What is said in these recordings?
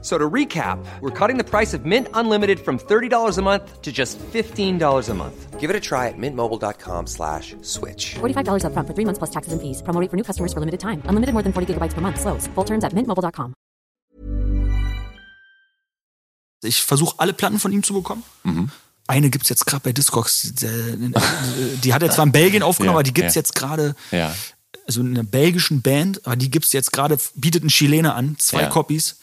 So to recap, we're cutting the price of Mint Unlimited from $30 a month to just $15 a month. Give it a try at mintmobile.com slash switch. $45 upfront for three months plus taxes and fees. Promo rate for new customers for limited time. Unlimited more than 40 gigabytes per month. Slows. Full terms at mintmobile.com. Ich versuche alle Platten von ihm zu bekommen. Eine gibt's jetzt gerade bei Discogs. Die, die hat er zwar in Belgien aufgenommen, Ja, aber die gibt's ja. jetzt gerade, Ja. also in einer belgischen Band, aber die gibt's jetzt gerade, bietet ein Chilener an, zwei Ja. Copies.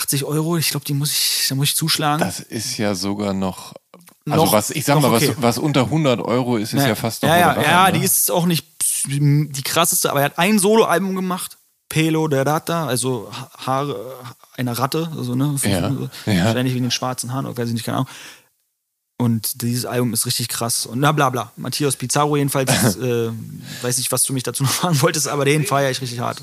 80 Euro, ich glaube, die muss ich, da muss ich zuschlagen. Das ist ja sogar noch. Also Noch- was, ich sag mal, okay. was, was unter 100 Euro ist, ist ja, fast noch Ja, ja, Sache, ja ne? die ist auch nicht die krasseste, aber er hat ein Soloalbum gemacht. Pelo de Rata, also Ha- Haare einer Ratte, also ne, Ja, ja. wahrscheinlich wegen den schwarzen Haaren, oder weiß ich nicht, keine Ahnung. Und dieses Album ist richtig krass. Und na bla bla. Matthias Pizarro jedenfalls, äh, weiß nicht, was du mich dazu noch fragen wolltest, aber den feiere ich richtig hart.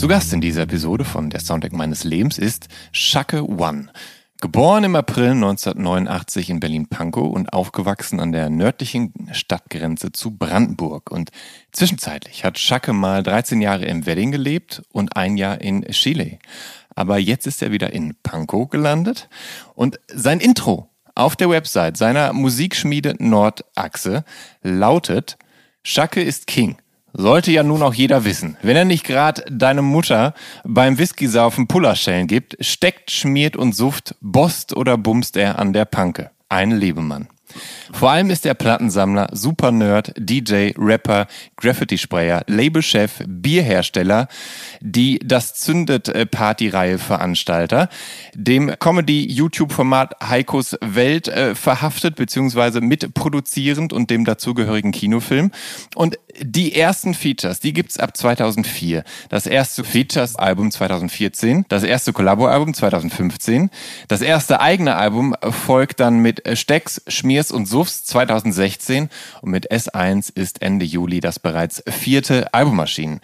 Zu Gast in dieser Episode von Der Soundtrack meines Lebens ist Shake One. Geboren im April 1989 in Berlin-Pankow und aufgewachsen an der nördlichen Stadtgrenze zu Brandenburg. Und zwischenzeitlich hat Shake mal 13 Jahre im Wedding gelebt und ein Jahr in Chile. Aber jetzt ist er wieder in Pankow gelandet. Und sein Intro auf der Website seiner Musikschmiede Nordachse lautet Schacke ist King. Sollte ja nun auch jeder wissen. Wenn er nicht gerade deine Mutter beim Whisky-Saufen Pullerschellen gibt, steckt, schmiert und suft, bost oder bumst er an der Panke. Ein Lebemann. Vor allem ist er Plattensammler, Super-Nerd, DJ, Rapper, Graffiti-Sprayer, Labelchef, Bierhersteller, die Das Zündet äh, Party-Reihe Veranstalter, dem Comedy-YouTube-Format Heikos Welt äh, verhaftet bzw. mitproduzierend und dem dazugehörigen Kinofilm. Und die ersten Features, die gibt's ab 2004. Das erste Features-Album 2014, das erste Collabo-Album 2015, das erste eigene Album folgt dann mit Stecks, Schmiers und Suffs 2016 und mit S1 ist Ende Juli das bereits vierte Album erschienen.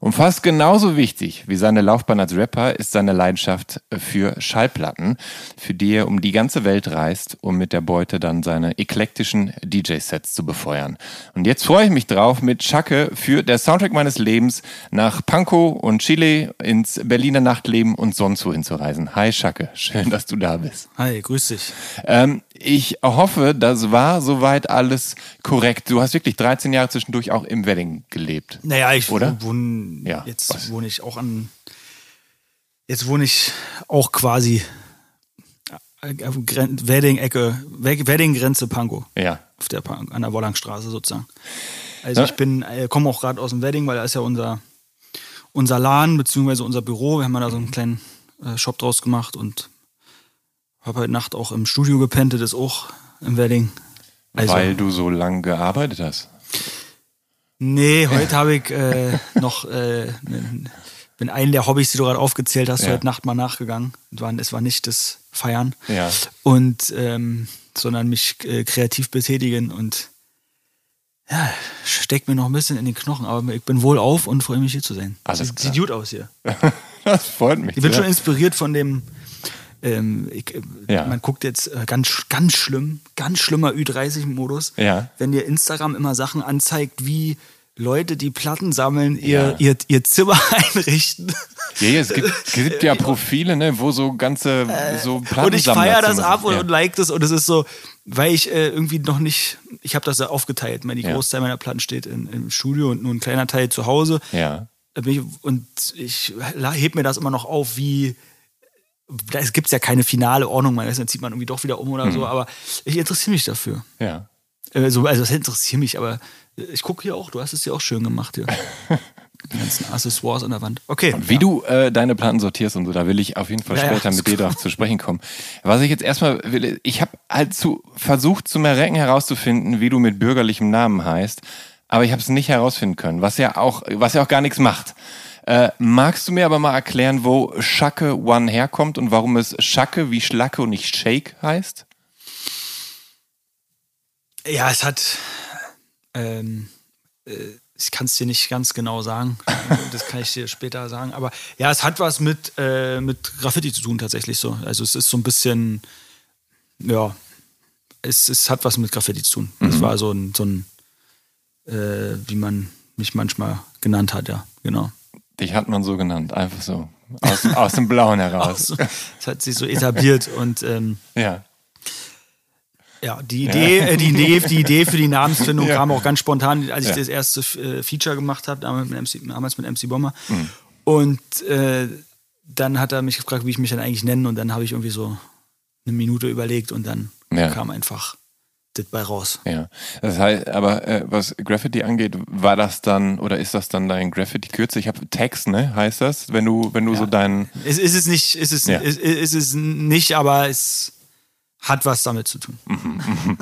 Und fast genauso wichtig wie seine Laufbahn als Rapper ist seine Leidenschaft für Schallplatten, für die er um die ganze Welt reist, um mit der Beute dann seine eklektischen DJ-Sets zu befeuern. Und jetzt freue ich mich drauf, mit Schacke für der Soundtrack meines Lebens nach Pankow und Chile ins Berliner Nachtleben und sonst wohin zu reisen. Hi Schacke, schön, dass du da bist. Hi, grüß dich. Ähm, ich hoffe, das war soweit alles korrekt. Du hast wirklich 13 Jahre zwischendurch auch im Wedding gelebt. Naja, ich Oder? wohne, Ja, jetzt was? wohne ich auch an, jetzt wohne ich auch quasi äh, Wedding-Ecke, We- Wedding-Grenze Pankow. Ja. Auf der, Pan- an der Wollangstraße sozusagen. Also Ja. ich bin, äh, komme auch gerade aus dem Wedding, weil da ist ja unser, unser Laden, beziehungsweise unser Büro. Wir haben ja da so einen kleinen äh, Shop draus gemacht und habe heute Nacht auch im Studio gepennt, das ist auch im Wedding. Also, Weil du so lange gearbeitet hast. Nee, heute habe ich äh, noch äh, n- bin einen der Hobbys, die du gerade aufgezählt hast, Ja. heute Nacht mal nachgegangen. Es war, nicht das Feiern. Ja. Und ähm, sondern mich äh, kreativ betätigen und ja, steckt mir noch ein bisschen in den Knochen, aber ich bin wohl auf und freue mich hier zu sein. Alles sieht, sieht gut aus hier. Das freut mich. Ich bin sehr. schon inspiriert von dem, ähm, ich, äh, Ja. man guckt jetzt äh, ganz, ganz schlimm, ganz schlimmer Ü30-Modus, Ja. wenn dir Instagram immer Sachen anzeigt, wie Leute, die Platten sammeln, ihr, Ja. ihr, ihr Zimmer einrichten. Ja, ja, es gibt, es gibt ja Profile, ne, wo so ganze so Äh, und ich feiere das ab und, sind. und like das und es ist so, weil ich äh, irgendwie noch nicht, ich habe das ja aufgeteilt. Meine, die Ja. Großteil meiner Platten steht in, im Studio und nur ein kleiner Teil zu Hause. Ja. Und ich heb mir das immer noch auf, wie da gibt es ja keine finale Ordnung, man dann zieht man irgendwie doch wieder um oder so, aber ich interessiere mich dafür. Ja. Äh, so, also das interessiert mich, aber ich gucke hier auch, du hast es ja auch schön gemacht hier. Die ganzen Accessoires an der Wand. Okay. Und wie du äh, deine Platten sortierst und so, da will ich auf jeden Fall Ja, ja. später mit dir darauf zu sprechen kommen. Was ich jetzt erstmal will, ich habe halt zu, versucht, zum Errecken herauszufinden, wie du mit bürgerlichem Namen heißt, aber ich habe es nicht herausfinden können, was ja auch, was ja auch gar nichts macht. Äh, magst du mir aber mal erklären, wo Schacke One herkommt und warum es Schacke wie Schlacke und nicht Shake heißt? Ja, es hat. Ähm, äh, ich kann es dir nicht ganz genau sagen. Das kann ich dir später sagen. Aber ja, es hat was mit, äh, mit Graffiti zu tun, tatsächlich so. Also, es ist so ein bisschen. Ja. Es, es hat was mit Graffiti zu tun. Es war so ein, so ein äh, wie man mich manchmal genannt hat, ja, genau. Dich hat man so genannt, einfach so. Aus, aus dem Blauen heraus. So, Es hat sich so etabliert und ähm, Ja. Ja, die Idee, Äh, die Idee, die Idee für die Namensfindung Ja. kam auch ganz spontan, als ich Ja. das erste äh, Feature gemacht habe, damals mit MC, damals mit MC Bomber. Mhm. Und äh, dann hat er mich gefragt, wie ich mich dann eigentlich nenne, und dann habe ich irgendwie so eine Minute überlegt und dann Ja. kam einfach das bei raus. Ja, das heißt, aber äh, was Graffiti angeht, war das dann oder ist das dann dein Graffiti-Kürzel? Ich habe Text, ne? Heißt das, wenn du wenn du so deinen Es ist es nicht, ist es, Ja. ist, ist es nicht, aber es hat was damit zu tun.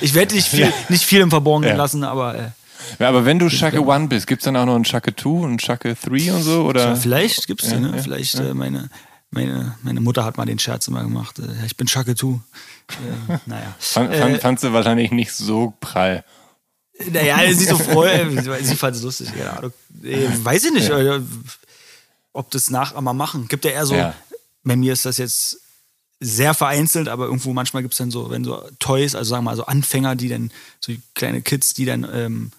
ich werde nicht viel, nicht viel im Verborgenen Ja. lassen, aber äh, ja, aber wenn du Shake One bist, gibt's dann auch noch einen Shake Two und Shake Three und so oder? Ja, vielleicht gibt's die, Ja, ne? ja, vielleicht äh, meine, meine, meine Mutter hat mal den Scherz immer gemacht. Äh, ja, ich bin Chaketu. Äh, naja. Fand, äh, fand, fandst du wahrscheinlich nicht so prall. naja, sie so freut, sie fand es lustig, keine Ahnung. Äh, weiß ich nicht, äh, ob das Nachahmer machen. Gibt ja eher so, Ja. bei mir ist das jetzt sehr vereinzelt, aber irgendwo manchmal gibt es dann so, wenn so Toys, also sagen wir mal so Anfänger, die dann, so kleine Kids, die dann ähm,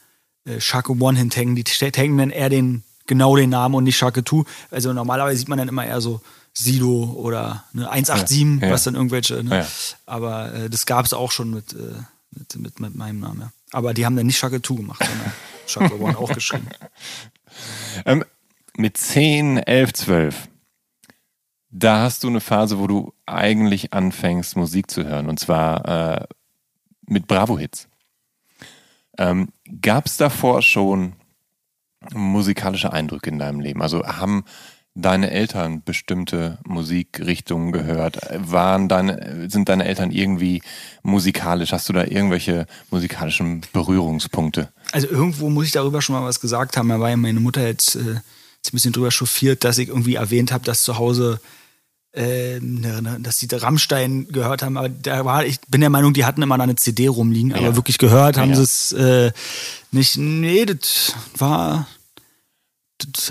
äh, Shake One hinhängen, die hängen dann eher den, genau den Namen und nicht Shake Two. Also normalerweise sieht man dann immer eher so Sido oder ne, 187, Ja, ja. was dann irgendwelche, ne? Ja. aber äh, das gab es auch schon mit, äh, mit, mit, mit meinem Namen, ja. Aber die haben dann nicht Shake Two gemacht, sondern Shake One auch geschrieben. Ähm, mit 10, 11, 12, da hast du eine Phase, wo du eigentlich anfängst, Musik zu hören. Und zwar äh, mit Bravo-Hits. Ähm, Gab es davor schon musikalische Eindrücke in deinem Leben? Also haben deine Eltern bestimmte Musikrichtungen gehört? Waren deine, sind deine Eltern irgendwie musikalisch? Hast du da irgendwelche musikalischen Berührungspunkte? Also irgendwo muss ich darüber schon mal was gesagt haben. Da war ja meine Mutter jetzt äh, jetzt ein bisschen drüber chauffiert, dass ich irgendwie erwähnt habe, dass zu Hause äh, ne, ne, dass die Rammstein gehört haben, aber da war, ich bin der Meinung, die hatten immer eine CD rumliegen, aber Ja. wirklich gehört haben Ja. sie es äh, nicht. Nee, das war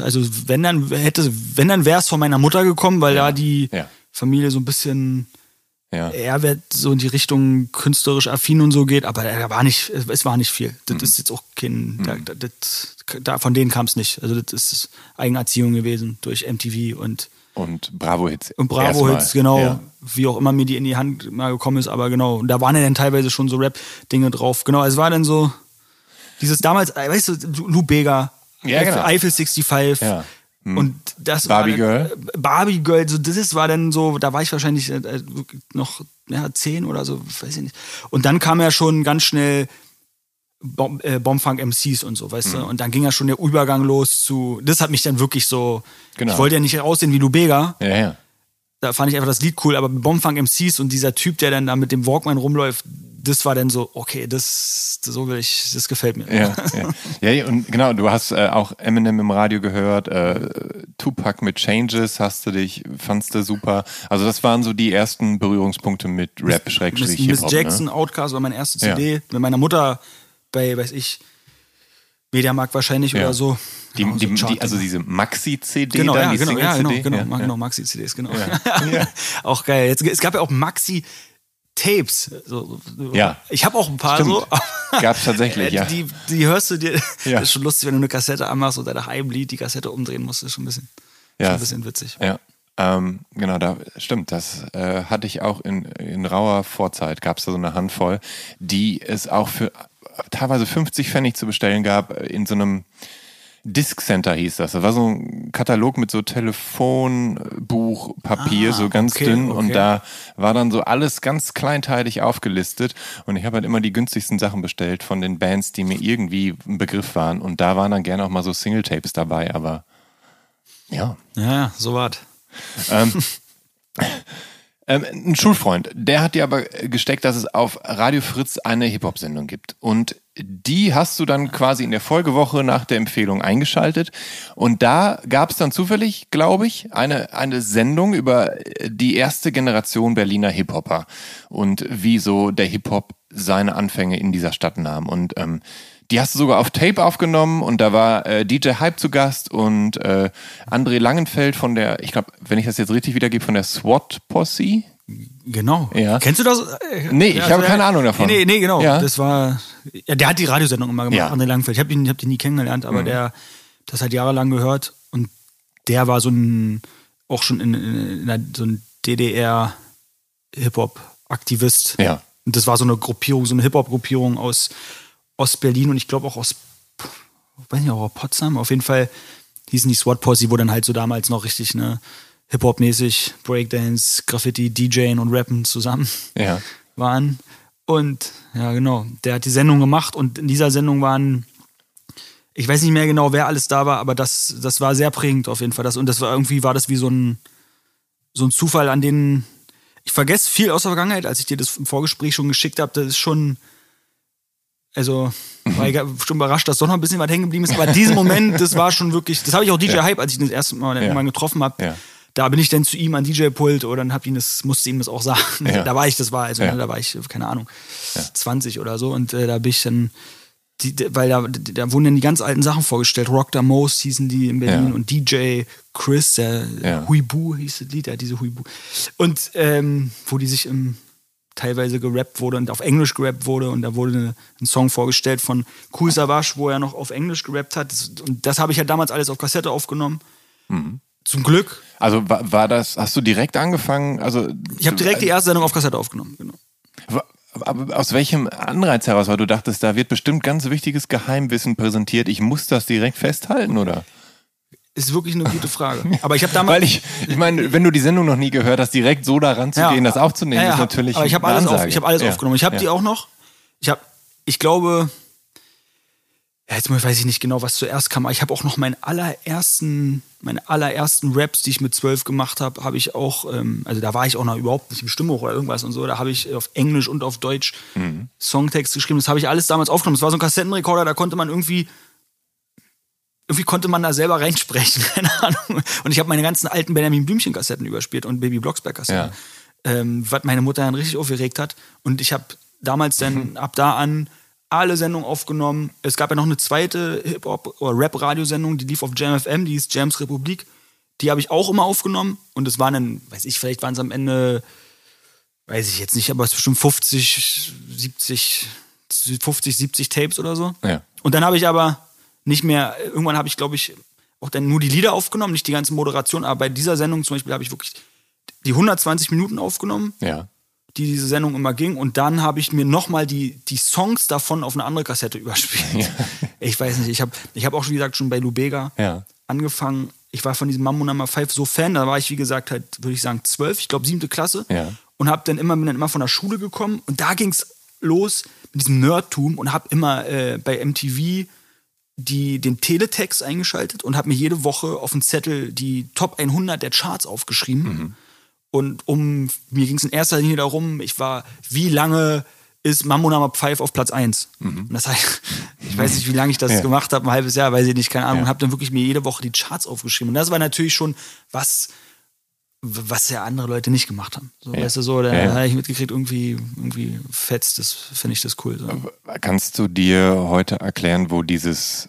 also wenn dann hätte, wenn dann wäre es von meiner Mutter gekommen, weil Ja. da die Ja. Familie so ein bisschen Ja. er wird so in die Richtung künstlerisch affin und so geht, aber da war nicht, es war nicht viel. Das Mhm. ist jetzt auch kein, da, da, das, da, von denen kam es nicht. Also das ist Eigenerziehung gewesen durch MTV und, Und Bravo-Hits. und Bravo-Hits, genau, Ja. wie auch immer mir die in die Hand mal gekommen ist, aber genau, und da waren ja dann teilweise schon so Rap-Dinge drauf. Genau, es war dann so, dieses damals, äh, weißt du, Lou Bega, Ja, Eiffel- genau. Eiffel 65 Ja. Hm. und das Barbie war dann, Girl? Barbie Girl, so das war dann so, da war ich wahrscheinlich äh, äh, noch ja, zehn oder so, weiß ich nicht. Und dann kam ja schon ganz schnell Bom, äh, Bombfunk MCs und so, weißt Hm. du? Und dann ging ja schon der Übergang los zu, das hat mich dann wirklich so, Genau. ich wollte ja nicht aussehen wie Lou Bega, Ja, ja. da fand ich einfach das Lied cool, aber Bombfunk MCs und dieser Typ, der dann da mit dem Walkman rumläuft, das war dann so, okay, das, so will ich, das gefällt mir. Ja, ja. ja, und genau, du hast äh, auch Eminem im Radio gehört, äh, Tupac mit Changes hast du dich, fandst du super. Also das waren so die ersten Berührungspunkte mit Rap, Schrägstrich, Miss, Miss Hip-Hop, Jackson, Ne? Outcast war meine erste Ja. CD. Mit meiner Mutter bei, weiß ich, Mediamarkt wahrscheinlich Ja. oder so. Die, Genau, so die, die, Chart- also diese Maxi-CD, genau, dann ja, die genau, ja, genau, genau, ja, ja. genau, Maxi-CDs, genau. Ja. auch geil. Jetzt, es gab ja auch Maxi-Tapes. So, so. Ja. Ich habe auch ein paar Stimmt. so. Gab's tatsächlich, Äh, ja. Die, die hörst du dir. Ja. Das ist schon lustig, wenn du eine Kassette anmachst und dein Heimlied die Kassette umdrehen musst. Das ist schon ein bisschen, Ja. schon ein bisschen witzig. Ja, ähm, genau, da stimmt. Das äh, hatte ich auch in, in rauer Vorzeit. Gab es da so eine Handvoll, die es auch für teilweise 50 Pfennig zu bestellen gab äh, in so einem Disc Center hieß das. Das war so ein Katalog mit so Telefonbuch, Papier, Ah, so ganz okay, dünn. okay. Und da war dann so alles ganz kleinteilig aufgelistet. Und ich habe halt immer die günstigsten Sachen bestellt von den Bands, die mir irgendwie ein Begriff waren. Und da waren dann gerne auch mal so Singletapes dabei, aber ja. Ja, so war's. Ähm, ein Schulfreund, der hat dir aber gesteckt, dass es auf Radio Fritz eine Hip-Hop-Sendung gibt. Und die hast du dann quasi in der Folgewoche nach der Empfehlung eingeschaltet. Und da gab es dann zufällig, glaube ich, eine, eine Sendung über die erste Generation Berliner Hip-Hopper und wie so der Hip-Hop seine Anfänge in dieser Stadt nahm. Und ähm, die hast du sogar auf Tape aufgenommen und da war äh, DJ Hype zu Gast und äh, André Langenfeld von der, ich glaube, wenn ich das jetzt richtig wiedergebe, von der SWAT Posse. Genau. Ja. Kennst du das? Nee, ich habe keine Ahnung davon. Nee, nee, genau. Ja. Das war. Ja, der hat die Radiosendung immer gemacht, Ja. Mhm. André Langfeld. Ich habe ihn, hab den nie kennengelernt, aber der das hat jahrelang gehört und der war so ein auch schon in, in, in so ein DDR Hip-Hop-Aktivist. Ja. Und das war so eine Gruppierung, so eine Hip-Hop-Gruppierung aus Ostberlin und ich glaube auch aus, weiß nicht, auch aus Potsdam. Auf jeden Fall hießen die SWAT Posse, wo dann halt so damals noch richtig ne Hip-Hop-mäßig Breakdance, Graffiti, DJing und Rappen zusammen Ja. waren. Und ja, genau, der hat die Sendung gemacht und in dieser Sendung waren, ich weiß nicht mehr genau, wer alles da war, aber das, das war sehr prägend auf jeden Fall. Das, und das war irgendwie, war das wie so ein, so ein Zufall, an den ich vergesse viel aus der Vergangenheit, als ich dir das im Vorgespräch schon geschickt habe. Das ist schon, also war ich schon überrascht, dass doch noch ein bisschen was hängen geblieben ist. Aber diesen Moment, das war schon wirklich, das habe ich auch DJ Hype, als ich ihn das erste Mal Ja. irgendwann getroffen habe. Ja. Da bin ich dann zu ihm an DJ-Pult oder dann hab ihn das, musste ihm das auch sagen. Ja. Da war ich, das war, also Ja. ne, da war ich, keine Ahnung, 20 oder so. Und äh, da bin ich dann, die, weil da, da wurden dann die ganz alten Sachen vorgestellt. Rock the Most hießen die in Berlin Ja. und DJ Chris, der Ja. Huibu hieß das Lied, der hat diese Huibu. Und ähm, wo die sich im, teilweise gerappt wurde und auf Englisch gerappt wurde und da wurde eine, ein Song vorgestellt von Cool Savage, wo er noch auf Englisch gerappt hat. Das, und das habe ich ja damals alles auf Kassette aufgenommen. Mhm. Zum Glück. Also war, war das, hast du direkt angefangen? Also Ich habe direkt die erste Sendung auf Kassette aufgenommen. Genau. Aber aus welchem Anreiz heraus, weil du dachtest, da wird bestimmt ganz wichtiges Geheimwissen präsentiert, ich muss das direkt festhalten, oder? Ist wirklich eine gute Frage. Aber ich habe damals. Weil ich, ich meine, wenn du die Sendung noch nie gehört hast, direkt so daran zu gehen, das aufzunehmen, Ja, ja, ist natürlich. Aber ich habe alles, auf, ich hab alles Ja. aufgenommen. Ich habe ja. die auch noch. Ich habe, ich glaube, ja, jetzt weiß ich nicht genau, was zuerst kam, aber ich habe auch noch meinen allerersten, meine allerersten Raps, die ich mit zwölf gemacht habe, habe ich auch, ähm, also da war ich auch noch überhaupt nicht im Stimmhoch oder irgendwas und so, da habe ich auf Englisch und auf Deutsch Mhm. Songtext geschrieben. Das habe ich alles damals aufgenommen. Das war so ein Kassettenrekorder, da konnte man irgendwie irgendwie konnte man da selber reinsprechen, keine Ahnung. Und ich habe meine ganzen alten Benjamin Blümchen-Kassetten überspielt und Baby Blocksberg-Kassetten, ähm, was meine Mutter dann richtig aufgeregt hat. Und ich habe damals dann ab da an alle Sendungen aufgenommen. Es gab ja noch eine zweite Hip-Hop- oder Rap-Radiosendung, die lief auf Jam FM, die ist Jams Republik. Die habe ich auch immer aufgenommen. Und es waren dann, weiß ich, vielleicht waren es am Ende, weiß ich jetzt nicht, aber es ist bestimmt 50, 70, 50, 70 Tapes oder so. Ja. Und dann habe ich aber nicht mehr, irgendwann habe ich, glaube ich, auch dann nur die Lieder aufgenommen, nicht die ganze Moderation, aber bei dieser Sendung zum Beispiel habe ich wirklich die 120 Minuten aufgenommen, Ja. Die diese Sendung immer ging. Und dann habe ich mir nochmal die, die Songs davon auf eine andere Kassette überspielt. Ich weiß nicht, ich habe ich hab auch, wie gesagt, schon bei Lubega Ja. angefangen. Ich war von diesem Mambo Number 5 so Fan, da war ich, wie gesagt, halt, würde ich sagen, zwölf, ich glaube, siebte Klasse. Ja. Und hab dann immer, bin dann immer von der Schule gekommen und da ging es los mit diesem Nerdtum und habe immer äh, bei MTV die, den Teletext eingeschaltet und habe mir jede Woche auf den Zettel die Top 100 der Charts aufgeschrieben. Und um mir ging es in erster Linie darum, ich war, wie lange ist Mambo Number 5 auf Platz 1? Und das heißt, ich weiß nicht, wie lange ich das Ja. gemacht habe, ein halbes Jahr, weiß ich nicht, keine Ahnung, Ja. und habe dann wirklich mir jede Woche die Charts aufgeschrieben. Und das war natürlich schon was, was ja andere Leute nicht gemacht haben. So, Ja. weißt du, so, da Ja, habe ich mitgekriegt, irgendwie, irgendwie fetzt, das finde ich das cool. So. Kannst du dir heute erklären, wo dieses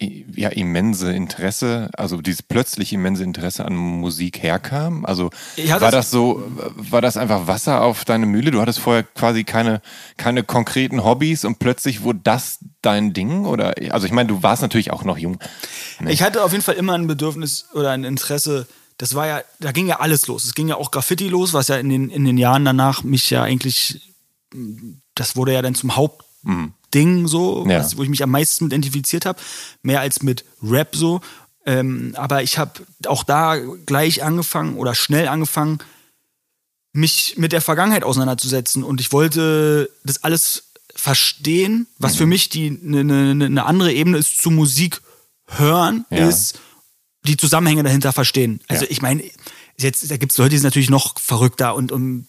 ja, immense Interesse, also dieses plötzlich immense Interesse an Musik herkam? Also Ja, war das- das so, war das einfach Wasser auf deine Mühle? Du hattest vorher quasi keine, keine konkreten Hobbys und plötzlich wurde das dein Ding? Oder also ich meine, du warst natürlich auch noch jung. Ich hatte auf jeden Fall immer ein Bedürfnis oder ein Interesse. Das war ja, da ging ja alles los. Es ging ja auch Graffiti los, was ja in den, in den Jahren danach mich ja eigentlich, das wurde ja dann zum Hauptteil Ding so, Ja. was, wo ich mich am meisten identifiziert habe, mehr als mit Rap so. Ähm, aber ich habe auch da gleich angefangen oder schnell angefangen, mich mit der Vergangenheit auseinanderzusetzen und ich wollte das alles verstehen, was Mhm. für mich die eine ne, ne, ne andere Ebene ist zu Musik hören, Ja. ist die Zusammenhänge dahinter verstehen. Also Ja. ich meine, jetzt da gibt es Leute, die sind natürlich noch verrückter und und,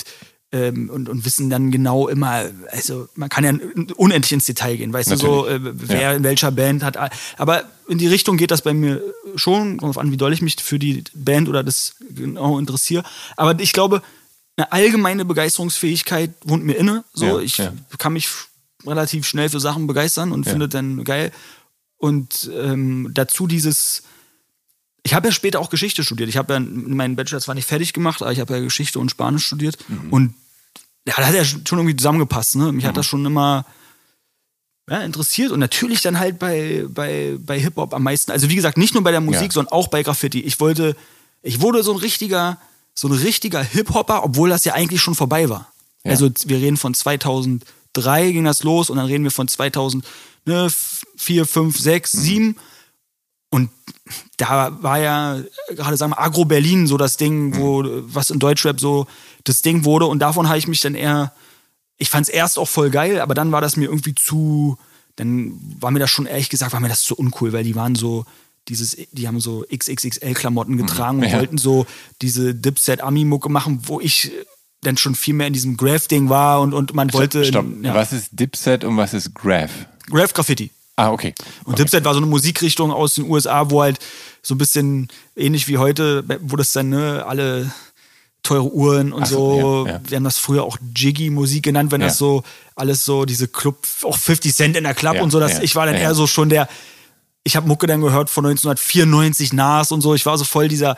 ähm, und und wissen dann genau immer, also man kann ja unendlich ins Detail gehen, weißt du so, äh, wer Ja. in welcher Band hat, aber in die Richtung geht das bei mir schon, kommt drauf an, wie doll ich mich für die Band oder das genau interessiere. Aber ich glaube, eine allgemeine Begeisterungsfähigkeit wohnt mir inne. So, Ja, ich ja. kann mich relativ schnell für Sachen begeistern und finde dann geil. Und ähm, dazu dieses, ich habe ja später auch Geschichte studiert. Ich habe ja meinen Bachelor zwar nicht fertig gemacht, aber ich habe ja Geschichte und Spanisch studiert. Mhm. Und ja, das hat ja schon irgendwie zusammengepasst. Ne? Mich hat das schon immer ja, interessiert und natürlich dann halt bei, bei, bei Hip-Hop am meisten. Also wie gesagt, nicht nur bei der Musik, Ja. sondern auch bei Graffiti. Ich wollte, ich wurde so ein richtiger, so ein richtiger Hip-Hopper, obwohl das ja eigentlich schon vorbei war. Ja. Also wir reden von 2003 ging das los und dann reden wir von 2004, 5, 6, 7 und da war ja gerade sagen wir Agro Berlin so das Ding, wo was in Deutschrap so das Ding wurde und davon habe ich mich dann eher ich fand es erst auch voll geil, aber dann war das mir irgendwie zu dann war mir das schon ehrlich gesagt, war mir das zu uncool, weil die waren so dieses die haben so XXXL Klamotten getragen und Ja. wollten so diese Dipset Ami Mucke machen, wo ich dann schon viel mehr in diesem Graph Ding war und und man wollte Stopp. ja, Was ist Dipset und was ist Graph? Graph Graffiti. Ah, okay. Und Dipset war so eine Musikrichtung aus den USA, wo halt so ein bisschen ähnlich wie heute, wo das dann ne, alle teure Uhren und Ach so, ja, ja. wir haben das früher auch Jiggy-Musik genannt, wenn Ja. das so alles so diese Club, auch 50 Cent in der Club und so, dass ich war dann eher so schon der, ich habe Mucke dann gehört von 1994 Nas und so, ich war so voll dieser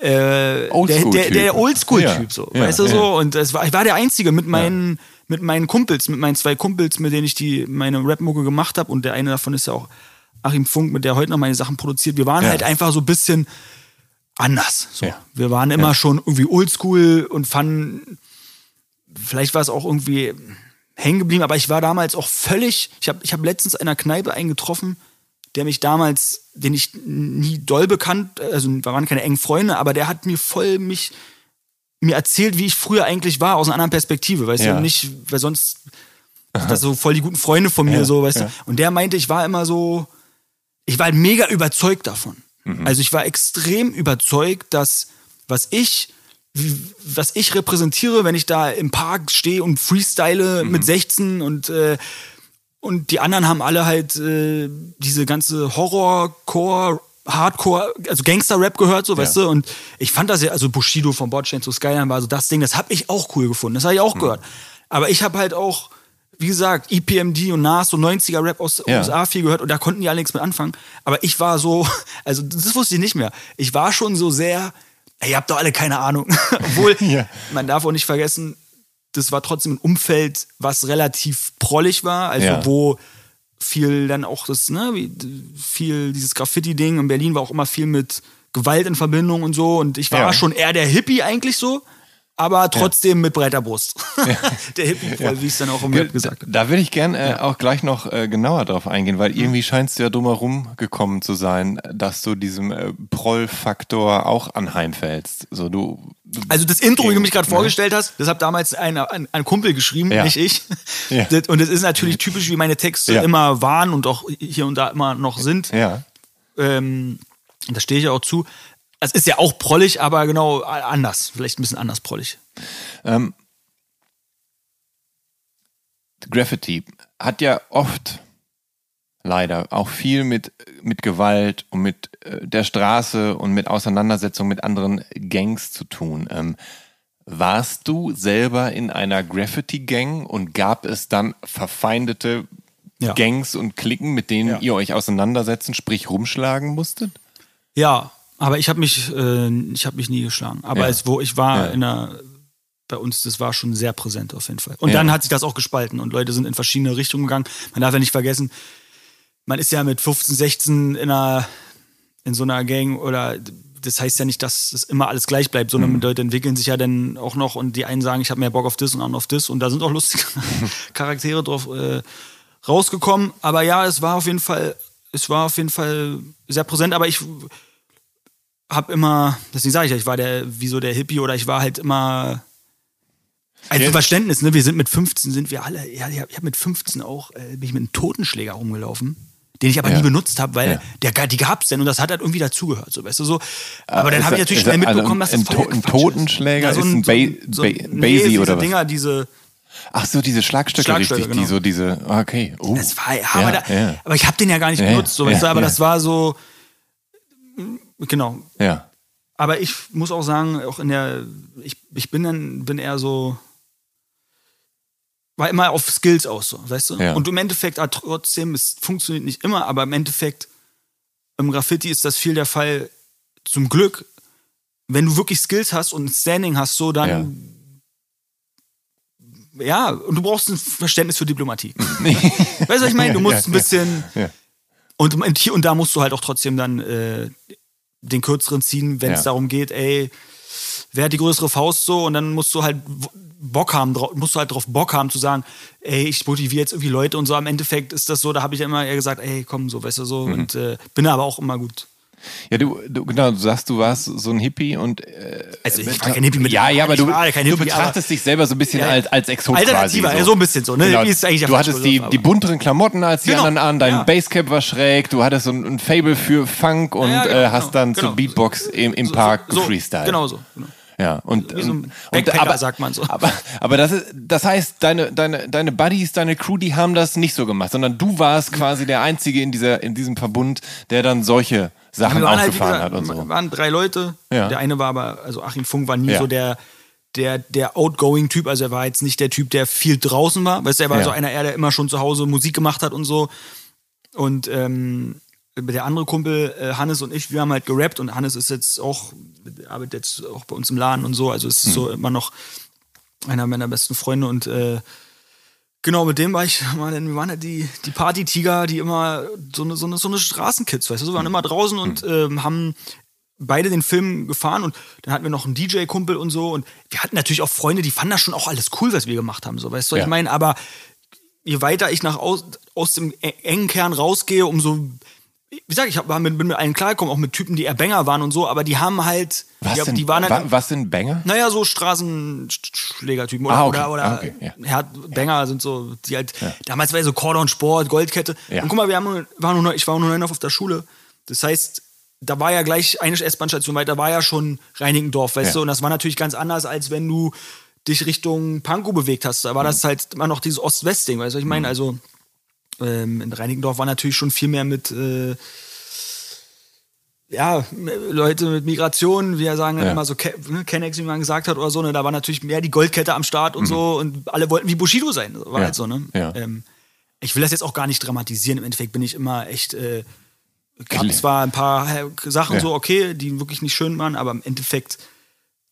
äh, der, der, Oldschool-Typ. der Oldschool-Typ, so, weißt du so, und war, ich war der Einzige mit meinen, mit meinen Kumpels, mit meinen zwei Kumpels, mit denen ich die meine Rap-Mucke gemacht habe. Und der eine davon ist ja auch Achim Funk, mit der heute noch meine Sachen produziert. Wir waren Ja. halt einfach so ein bisschen anders. So. Ja. Wir waren immer schon irgendwie oldschool und fanden, vielleicht war es auch irgendwie hängen geblieben, aber ich war damals auch völlig, ich habe ich hab letztens in einer Kneipe einen getroffen, der mich damals, den ich nie doll bekannt, also wir waren keine engen Freunde, aber der hat mir voll mich mir erzählt, wie ich früher eigentlich war, aus einer anderen Perspektive, weißt Ja. du, nicht, weil sonst sind das so voll die guten Freunde von mir, Ja, so, weißt ja. du. Und der meinte, ich war immer so, ich war halt mega überzeugt davon. Mhm. Also ich war extrem überzeugt, dass was ich, was ich repräsentiere, wenn ich da im Park stehe und freestyle Mhm. mit 16 und äh, und die anderen haben alle halt äh, diese ganze Horrorcore, Hardcore, also Gangster-Rap gehört, so, weißt du? Und ich fand das ja, also Bushido von Bordstein zu Skyline war so das Ding, das habe ich auch cool gefunden, das habe ich Mhm. auch gehört. Aber ich habe halt auch, wie gesagt, EPMD und Nas, so 90er-Rap aus Ja. USA viel gehört und da konnten die alle nichts mit anfangen. Aber ich war so, also das wusste ich nicht mehr. Ich war schon so sehr, ey, ihr habt doch alle keine Ahnung. Obwohl, Ja. man darf auch nicht vergessen, das war trotzdem ein Umfeld, was relativ prollig war, also Ja. wo viel dann auch das, ne, wie, viel dieses Graffiti-Ding in Berlin war auch immer viel mit Gewalt in Verbindung und so und ich war Ja. schon eher der Hippie eigentlich so, aber trotzdem mit breiter Brust. der Hippie-Proll, wie ich es dann auch im Rap gesagt habe. Da würde ich gern äh, auch gleich noch äh, genauer drauf eingehen, weil irgendwie scheinst du ja drumherum gekommen zu sein, dass du diesem äh, Proll-Faktor auch anheimfällst. So, du, du Also das Intro, wie du mich gerade Ne? vorgestellt hast, das hat damals ein, ein, ein Kumpel geschrieben, Ja. nicht ich. Ja. Das, und es ist natürlich typisch, wie meine Texte Ja. immer waren und auch hier und da immer noch sind. Ja. Ähm, da stehe ich ja auch zu. Es ist ja auch prollig, aber genau äh, anders. Vielleicht ein bisschen anders prollig. Ähm, Graffiti hat ja oft leider auch viel mit, mit Gewalt und mit äh, der Straße und mit Auseinandersetzung mit anderen Gangs zu tun. Ähm, warst du selber in einer Graffiti-Gang und gab es dann verfeindete Ja. Gangs und Klicken, mit denen Ja. ihr euch auseinandersetzen, sprich rumschlagen musstet? Ja, aber ich habe mich, äh, ich habe mich nie geschlagen. Aber Ja. es, wo ich war Ja. in einer, bei uns, das war schon sehr präsent auf jeden Fall. Und Ja. dann hat sich das auch gespalten und Leute sind in verschiedene Richtungen gegangen. Man darf ja nicht vergessen, man ist ja mit 15, 16 in einer, in so einer Gang oder das heißt ja nicht, dass es immer alles gleich bleibt, sondern Mhm. Leute entwickeln sich ja dann auch noch und die einen sagen, ich habe mehr Bock auf das und anderen auf das und da sind auch lustige Charaktere drauf äh, rausgekommen. Aber ja, es war auf jeden Fall, es war auf jeden Fall sehr präsent. Aber ich habe immer, deswegen sage ich ja, ich war der, wie so der Hippie oder ich war halt immer. Also Ja. Verständnis, ne? Wir sind mit 15, sind wir alle, ja, ich habe hab mit 15 auch, äh, bin ich mit einem Totenschläger rumgelaufen, den ich aber Ja. nie benutzt habe, weil Ja. der, die gab's denn und das hat halt irgendwie dazugehört, so, weißt du, so. Aber dann Ist habe ich natürlich ist schnell also mitbekommen, dass das ein voll ein Quatsch ist. Totenschläger ist ein so Ba- so, Ba- nee, Basie oder was? Dinger, diese, Ach so, diese Schlagstöcke, Schlagstöcke, richtig, die genau. so diese, okay. Oh. Das war, ja, aber, da, ja, aber ich habe den ja gar nicht Ja, benutzt, so, ja, weißt du, aber ja. das war so, genau. ja. Aber ich muss auch sagen, auch in der, ich, ich bin dann, bin eher so, war immer auf Skills aus, so, weißt du? Ja. Und im Endeffekt, ah, trotzdem, es funktioniert nicht immer, aber im Endeffekt, im Graffiti ist das viel der Fall, zum Glück, wenn du wirklich Skills hast und ein Standing hast, so, dann, ja, und du brauchst ein Verständnis für Diplomatie. weißt du, was ich meine? Du musst ein bisschen, Ja. und, und hier und da musst du halt auch trotzdem dann äh, den kürzeren ziehen, wenn es Ja. darum geht, ey, wer hat die größere Faust so? Und dann musst du halt Bock haben, musst du halt drauf Bock haben zu sagen, ey, ich motiviere jetzt irgendwie Leute und so. Am Endeffekt ist das so, da habe ich ja immer eher gesagt, ey, komm, so, weißt du, so. Mhm. Und äh, bin aber auch immer gut. Ja, du, du, genau, du sagst, du warst so ein Hippie und. Äh, Also ich war kein Hippie mit Ja, ja, aber du, du Hippie, betrachtest dich selber so ein bisschen Ja, als, als Exot Alternativer, quasi. ja, so ein bisschen so, ne? Genau. Du hattest die, die bunteren Klamotten als die Genau, anderen an, dein ja. Basecap war schräg, du hattest so ein, ein Fable für Funk und Ja, genau, äh, hast genau, dann genau. zur Beatbox im, im So- Park so, gefreestylt. Genau so. Genau. Ja, und, so und, Backpacker, aber, sagt man so. Aber, aber das, ist, das heißt, deine, deine, deine Buddies, deine Crew, die haben das nicht so gemacht, sondern du warst quasi der Einzige in, dieser, in diesem Verbund, der dann solche Sachen Wir waren halt, aufgefahren gesagt, hat und so. waren drei Leute. Ja. Der eine war aber, also Achim Funk war nie Ja. so der, der, der Outgoing-Typ. Also er war jetzt nicht der Typ, der viel draußen war. Weißt du, er war Ja. so einer, eher, der immer schon zu Hause Musik gemacht hat und so. Und ähm, der andere Kumpel, äh, Hannes und ich, wir haben halt gerappt und Hannes ist jetzt auch, arbeitet jetzt auch bei uns im Laden und so. Also es ist Hm. so immer noch einer meiner besten Freunde und äh, Genau, mit dem war ich, denn, wir waren ja die, die Party-Tiger, die immer so eine, so eine, so eine Straßenkids, weißt du, so, wir waren immer draußen und ähm, haben beide den Film gefahren und dann hatten wir noch einen DJ-Kumpel und so und wir hatten natürlich auch Freunde, die fanden das schon auch alles cool, was wir gemacht haben, so, weißt du, Ja. ich meine, aber je weiter ich nach aus, aus dem e- engen Kern rausgehe, umso, wie gesagt, ich hab, mit, bin mit allen klargekommen, auch mit Typen, die eher Banger waren und so, aber die haben halt, Was, die, sind, die waren halt, wa, was sind Banger? naja, so Straßenschlägertypen oder, Ah, okay. oder, oder Ah, okay, ja. Banger sind so, die halt, damals war ja so Cordon Sport, Goldkette. Ja. Und guck mal, wir haben, waren nur, ich war nur noch auf der Schule. Das heißt, da war ja gleich eine S-Bahn-Station weiter, da war ja schon Reinickendorf, weißt Ja. du? Und das war natürlich ganz anders, als wenn du dich Richtung Pankow bewegt hast. Da war das halt immer noch dieses Ost-West-Ding, weißt du, was ich meine? Also, ähm, in Reinickendorf war natürlich schon viel mehr mit, äh, ja, Leute mit Migration, wir sagen dann Ja. immer so ne, Kennex, wie man gesagt hat oder so, ne, da war natürlich mehr die Goldkette am Start und so und alle wollten wie Bushido sein, war Mhm. Ja. halt so, ne? Ja. Ähm, ich will das jetzt auch gar nicht dramatisieren, im Endeffekt bin ich immer echt, äh, gab zwar ein paar äh, Sachen so, okay, die wirklich nicht schön waren, aber im Endeffekt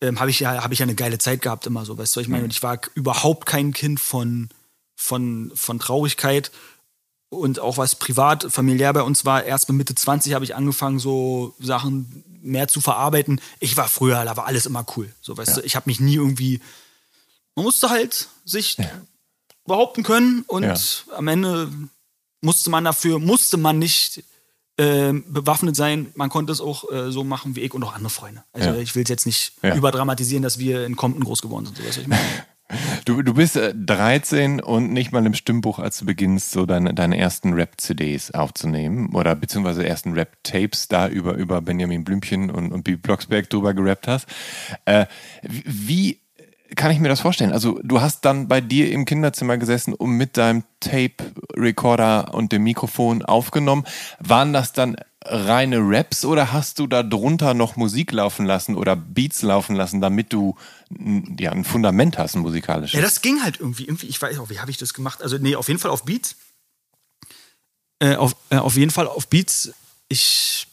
ähm, habe ich, ja, hab ich ja eine geile Zeit gehabt immer so, weißt du, ich Mhm. meine? Und ich war überhaupt kein Kind von, von, von Traurigkeit und auch was privat, familiär bei uns war, erst mit Mitte 20 habe ich angefangen, so Sachen mehr zu verarbeiten. Ich war früher, da war alles immer cool. So, weißt du, ich habe mich nie irgendwie. Man musste halt sich behaupten können und Ja. am Ende musste man dafür, musste man nicht ähm, bewaffnet sein. Man konnte es auch äh, so machen wie ich und auch andere Freunde. Also Ja. ich will es jetzt nicht Ja. überdramatisieren, dass wir in Compton groß geworden sind. So, weißt du, ich meine? Du, du bist äh, 13 und nicht mal im Stimmbuch, als du beginnst, so deine, deine ersten Rap-CDs aufzunehmen oder beziehungsweise ersten Rap-Tapes da über, über Benjamin Blümchen und, und Bibi Blocksberg drüber gerappt hast. Äh, wie kann ich mir das vorstellen? Also du hast dann bei dir im Kinderzimmer gesessen und mit deinem Tape-Recorder und dem Mikrofon aufgenommen. Waren das dann reine Raps oder hast du da drunter noch Musik laufen lassen oder Beats laufen lassen, damit du ja, ein Fundament hast, ein musikalisches? Ja, das ging halt irgendwie. irgendwie ich weiß auch, wie habe ich das gemacht? Also, nee, auf jeden Fall auf Beats. Äh, auf, äh, auf jeden Fall auf Beats. Ich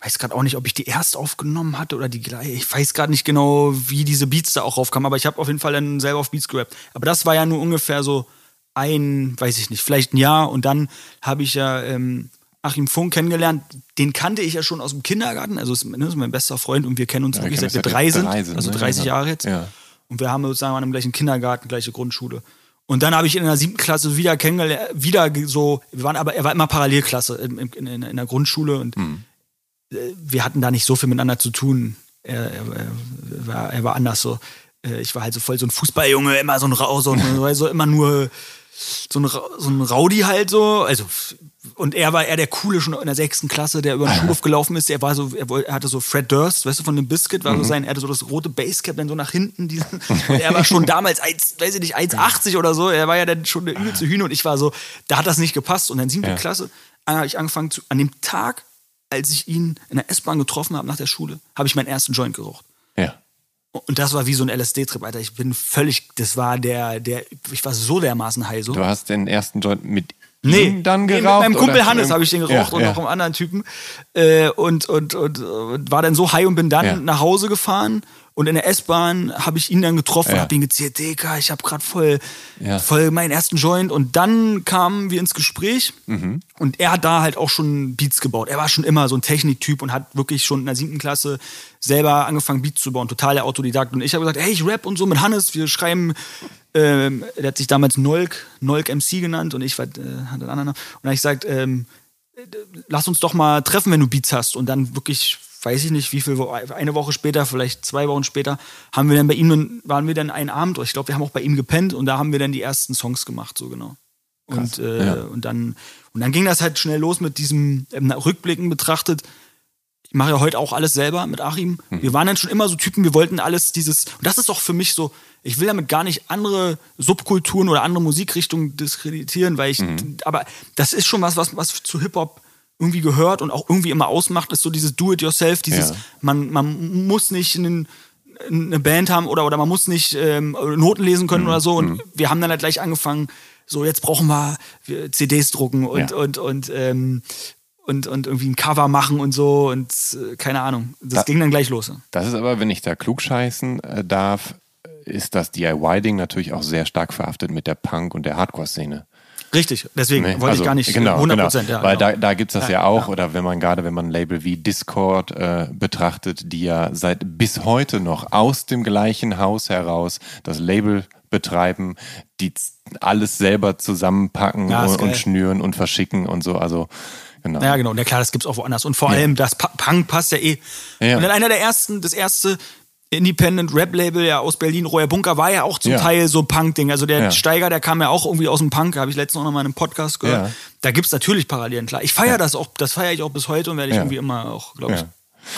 weiß gerade auch nicht, ob ich die erst aufgenommen hatte oder die gleiche. Ich weiß gerade nicht genau, wie diese Beats da auch raufkamen, aber ich habe auf jeden Fall dann selber auf Beats gerappt. Aber das war ja nur ungefähr so ein, weiß ich nicht, vielleicht ein Jahr und dann habe ich ja ähm, Achim Funk kennengelernt. Den kannte ich ja schon aus dem Kindergarten. Also ist, ne, ist mein bester Freund und wir kennen uns Ja, wirklich wir seit wir drei sind. drei sind, also ne? 30 Ja. Jahre jetzt. Ja. Und wir haben sozusagen an dem gleichen Kindergarten, gleiche Grundschule. Und dann habe ich in der siebten Klasse wieder kennengelernt, wieder so, wir waren aber, er war immer Parallelklasse in, in, in, in der Grundschule und äh, wir hatten da nicht so viel miteinander zu tun. Er, er, er, war, er war anders so. Äh, Ich war halt so voll so ein Fußballjunge, immer so ein Rau, so, ein, so immer nur so ein, so ein Rowdy halt so. Also, und er war eher der Coole schon in der sechsten Klasse, der über den Schulhof gelaufen ist. Er war so, er, hatte so Fred Durst, weißt du, von dem Biscuit, war so sein, er hatte so das rote Basecap dann so nach hinten. Diesen, und er war schon damals 1, weiß ich nicht, 1,80 oder so. Er war ja dann schon der übelste Hühner und ich war so, da hat das nicht gepasst. Und dann siebte Ja. Klasse äh, habe ich angefangen zu, an dem Tag, als ich ihn in der S-Bahn getroffen habe nach der Schule, habe ich meinen ersten Joint geraucht. Ja. Und das war wie so ein LSD-Trip, Alter. Ich bin völlig, das war der, der, ich war so dermaßen high so. Du hast den ersten Joint mit Nee, ihm dann nee, geraucht? mit meinem Kumpel Hannes habe ich den geraucht Ja, und ja. noch einem anderen Typen. Äh, und, und, und, und war dann so high und bin dann Ja. nach Hause gefahren. Und in der S-Bahn habe ich ihn dann getroffen und Ja. habe ihn gezählt, Deka, ich habe gerade voll, Ja. voll meinen ersten Joint. Und dann kamen wir ins Gespräch Mhm. und er hat da halt auch schon Beats gebaut. Er war schon immer so ein Techniktyp und hat wirklich schon in der siebten Klasse selber angefangen, Beats zu bauen. Total der Autodidakt. Und ich habe gesagt, hey, ich rap und so mit Hannes, wir schreiben ähm, der hat sich damals Nolk, Nolk MC genannt und ich war, äh, hatte einen anderen Namen. Und dann habe ich gesagt, ähm, äh, lass uns doch mal treffen, wenn du Beats hast. Und dann wirklich, weiß ich nicht, wie viel, eine Woche später, vielleicht zwei Wochen später, haben wir dann bei ihm, waren wir dann einen Abend, ich glaube, wir haben auch bei ihm gepennt und da haben wir dann die ersten Songs gemacht, so genau. Und, äh, ja. und, dann, und dann ging das halt schnell los mit diesem ähm, Rückblicken betrachtet. Ich mache ja heute auch alles selber mit Achim. Wir waren dann schon immer so Typen, wir wollten alles dieses, und das ist auch für mich so, ich will damit gar nicht andere Subkulturen oder andere Musikrichtungen diskreditieren, weil ich, aber das ist schon was, was, was zu Hip-Hop irgendwie gehört und auch irgendwie immer ausmacht, ist so dieses Do-it-yourself, dieses, Ja. man, man muss nicht einen, eine Band haben oder, oder man muss nicht ähm, Noten lesen können oder so. Und wir haben dann halt gleich angefangen, so jetzt brauchen wir, wir CDs drucken und, Ja. und, und, ähm, und, und irgendwie ein Cover machen und so und äh, keine Ahnung. Das Da- ging dann gleich los. Das ist aber, wenn ich da klugscheißen äh, darf, ist das DIY-Ding natürlich auch sehr stark verhaftet mit der Punk- und der Hardcore-Szene. Richtig, deswegen Ne? wollte Also, ich gar nicht genau, 100 genau. Prozent. Ja, Weil genau. da, da gibt es das ja, auch, oder wenn man gerade, wenn man ein Label wie Discord äh, betrachtet, die ja seit bis heute noch aus dem gleichen Haus heraus das Label betreiben, die alles selber zusammenpacken Ja, und, und schnüren und verschicken und so. Also genau. Ja, genau. Und ja, klar, das gibt's auch woanders. Und vor allem, das Punk passt ja eh. Ja. Und dann einer der ersten, das erste Independent Rap Label ja aus Berlin, Royer Bunker, war ja auch zum Ja. Teil so Punk-Ding. Also der Ja. Steiger, der kam ja auch irgendwie aus dem Punk, habe ich letztens auch noch mal in einem Podcast gehört. Ja. Da gibt's natürlich Parallelen, klar. Ich feiere das auch, das feiere ich auch bis heute und werde ich irgendwie immer auch, glaube ich,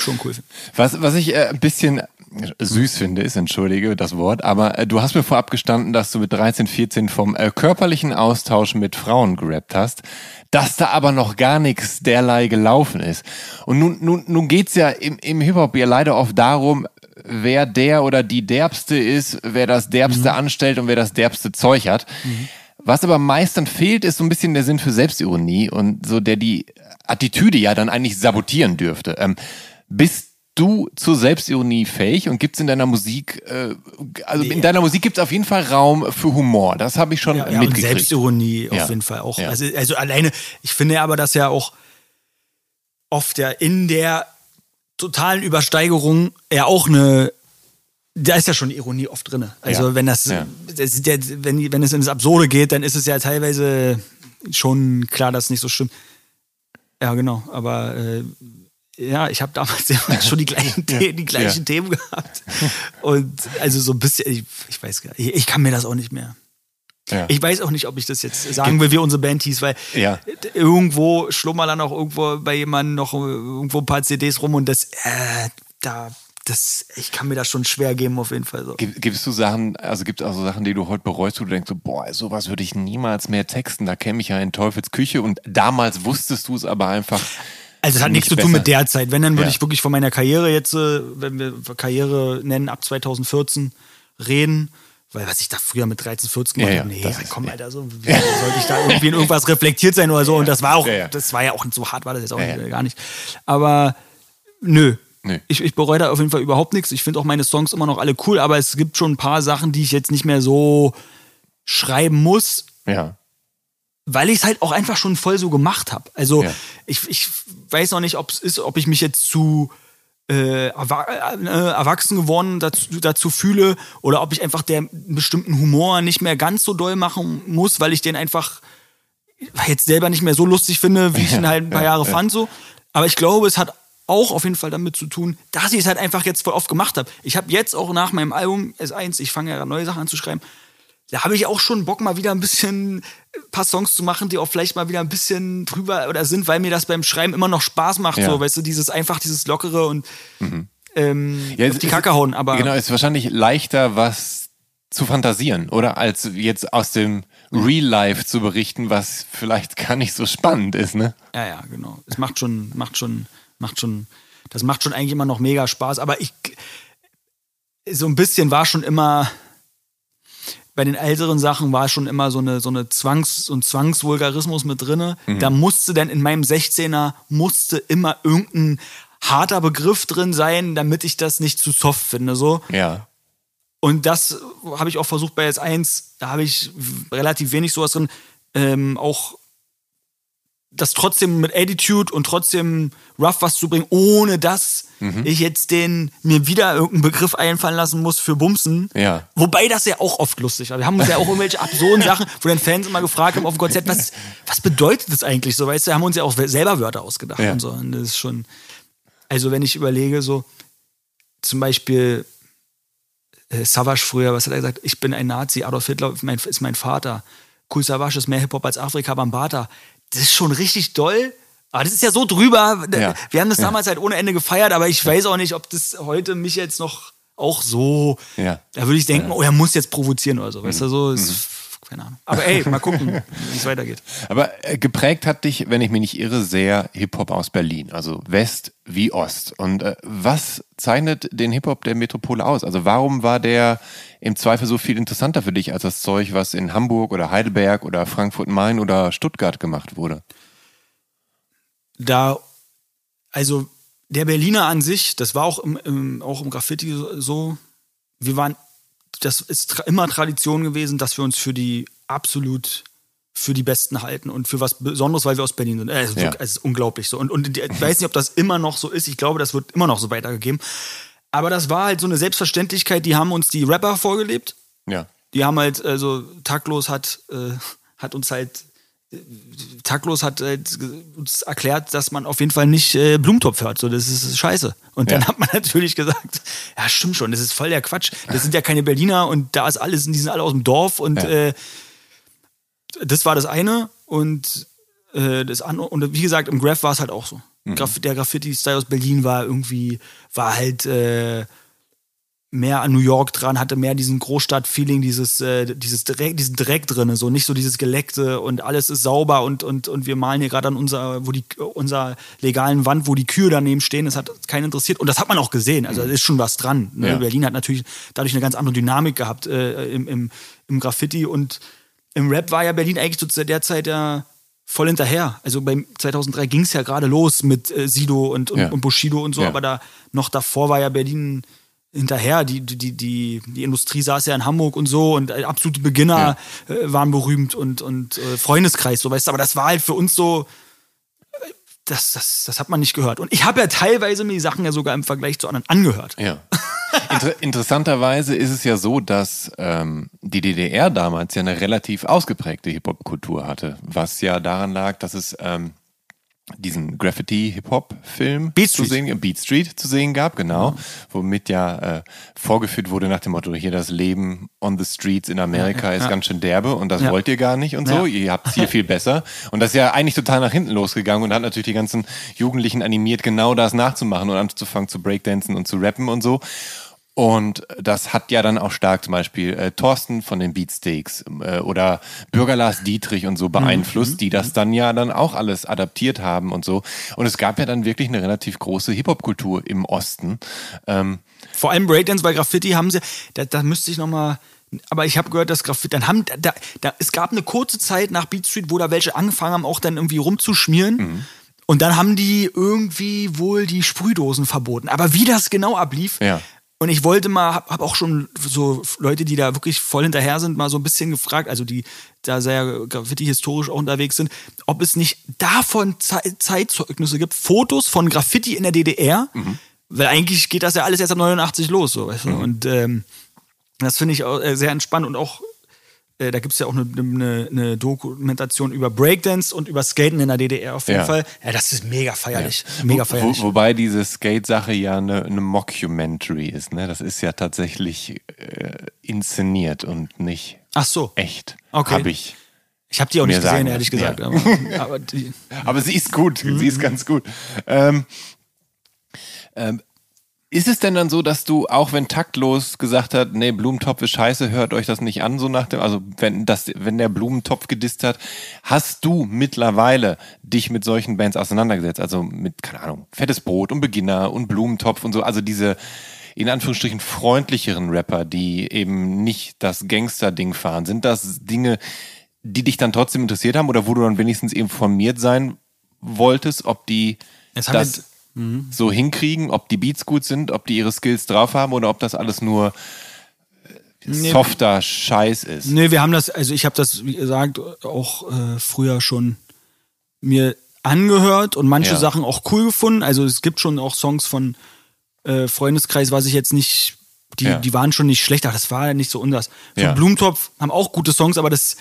schon cool finden. Was, was ich äh, ein bisschen süß finde, ist, entschuldige das Wort, aber äh, du hast mir vorab gestanden, dass du mit 13, 14 vom äh, körperlichen Austausch mit Frauen gerappt hast, dass da aber noch gar nichts derlei gelaufen ist. Und nun, nun, nun geht's ja im, im Hip-Hop ja leider oft darum, wer der oder die Derbste ist, wer das Derbste anstellt und wer das derbste Zeug hat. Was aber meist dann fehlt, ist so ein bisschen der Sinn für Selbstironie und so, der die Attitüde ja dann eigentlich sabotieren dürfte. Ähm, bist du zur Selbstironie fähig und gibt's in deiner Musik, äh, also in deiner Musik gibt's auf jeden Fall Raum für Humor. Das habe ich schon Ja, ja, mitgekriegt. Selbstironie auf Ja. jeden Fall auch. Ja. Also, also alleine, ich finde aber, dass ja auch oft ja in der totalen Übersteigerung ja auch eine, da ist ja schon Ironie oft drin. Also Ja. wenn das, Ja. das ja, wenn, wenn es ins Absurde geht, dann ist es ja teilweise schon klar, dass es nicht so stimmt. Ja, genau. Aber äh, ja, ich habe damals schon die gleichen, The die gleichen Themen gehabt. Und also so ein bisschen, ich, ich weiß gar nicht, ich, ich kann mir das auch nicht mehr. Ja. Ich weiß auch nicht, ob ich das jetzt sagen will, wie unsere Band hieß, weil Ja. irgendwo schlummern dann auch irgendwo bei jemandem noch irgendwo ein paar CDs rum und das, äh, da, das, ich kann mir das schon schwer geben, auf jeden Fall so. Gib- Gibst du Sachen, also gibt es auch so Sachen, die du heute bereust, wo du denkst, so, boah, sowas würde ich niemals mehr texten, da käme ich ja in Teufels Küche und damals wusstest du es aber einfach. Also es hat nichts zu tun mit der Zeit. Wenn, dann würde Ja. ich wirklich von meiner Karriere jetzt, äh, wenn wir Karriere nennen, ab 2014 reden. Weil was ich da früher mit 13, 14 gemacht Ja, habe, nee, komm, ja. Alter, so, wie sollte ich da irgendwie in irgendwas reflektiert sein oder so? Und das war auch, Ja, das war ja auch so hart, war das jetzt auch nicht, gar nicht. Aber nö. Nö. Ich, ich bereue da auf jeden Fall überhaupt nichts. Ich finde auch meine Songs immer noch alle cool, aber es gibt schon ein paar Sachen, die ich jetzt nicht mehr so schreiben muss, Ja. weil ich es halt auch einfach schon voll so gemacht habe. Also Ja. ich, ich weiß noch nicht, ob es ist, ob ich mich jetzt zu äh, erwa äh, erwachsen geworden dazu, dazu fühle oder ob ich einfach der bestimmten Humor nicht mehr ganz so doll machen muss, weil ich den einfach jetzt selber nicht mehr so lustig finde, wie ich ihn halt ein paar Jahre fand so. Aber ich glaube, es hat auch auf jeden Fall damit zu tun, dass ich es halt einfach jetzt voll oft gemacht habe. Ich habe jetzt auch nach meinem Album S1, ich fange ja neue Sachen an zu schreiben, da habe ich auch schon Bock, mal wieder ein bisschen ein paar Songs zu machen, die auch vielleicht mal wieder ein bisschen drüber oder sind, weil mir das beim Schreiben immer noch Spaß macht. Ja. So, weißt du, dieses einfach, dieses Lockere und ähm, Mhm. Ja, auf die Kacke hauen. Aber Genau, es ist wahrscheinlich leichter, was zu fantasieren, oder? Als jetzt aus dem Real Life zu berichten, was vielleicht gar nicht so spannend ist, ne? ja, ja, genau. Es macht schon, macht schon, macht schon, das macht schon eigentlich immer noch mega Spaß. Aber ich, so ein bisschen war schon immer, bei den älteren Sachen war schon immer so eine, so eine Zwangs, ein Zwangsvulgarismus mit drinne. Da musste dann in meinem 16er musste immer irgendein harter Begriff drin sein, damit ich das nicht zu soft finde, so. Ja. Und das habe ich auch versucht bei S1, da habe ich relativ wenig sowas drin. Ähm, auch das trotzdem mit Attitude und trotzdem rough was zu bringen, ohne dass ich jetzt den mir wieder irgendeinen Begriff einfallen lassen muss für Bumsen. Ja. Wobei das ja auch oft lustig war. Wir haben uns ja auch irgendwelche absurden Sachen, wo dann Fans immer gefragt haben auf dem Konzert, was, was bedeutet das eigentlich so? Weißt du, haben uns ja auch selber Wörter ausgedacht Ja. und so. Und das ist schon, also wenn ich überlege, so zum Beispiel äh, Savage früher, was hat er gesagt? Ich bin ein Nazi, Adolf Hitler mein, ist mein Vater. Cool Savage ist mehr Hip-Hop als Afrika Bambata. Das ist schon richtig doll. Aber das ist ja so drüber. Ja. Wir haben das Ja. damals halt ohne Ende gefeiert, aber ich weiß auch nicht, ob das heute mich jetzt noch auch so. Ja. Da würde ich denken, oh, er muss jetzt provozieren oder so. Mhm. Weißt du, so ist, keine Ahnung. Aber ey, mal gucken, wie es weitergeht. Aber äh, geprägt hat dich, wenn ich mich nicht irre, sehr Hip-Hop aus Berlin, also West wie Ost. Und äh, was zeichnet den Hip-Hop der Metropole aus? Also warum war der im Zweifel so viel interessanter für dich als das Zeug, was in Hamburg oder Heidelberg oder Frankfurt-Main oder Stuttgart gemacht wurde? da, also der Berliner an sich, das war auch im, im, auch im Graffiti so- so, wir waren, das ist tra immer Tradition gewesen, dass wir uns für die absolut für die Besten halten und für was Besonderes, weil wir aus Berlin sind. Äh, es, ist Ja. es ist unglaublich so. Und, und ich weiß nicht, ob das immer noch so ist. Ich glaube, das wird immer noch so weitergegeben. Aber das war halt so eine Selbstverständlichkeit, die haben uns die Rapper vorgelebt Ja. die haben halt, also Taktlos hat, äh, hat uns halt, äh, Taktlos hat halt uns erklärt, dass man auf jeden Fall nicht äh, Blumentopf hört. So, das ist scheiße. Und dann Ja. hat man natürlich gesagt, ja, stimmt schon, das ist voll der Quatsch. Das sind ja keine Berliner und da ist alles, die sind alle aus dem Dorf und Ja. äh, das war das eine. Und äh, das andere, und wie gesagt, im Graph war es halt auch so. Mhm. Der Graffiti-Style aus Berlin war irgendwie, war halt äh, mehr an New York dran, hatte mehr diesen Großstadt-Feeling, dieses, äh, dieses Dreck, diesen Dreck drinne, so nicht so dieses Geleckte und alles ist sauber und, und, und wir malen hier gerade an unserer, wo die, unserer legalen Wand, wo die Kühe daneben stehen, das hat keinen interessiert und das hat man auch gesehen, also da ist schon was dran. Ne? Ja. Berlin hat natürlich dadurch eine ganz andere Dynamik gehabt äh, im, im, im Graffiti und im Rap war ja Berlin eigentlich zu der Zeit ja voll hinterher. Also beim 2003 ging es ja gerade los mit äh, Sido und, und, Ja. und Bushido und so, Ja. aber da noch davor war ja Berlin hinterher. Die, die, die, die, Industrie saß ja in Hamburg und so und äh, absolute Beginner äh, waren berühmt und, und äh, Freundeskreis, so weißt du, aber das war halt für uns so. äh, Das, das, das hat man nicht gehört. Und ich habe ja teilweise mir die Sachen ja sogar im Vergleich zu anderen angehört. Ja. Inter interessanterweise ist es ja so, dass ähm, die DDR damals ja eine relativ ausgeprägte Hip-Hop-Kultur hatte, was ja daran lag, dass es ähm, diesen Graffiti-Hip-Hop-Film Beat zu Street. sehen, äh, Beat Street zu sehen gab, genau, womit ja äh, vorgeführt wurde nach dem Motto, hier das Leben on the streets in Amerika ist ganz schön derbe und das Ja. wollt ihr gar nicht und so, Ja. ihr habt es hier viel besser. Und das ist ja eigentlich total nach hinten losgegangen und hat natürlich die ganzen Jugendlichen animiert, genau das nachzumachen und anzufangen zu Breakdancen und zu rappen und so. Und das hat ja dann auch stark zum Beispiel äh, Thorsten von den Beatsteaks äh, oder Bürger Lars Dietrich und so beeinflusst, die das dann ja dann auch alles adaptiert haben und so. Und es gab ja dann wirklich eine relativ große Hip-Hop-Kultur im Osten. Ähm, Vor allem Breakdance bei Graffiti haben sie, da, da müsste ich nochmal, aber ich habe gehört, dass Graffiti, dann haben, da, da, es gab eine kurze Zeit nach Beat Street, wo da welche angefangen haben, auch dann irgendwie rumzuschmieren. Mhm. Und dann haben die irgendwie wohl die Sprühdosen verboten. Aber wie das genau ablief, Ja. Und ich wollte mal, hab, hab auch schon so Leute, die da wirklich voll hinterher sind, mal so ein bisschen gefragt, also die da sehr Graffiti-historisch auch unterwegs sind, ob es nicht davon Ze Zeitzeugnisse gibt, Fotos von Graffiti in der DDR, Weil eigentlich geht das ja alles erst ab 89 los, so, weißt du? Und ähm, das finde ich auch äh, sehr entspannt und auch, äh, da gibt es ja auch eine, eine, eine Dokumentation über Breakdance und über Skaten in der DDR auf jeden Ja. Fall. Ja, das ist mega feierlich. Mega Wo, feierlich. wobei diese Skate-Sache ja eine, eine Mockumentary ist, ne? Das ist ja tatsächlich äh, inszeniert und nicht Ach so. echt. Okay. Hab ich. Ich habe die auch nicht gesehen, ehrlich gesagt. ja. Aber, aber Aber sie ist gut. Mhm. Sie ist ganz gut. Ähm, ähm, ist es denn dann so, dass du, auch wenn taktlos gesagt hat, nee, Blumentopf ist scheiße, hört euch das nicht an, so nach dem, also wenn das, wenn der Blumentopf gedisst hat, hast du mittlerweile dich mit solchen Bands auseinandergesetzt? Also mit, keine Ahnung, Fettes Brot und Beginner und Blumentopf und so, also diese in Anführungsstrichen freundlicheren Rapper, die eben nicht das Gangster-Ding fahren. Sind das Dinge, die dich dann trotzdem interessiert haben oder wo du dann wenigstens informiert sein wolltest, ob die das Mhm. so hinkriegen, ob die Beats gut sind, ob die ihre Skills drauf haben oder ob das alles nur äh, softer Scheiß ist. Nee, wir haben das, also ich habe das, wie gesagt, auch äh, früher schon mir angehört und manche Ja. Sachen auch cool gefunden. Also es gibt schon auch Songs von äh, Freundeskreis, was ich jetzt nicht, die, Ja. die waren schon nicht schlecht, aber das war ja nicht so unseres. Von Ja. Blumentopf haben auch gute Songs, aber das,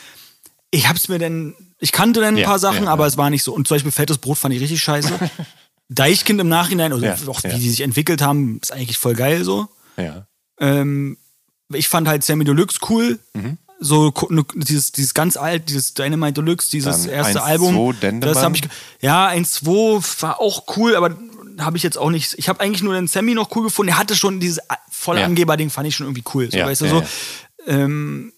ich hab's mir denn, ich kannte dann ein paar Sachen, aber es war nicht so. Und zum Beispiel Fettes Brot fand ich richtig scheiße. Deichkind im Nachhinein, also Ja, auch ja. wie die sich entwickelt haben, ist eigentlich voll geil so. Ja. Ähm, ich fand halt Sammy Deluxe cool. Mhm. So ne- dieses, dieses ganz alt, dieses Dynamite Deluxe, dieses Dann erste 1-2 Album. Dendemann. Das habe ich. Ja, 1-2 war auch cool, aber habe ich jetzt auch nicht. Ich habe eigentlich nur den Sammy noch cool gefunden. Er hatte schon dieses volle Ja. Angeber-Ding, fand ich schon irgendwie cool. So, Ja, weißt du so. Ähm,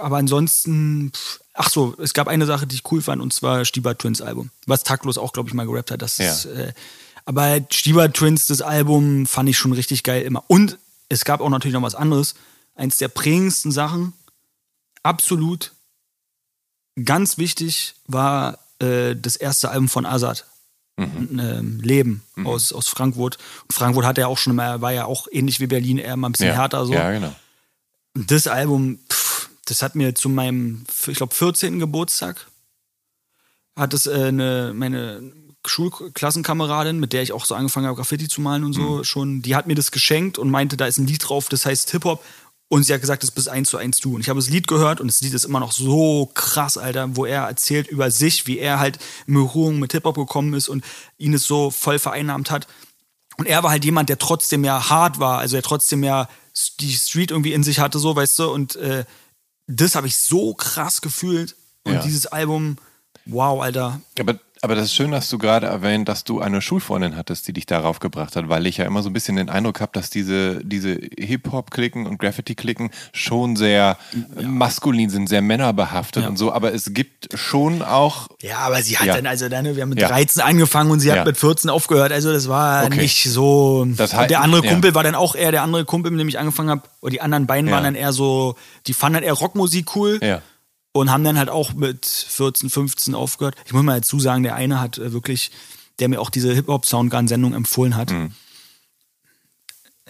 aber ansonsten, pff, ach so, es gab eine Sache, die ich cool fand, und zwar Stieber Twins Album, was Taktlos auch, glaube ich, mal gerappt hat. Das Ja. ist, äh, aber Stieber Twins, das Album, fand ich schon richtig geil immer. Und es gab auch natürlich noch was anderes. Eins der prägendsten Sachen, absolut ganz wichtig, war äh, das erste Album von Azad. Ähm, Leben aus, aus Frankfurt. Und Frankfurt hat ja auch schon mal, war ja auch ähnlich wie Berlin, eher mal ein bisschen Ja. härter so. ja, genau. Und das Album, pff, das hat mir zu meinem, ich glaube, 14. Geburtstag, hat es äh, eine, meine Schulklassenkameradin, mit der ich auch so angefangen habe, Graffiti zu malen und so, schon, die hat mir das geschenkt und meinte, da ist ein Lied drauf, das heißt Hip-Hop. Und sie hat gesagt, das bist eins zu eins du. Und ich habe das Lied gehört und das Lied ist immer noch so krass, Alter, wo er erzählt über sich, wie er halt in Berührung mit Hip-Hop gekommen ist und ihn es so voll vereinnahmt hat. Und er war halt jemand, der trotzdem ja hart war, also der trotzdem ja die Street irgendwie in sich hatte, so, weißt du, und äh, das habe ich so krass gefühlt. Und Ja. dieses Album, wow, Alter. Aber, aber das ist schön, dass du gerade erwähnt, dass du eine Schulfreundin hattest, die dich darauf gebracht hat, weil ich ja immer so ein bisschen den Eindruck habe, dass diese, diese Hip-Hop-Klicken und Graffiti-Klicken schon sehr maskulin sind, sehr männerbehaftet Ja. und so, aber es gibt schon auch Ja, aber sie hat Ja. dann, also dann, wir haben mit Ja. 13 angefangen und sie hat Ja. mit 14 aufgehört. Also das war Okay. nicht so. Das und heißt- der andere ja. Kumpel war dann auch eher der andere Kumpel, mit dem ich angefangen habe. Und die anderen beiden Ja. waren dann eher so, die fanden dann eher Rockmusik cool. Ja. Und haben dann halt auch mit 14, 15 aufgehört. Ich muss mal dazu sagen, der eine hat äh, wirklich, der mir auch diese Hip-Hop-Soundgarn-Sendung empfohlen hat. Mhm.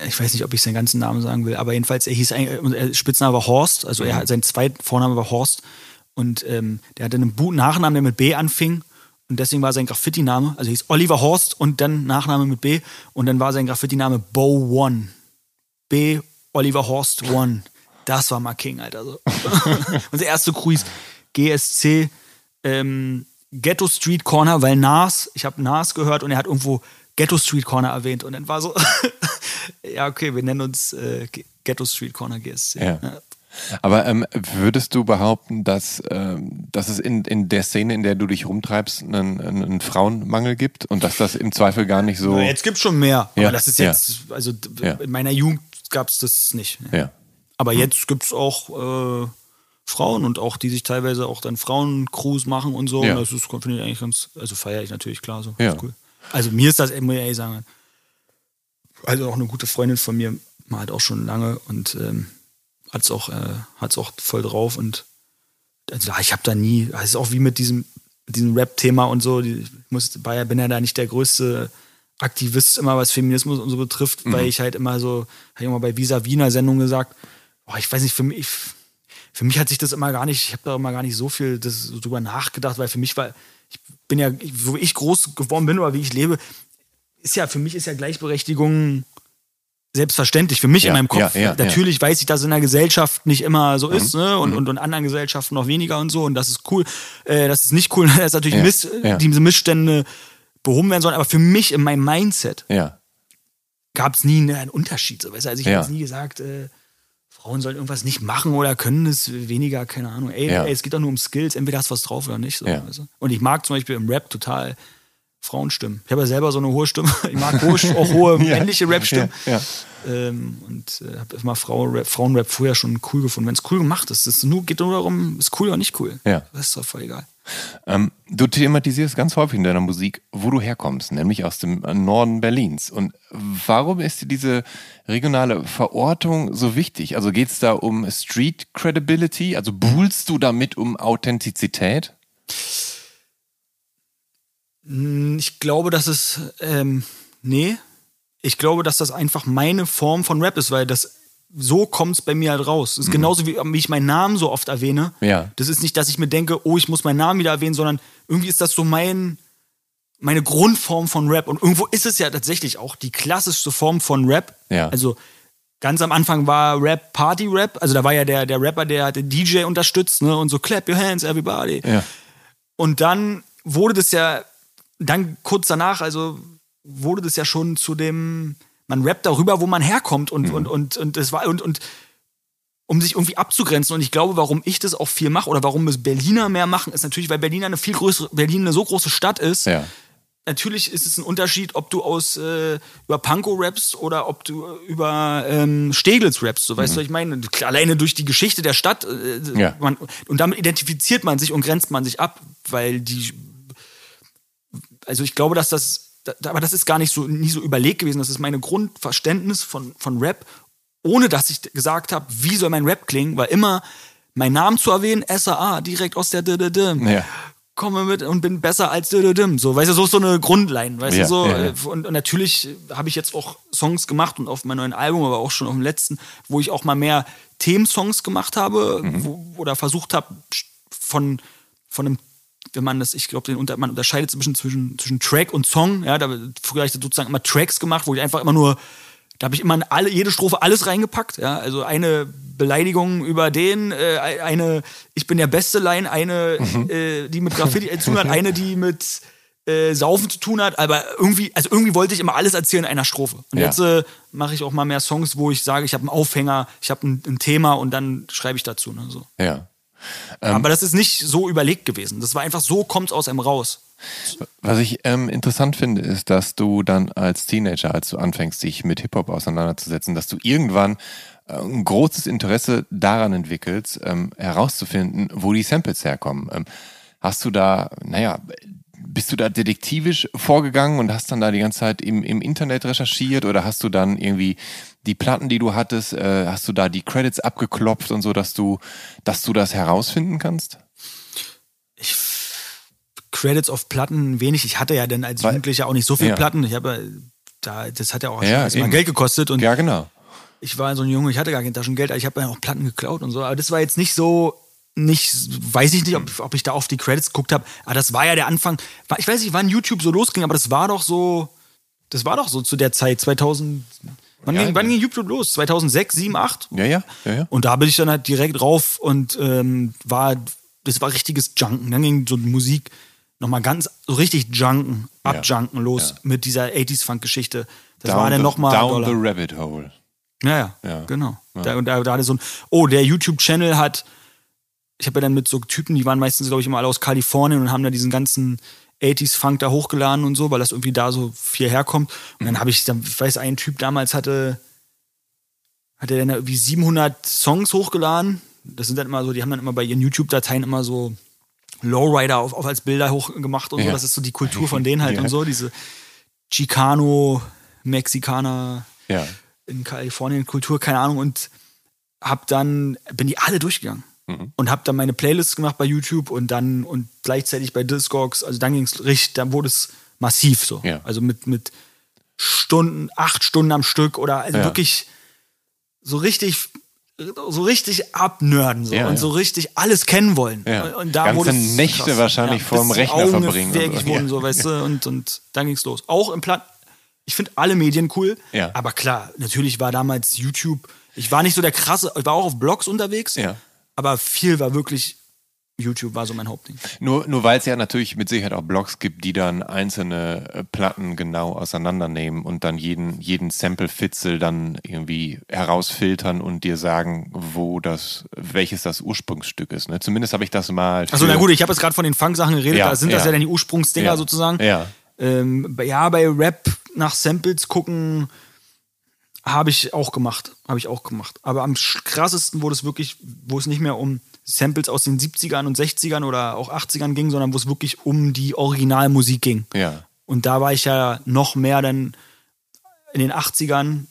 Ich weiß nicht, ob ich seinen ganzen Namen sagen will, aber jedenfalls, er hieß, eigentlich- er- Spitzname war Horst, also Mhm. er hat, sein zweiter Vorname war Horst. Und ähm, der hatte einen guten Nachnamen, der mit B anfing. Und deswegen war sein Graffiti-Name, also hieß Oliver Horst und dann Nachname mit B. Und dann war sein Graffiti-Name Bo One. B. Oliver Horst One. Das war mal King, Alter. So. Unser erste hieß GSC ähm, Ghetto Street Corner, weil Nas, ich habe Nas gehört und er hat irgendwo Ghetto Street Corner erwähnt. Und dann war so, ja, okay, wir nennen uns äh, Ghetto Street Corner GSC. Ja. Aber ähm, würdest du behaupten, dass, ähm, dass es in, in der Szene, in der du dich rumtreibst, einen, einen, Frauenmangel gibt und dass das im Zweifel gar nicht so. Aber Jetzt gibt's schon mehr. Ja, Aber das ist ja. jetzt, also d- Ja. in meiner Jugend gab's das nicht. Ja. Aber jetzt gibt's auch äh, Frauen und auch, die sich teilweise auch dann Frauencrews machen und so. Ja. Und das ist, finde ich eigentlich ganz, also feiere ich natürlich klar so. Ja. Cool. Also mir ist das, muss ich ehrlich sagen, also auch eine gute Freundin von mir, mal halt auch schon lange und ähm, hat's auch, äh, hat's auch voll drauf und also, ich habe da nie, das ist auch wie mit diesem, diesem Rap-Thema und so, ich muss, bin ja da nicht der größte Aktivist immer, was Feminismus und so betrifft, weil ich halt immer so, habe ich immer bei Visa Wiener Sendung gesagt, boah, ich weiß nicht, für mich, für mich hat sich das immer gar nicht, ich habe da immer gar nicht so viel das, drüber nachgedacht, weil für mich war, ich bin ja, wo ich groß geworden bin oder wie ich lebe, ist ja, für mich ist ja Gleichberechtigung selbstverständlich. Für mich Ja, in meinem Kopf. ja, ja, Natürlich weiß ich, dass es in der Gesellschaft nicht immer so ist, Mhm. ne? Und, und, und anderen Gesellschaften noch weniger und so. Und das ist cool. Äh, das ist nicht cool, dass natürlich Ja, Miss, diese Missstände behoben werden sollen. Aber für mich in meinem Mindset gab es nie einen Unterschied. So, weißt du? Also ich habe nie gesagt, äh, Frauen sollen irgendwas nicht machen oder können es weniger, keine Ahnung. Ey, Ja. ey es geht doch nur um Skills, entweder hast du was drauf oder nicht. So, Ja. du? Und ich mag zum Beispiel im Rap total Frauenstimmen. Ich habe ja selber so eine hohe Stimme. Ich mag hohe, auch hohe männliche Rap-Stimmen. Ähm, und äh, habe immer Frauenrap, Frauenrap früher schon cool gefunden. Wenn es cool gemacht ist, es nur, geht nur darum, ist cool oder nicht cool. Das ist doch voll egal. Ähm, du thematisierst ganz häufig in deiner Musik, wo du herkommst, nämlich aus dem Norden Berlins. Und warum ist dir diese regionale Verortung so wichtig? Also geht es da um Street Credibility? Also buhlst du damit um Authentizität? Ich glaube, dass es, ähm, nee, ich glaube, dass das einfach meine Form von Rap ist, weil das so kommt es bei mir halt raus. Das ist genauso wie, wie ich meinen Namen so oft erwähne. Ja. Das ist nicht, dass ich mir denke, oh, ich muss meinen Namen wieder erwähnen, sondern irgendwie ist das so mein, meine Grundform von Rap. Und irgendwo ist es ja tatsächlich auch die klassischste Form von Rap. Ja. Also ganz am Anfang war Rap Party Rap. Also da war ja der, der Rapper, der hat den DJ unterstützt, ne? Und so clap your hands, everybody. Ja. Und dann wurde das ja, dann kurz danach, also wurde das ja schon zu dem, man rappt darüber, wo man herkommt und, und, und, und das war, und, und um sich irgendwie abzugrenzen. Und ich glaube, warum ich das auch viel mache oder warum es Berliner mehr machen, ist natürlich, weil Berlin eine viel größere, Berlin eine so große Stadt ist. Ja. Natürlich ist es ein Unterschied, ob du aus äh, über Pankow rappst oder ob du über ähm, Steglitz rappst. So, weißt du, was ich meine? Alleine durch die Geschichte der Stadt. Äh, Ja. man, und damit identifiziert man sich und grenzt man sich ab, weil die. Also ich glaube, dass das. Da- Aber das ist gar nicht so nie so überlegt gewesen. Das ist meine Grundverständnis von, von Rap, ohne dass ich gesagt habe, wie soll mein Rap klingen, weil immer meinen Namen zu erwähnen, SAA, direkt aus der D -D -D Ja. komme mit und bin besser als Dödödüm. So, weißt du, so ist so eine Grundline, weißt Ja, du, so. ja, Und, und natürlich habe ich jetzt auch Songs gemacht und auf meinem neuen Album, aber auch schon auf dem letzten, wo ich auch mal mehr Themensongs gemacht habe, Mhm. wo, oder versucht habe, von, von einem wenn man das, ich glaube, den unter, man unterscheidet bisschen zwischen, zwischen Track und Song. Ja, da früher habe ich sozusagen immer Tracks gemacht, wo ich einfach immer nur, da habe ich immer in alle, jede Strophe alles reingepackt. Ja, also eine Beleidigung über den, äh, eine, ich bin der beste Line, eine, äh, die mit Graffiti zu tun hat, eine, die mit äh, Saufen zu tun hat, aber irgendwie, also irgendwie wollte ich immer alles erzählen in einer Strophe. Und Ja. jetzt äh, mache ich auch mal mehr Songs, wo ich sage, ich habe einen Aufhänger, ich habe ein, ein Thema und dann schreibe ich dazu. Ne, so. Ja. Aber das ist nicht so überlegt gewesen. Das war einfach so, kommt aus einem raus. Was ich ähm, interessant finde, ist, dass du dann als Teenager, als du anfängst, dich mit Hip-Hop auseinanderzusetzen, dass du irgendwann äh, ein großes Interesse daran entwickelst, ähm, herauszufinden, wo die Samples herkommen. Ähm, hast du da, naja, bist du da detektivisch vorgegangen und hast dann da die ganze Zeit im, im Internet recherchiert oder hast du dann irgendwie die Platten, die du hattest, äh, hast du da die Credits abgeklopft und so, dass du, dass du das herausfinden kannst? Ich Credits auf Platten wenig. Ich hatte ja dann als Weil- Jugendlicher auch nicht so viele Ja. Platten. Ich habe ja- da, das hat ja auch Ja, erstmal. Geld gekostet und Ja, genau. ich war so ein Junge, ich hatte gar kein Taschengeld, ich habe ja auch Platten geklaut und so. Aber das war jetzt nicht so, nicht, weiß ich nicht, ob, ob ich da auf die Credits geguckt habe. Aber das war ja der Anfang. Ich weiß nicht, wann YouTube so losging, aber das war doch so, das war doch so zu der Zeit, 2000. Wann, Ja, ging, wann ging YouTube los? 2006, 7, 8? Ja, ja, ja, ja. Und da bin ich dann halt direkt rauf und ähm, war, das war richtiges Junken. Dann ging so Musik nochmal ganz, so richtig Junken, Ja. abjunken los Ja. mit dieser 80s-Funk-Geschichte. Das Down war dann nochmal. Down the rabbit hole. Ja, ja, Ja. genau. Da, und da, da hatte so ein, oh, der YouTube-Channel hat, ich habe ja dann mit so Typen, die waren meistens, glaube ich, immer alle aus Kalifornien und haben da diesen ganzen 80s-Funk da hochgeladen und so, weil das irgendwie da so viel herkommt. Und dann habe ich, dann, ich weiß, ein Typ damals hatte, hatte dann irgendwie 700 Songs hochgeladen. Das sind dann immer so, die haben dann immer bei ihren YouTube-Dateien immer so Lowrider auf, auf als Bilder hochgemacht und so. Ja. Das ist so die Kultur von denen halt Ja. und so, diese Chicano, Mexikaner, Ja. in Kalifornien Kultur, keine Ahnung, und hab dann, bin die alle durchgegangen. Mhm. Und hab dann meine Playlists gemacht bei YouTube und dann und gleichzeitig bei Discogs, also dann ging's richtig, dann wurde es massiv so. Ja. Also mit, mit Stunden, acht Stunden am Stück oder also Ja. wirklich so richtig, so richtig abnörden so Ja, und ja. so richtig alles kennen wollen. Ja. Und, da Ganze wurde es Nächte wahrscheinlich bis vorm die Rechner Augen verbringen und wurden, Ja. so, weißt du, und, und dann ging's los. Auch im Platt, ich finde alle Medien cool. Ja. Aber klar, natürlich war damals YouTube, ich war nicht so der krasse, ich war auch auf Blogs unterwegs. Ja. Aber viel war wirklich, YouTube war so mein Hauptding. Nur, nur weil es ja natürlich mit Sicherheit auch Blogs gibt, die dann einzelne äh, Platten genau auseinandernehmen und dann jeden, jeden Sample-Fitzel dann irgendwie herausfiltern und dir sagen, wo das, welches das Ursprungsstück ist. Ne? Zumindest habe ich das mal. Also na gut, ich habe jetzt gerade von den Funk-Sachen geredet, Ja, da sind das ja. ja dann die Ursprungsdinger Ja. sozusagen. Ja. Ähm, ja, bei Rap nach Samples gucken habe ich auch gemacht. Habe ich auch gemacht. Aber am krassesten wurde es wirklich, wo es nicht mehr um Samples aus den 70ern und 60ern oder auch 80ern ging, sondern wo es wirklich um die Originalmusik ging. Ja. Und da war ich ja noch mehr dann in den 80ern,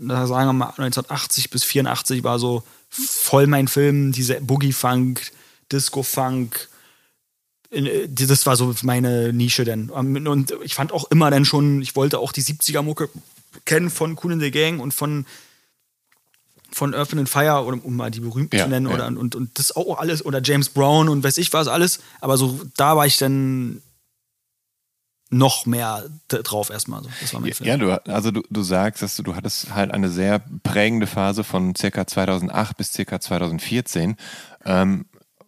da sagen wir mal 1980 bis 84 war so voll mein Film, diese Boogie-Funk, Disco-Funk, äh, das war so meine Nische denn. Und ich fand auch immer dann schon, ich wollte auch die 70er-Mucke kennen von Cool in the Gang und von von Earth and Fire, oder um mal die berühmten Ja, zu nennen, ja. oder und, und das auch alles, oder James Brown und weiß ich was alles. Aber so, da war ich dann noch mehr drauf erstmal. So. Das war mein Film. Ja, du, also du, du sagst, dass du, du hattest halt eine sehr prägende Phase von circa 2008 bis circa 2014, ähm,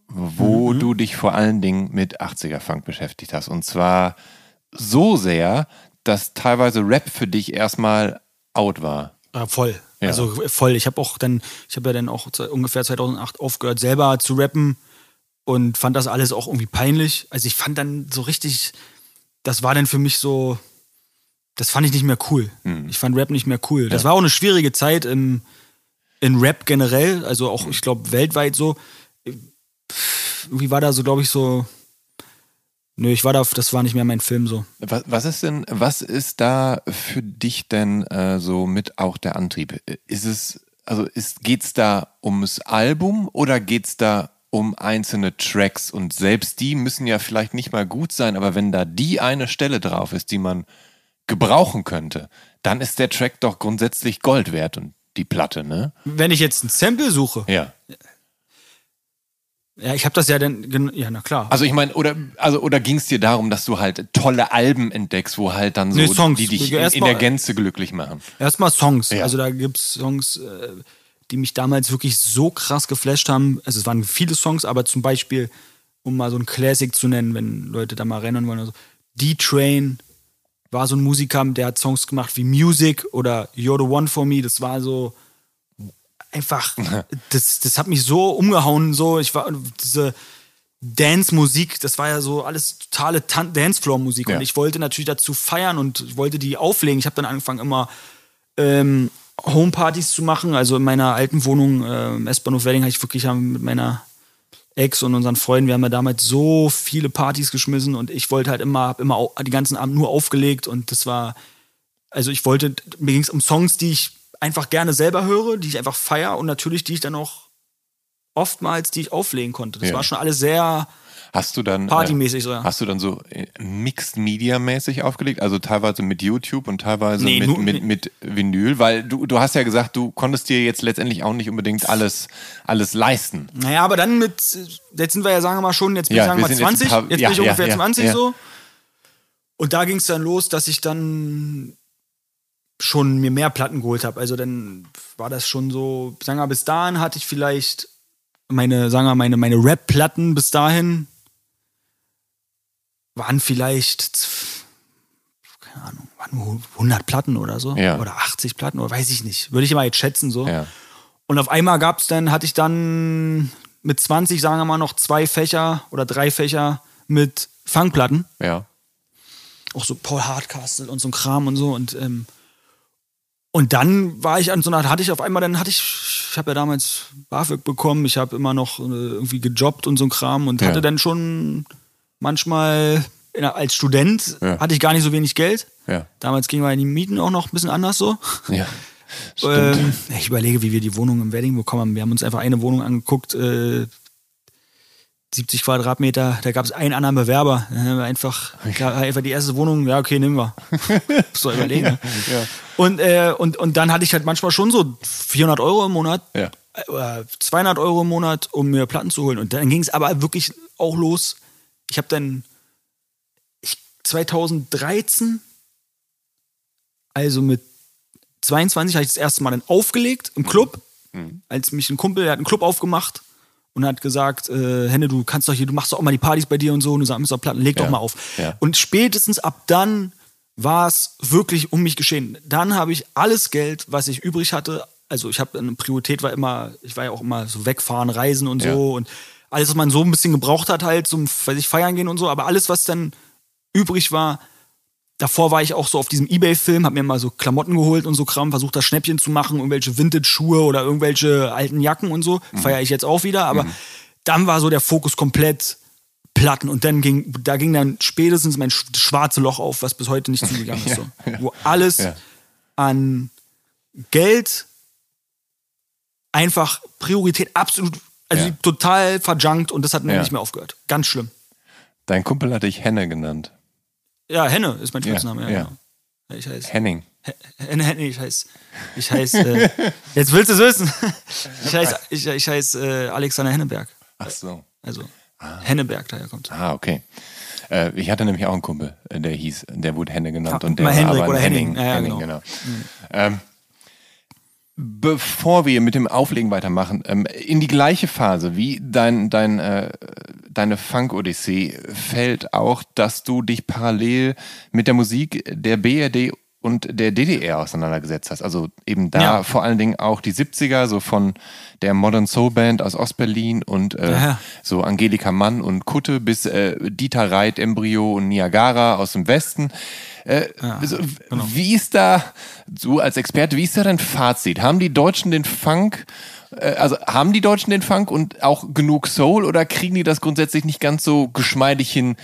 wo Mhm. du dich vor allen Dingen mit 80er-Funk beschäftigt hast. Und zwar so sehr, dass teilweise Rap für dich erstmal out war. Ja, voll. Ja. Also voll. Ich habe auch dann, ich habe ja dann auch ungefähr 2008 aufgehört, selber zu rappen und fand das alles auch irgendwie peinlich. Also ich fand dann so richtig, das war dann für mich so, das fand ich nicht mehr cool. Ich fand Rap nicht mehr cool. Das Ja. war auch eine schwierige Zeit im, in Rap generell, also auch, ich glaube, weltweit so. Irgendwie war da so, glaube ich, so, nö, ich war da, das war nicht mehr mein Film so. Was, was ist denn, was ist da für dich denn äh, so mit auch der Antrieb? Ist es, also ist, geht's da ums Album oder geht's da um einzelne Tracks? Und selbst die müssen ja vielleicht nicht mal gut sein, aber wenn da die eine Stelle drauf ist, die man gebrauchen könnte, dann ist der Track doch grundsätzlich Gold wert und die Platte, ne? Wenn ich jetzt ein Sample suche, Ja. Ja, ich habe das ja dann, ja, na klar. Also ich meine, oder also oder ging es dir darum, dass du halt tolle Alben entdeckst, wo halt dann so Nee, Songs. die dich in, in der Gänze glücklich machen? Erstmal Songs. Ja. Also da gibt's Songs, äh, die mich damals wirklich so krass geflasht haben. Also es waren viele Songs, aber zum Beispiel, um mal so ein Classic zu nennen, wenn Leute da mal rennen wollen. Also D-Train war so ein Musiker, der hat Songs gemacht wie Music oder You're the One for Me. Das war so einfach, das, das hat mich so umgehauen. So, ich war diese Dance-Musik, das war ja so alles totale Dancefloor-Musik. Ja. Und ich wollte natürlich dazu feiern und ich wollte die auflegen. Ich habe dann angefangen, immer ähm, Homepartys zu machen. Also in meiner alten Wohnung, äh, im S-Bahnhof Wedding, habe ich wirklich mit meiner Ex und unseren Freunden, wir haben ja damals so viele Partys geschmissen und ich wollte halt immer, hab immer die ganzen Abend nur aufgelegt und das war, also ich wollte, mir ging es um Songs, die ich einfach gerne selber höre, die ich einfach feier und natürlich die ich dann auch oftmals, die ich auflegen konnte. Das Ja. war schon alles sehr Hast du dann Partymäßig so, ja. Hast du dann so äh, Mixed Media mäßig aufgelegt, also teilweise mit YouTube und teilweise Nee, mit, nur- mit, mit Vinyl, weil du, du hast ja gesagt, du konntest dir jetzt letztendlich auch nicht unbedingt alles alles leisten. Naja, aber dann mit, jetzt sind wir ja, sagen wir mal schon, jetzt bin Ja, ich sagen wir mal jetzt ein 20, paar- jetzt ja, bin ich ungefähr ja, 20 ja. so. Und da ging es dann los, dass ich dann schon mir mehr Platten geholt habe. Also dann war das schon so, sagen wir bis dahin hatte ich vielleicht meine, sagen wir mal, meine, meine Rap-Platten bis dahin waren vielleicht, keine Ahnung, waren nur 100 Platten oder so. Ja. Oder 80 Platten oder weiß ich nicht. Würde ich mal jetzt schätzen so. Ja. Und auf einmal gab es dann, hatte ich dann mit 20, sagen wir mal, noch zwei Fächer oder drei Fächer mit Fangplatten. Ja. Auch so Paul Hardcastle und so ein Kram und so. Und, ähm, und dann war ich an so einer, hatte ich auf einmal, dann hatte ich, ich habe ja damals BAföG bekommen, ich habe immer noch äh, irgendwie gejobbt und so ein Kram und Ja. hatte dann schon manchmal, als Student Ja. hatte ich gar nicht so wenig Geld. Ja. Damals gingen wir die Mieten auch noch ein bisschen anders so. Ja. Ähm, ich überlege, wie wir die Wohnung im Wedding bekommen haben. Wir haben uns einfach eine Wohnung angeguckt, äh, 70 Quadratmeter, da gab es einen anderen Bewerber. Dann haben wir einfach, einfach die erste Wohnung, ja, okay, nehmen wir. so überlegen. ne? Und, äh, und, und dann hatte ich halt manchmal schon so 400 Euro im Monat. Ja. äh, Oder 200 Euro im Monat, um mir Platten zu holen. Und dann ging es aber wirklich auch los. Ich habe dann ich, 2013 also mit 22 habe ich das erste Mal dann aufgelegt im Club, Mhm. als mich ein Kumpel, der hat einen Club aufgemacht und hat gesagt, äh, Henne, du kannst doch hier, du machst doch auch mal die Partys bei dir und so, und du sammelst doch Platten, leg Ja. doch mal auf. Ja. Und spätestens ab dann war es wirklich um mich geschehen. Dann habe ich alles Geld, was ich übrig hatte, also ich habe eine Priorität war immer, ich war ja auch immer so wegfahren, reisen und Ja. so und alles, was man so ein bisschen gebraucht hat, halt zum, weiß ich, feiern gehen und so, aber alles, was dann übrig war, davor war ich auch so auf diesem Ebay-Film, hab mir mal so Klamotten geholt und so Kram, versucht da Schnäppchen zu machen, irgendwelche Vintage-Schuhe oder irgendwelche alten Jacken und so. Feiere ich jetzt auch wieder, aber dann war so der Fokus komplett Platten und dann ging, da ging dann spätestens mein sch- schwarze Loch auf, was bis heute nicht zugegangen ist. So. Wo alles Ja. an Geld einfach Priorität absolut, also total verjunkt und das hat mir nicht mehr aufgehört. Ganz schlimm. Dein Kumpel hatte ich Henne genannt. Ja, Henne ist mein Ja, Spitzname. Ja, ja. Genau. Ich heiße Henning. Henne, Henne, ich heiße, ich heiße, äh, jetzt willst du es wissen. Ich heiße, ich, ich heiße äh, Alexander Henneberg. Ach so. Also Henneberg, daher kommt. Ah, okay. Äh, ich hatte nämlich auch einen Kumpel, äh, der hieß, der wurde Henne genannt Ja, und der Hendrik aber oder Henning. Henning. Ja, ja, Henning, genau. genau. Ähm, bevor wir mit dem Auflegen weitermachen, ähm, in die gleiche Phase wie dein, dein, äh, deine Funk-Odyssee fällt auch, dass du dich parallel mit der Musik der BRD und der DDR auseinandergesetzt hast. Also eben da Ja. vor allen Dingen auch die 70er, so von der Modern Soul Band aus Ostberlin und äh, Ja. so Angelika Mann und Kutte bis äh, Dieter Reit, Embryo und Niagara aus dem Westen. Äh, so, genau. Wie ist da, du als Experte, wie ist da dein Fazit? Haben die Deutschen den Funk, also haben die Deutschen den Funk und auch genug Soul oder kriegen die das grundsätzlich nicht ganz so geschmeidig hin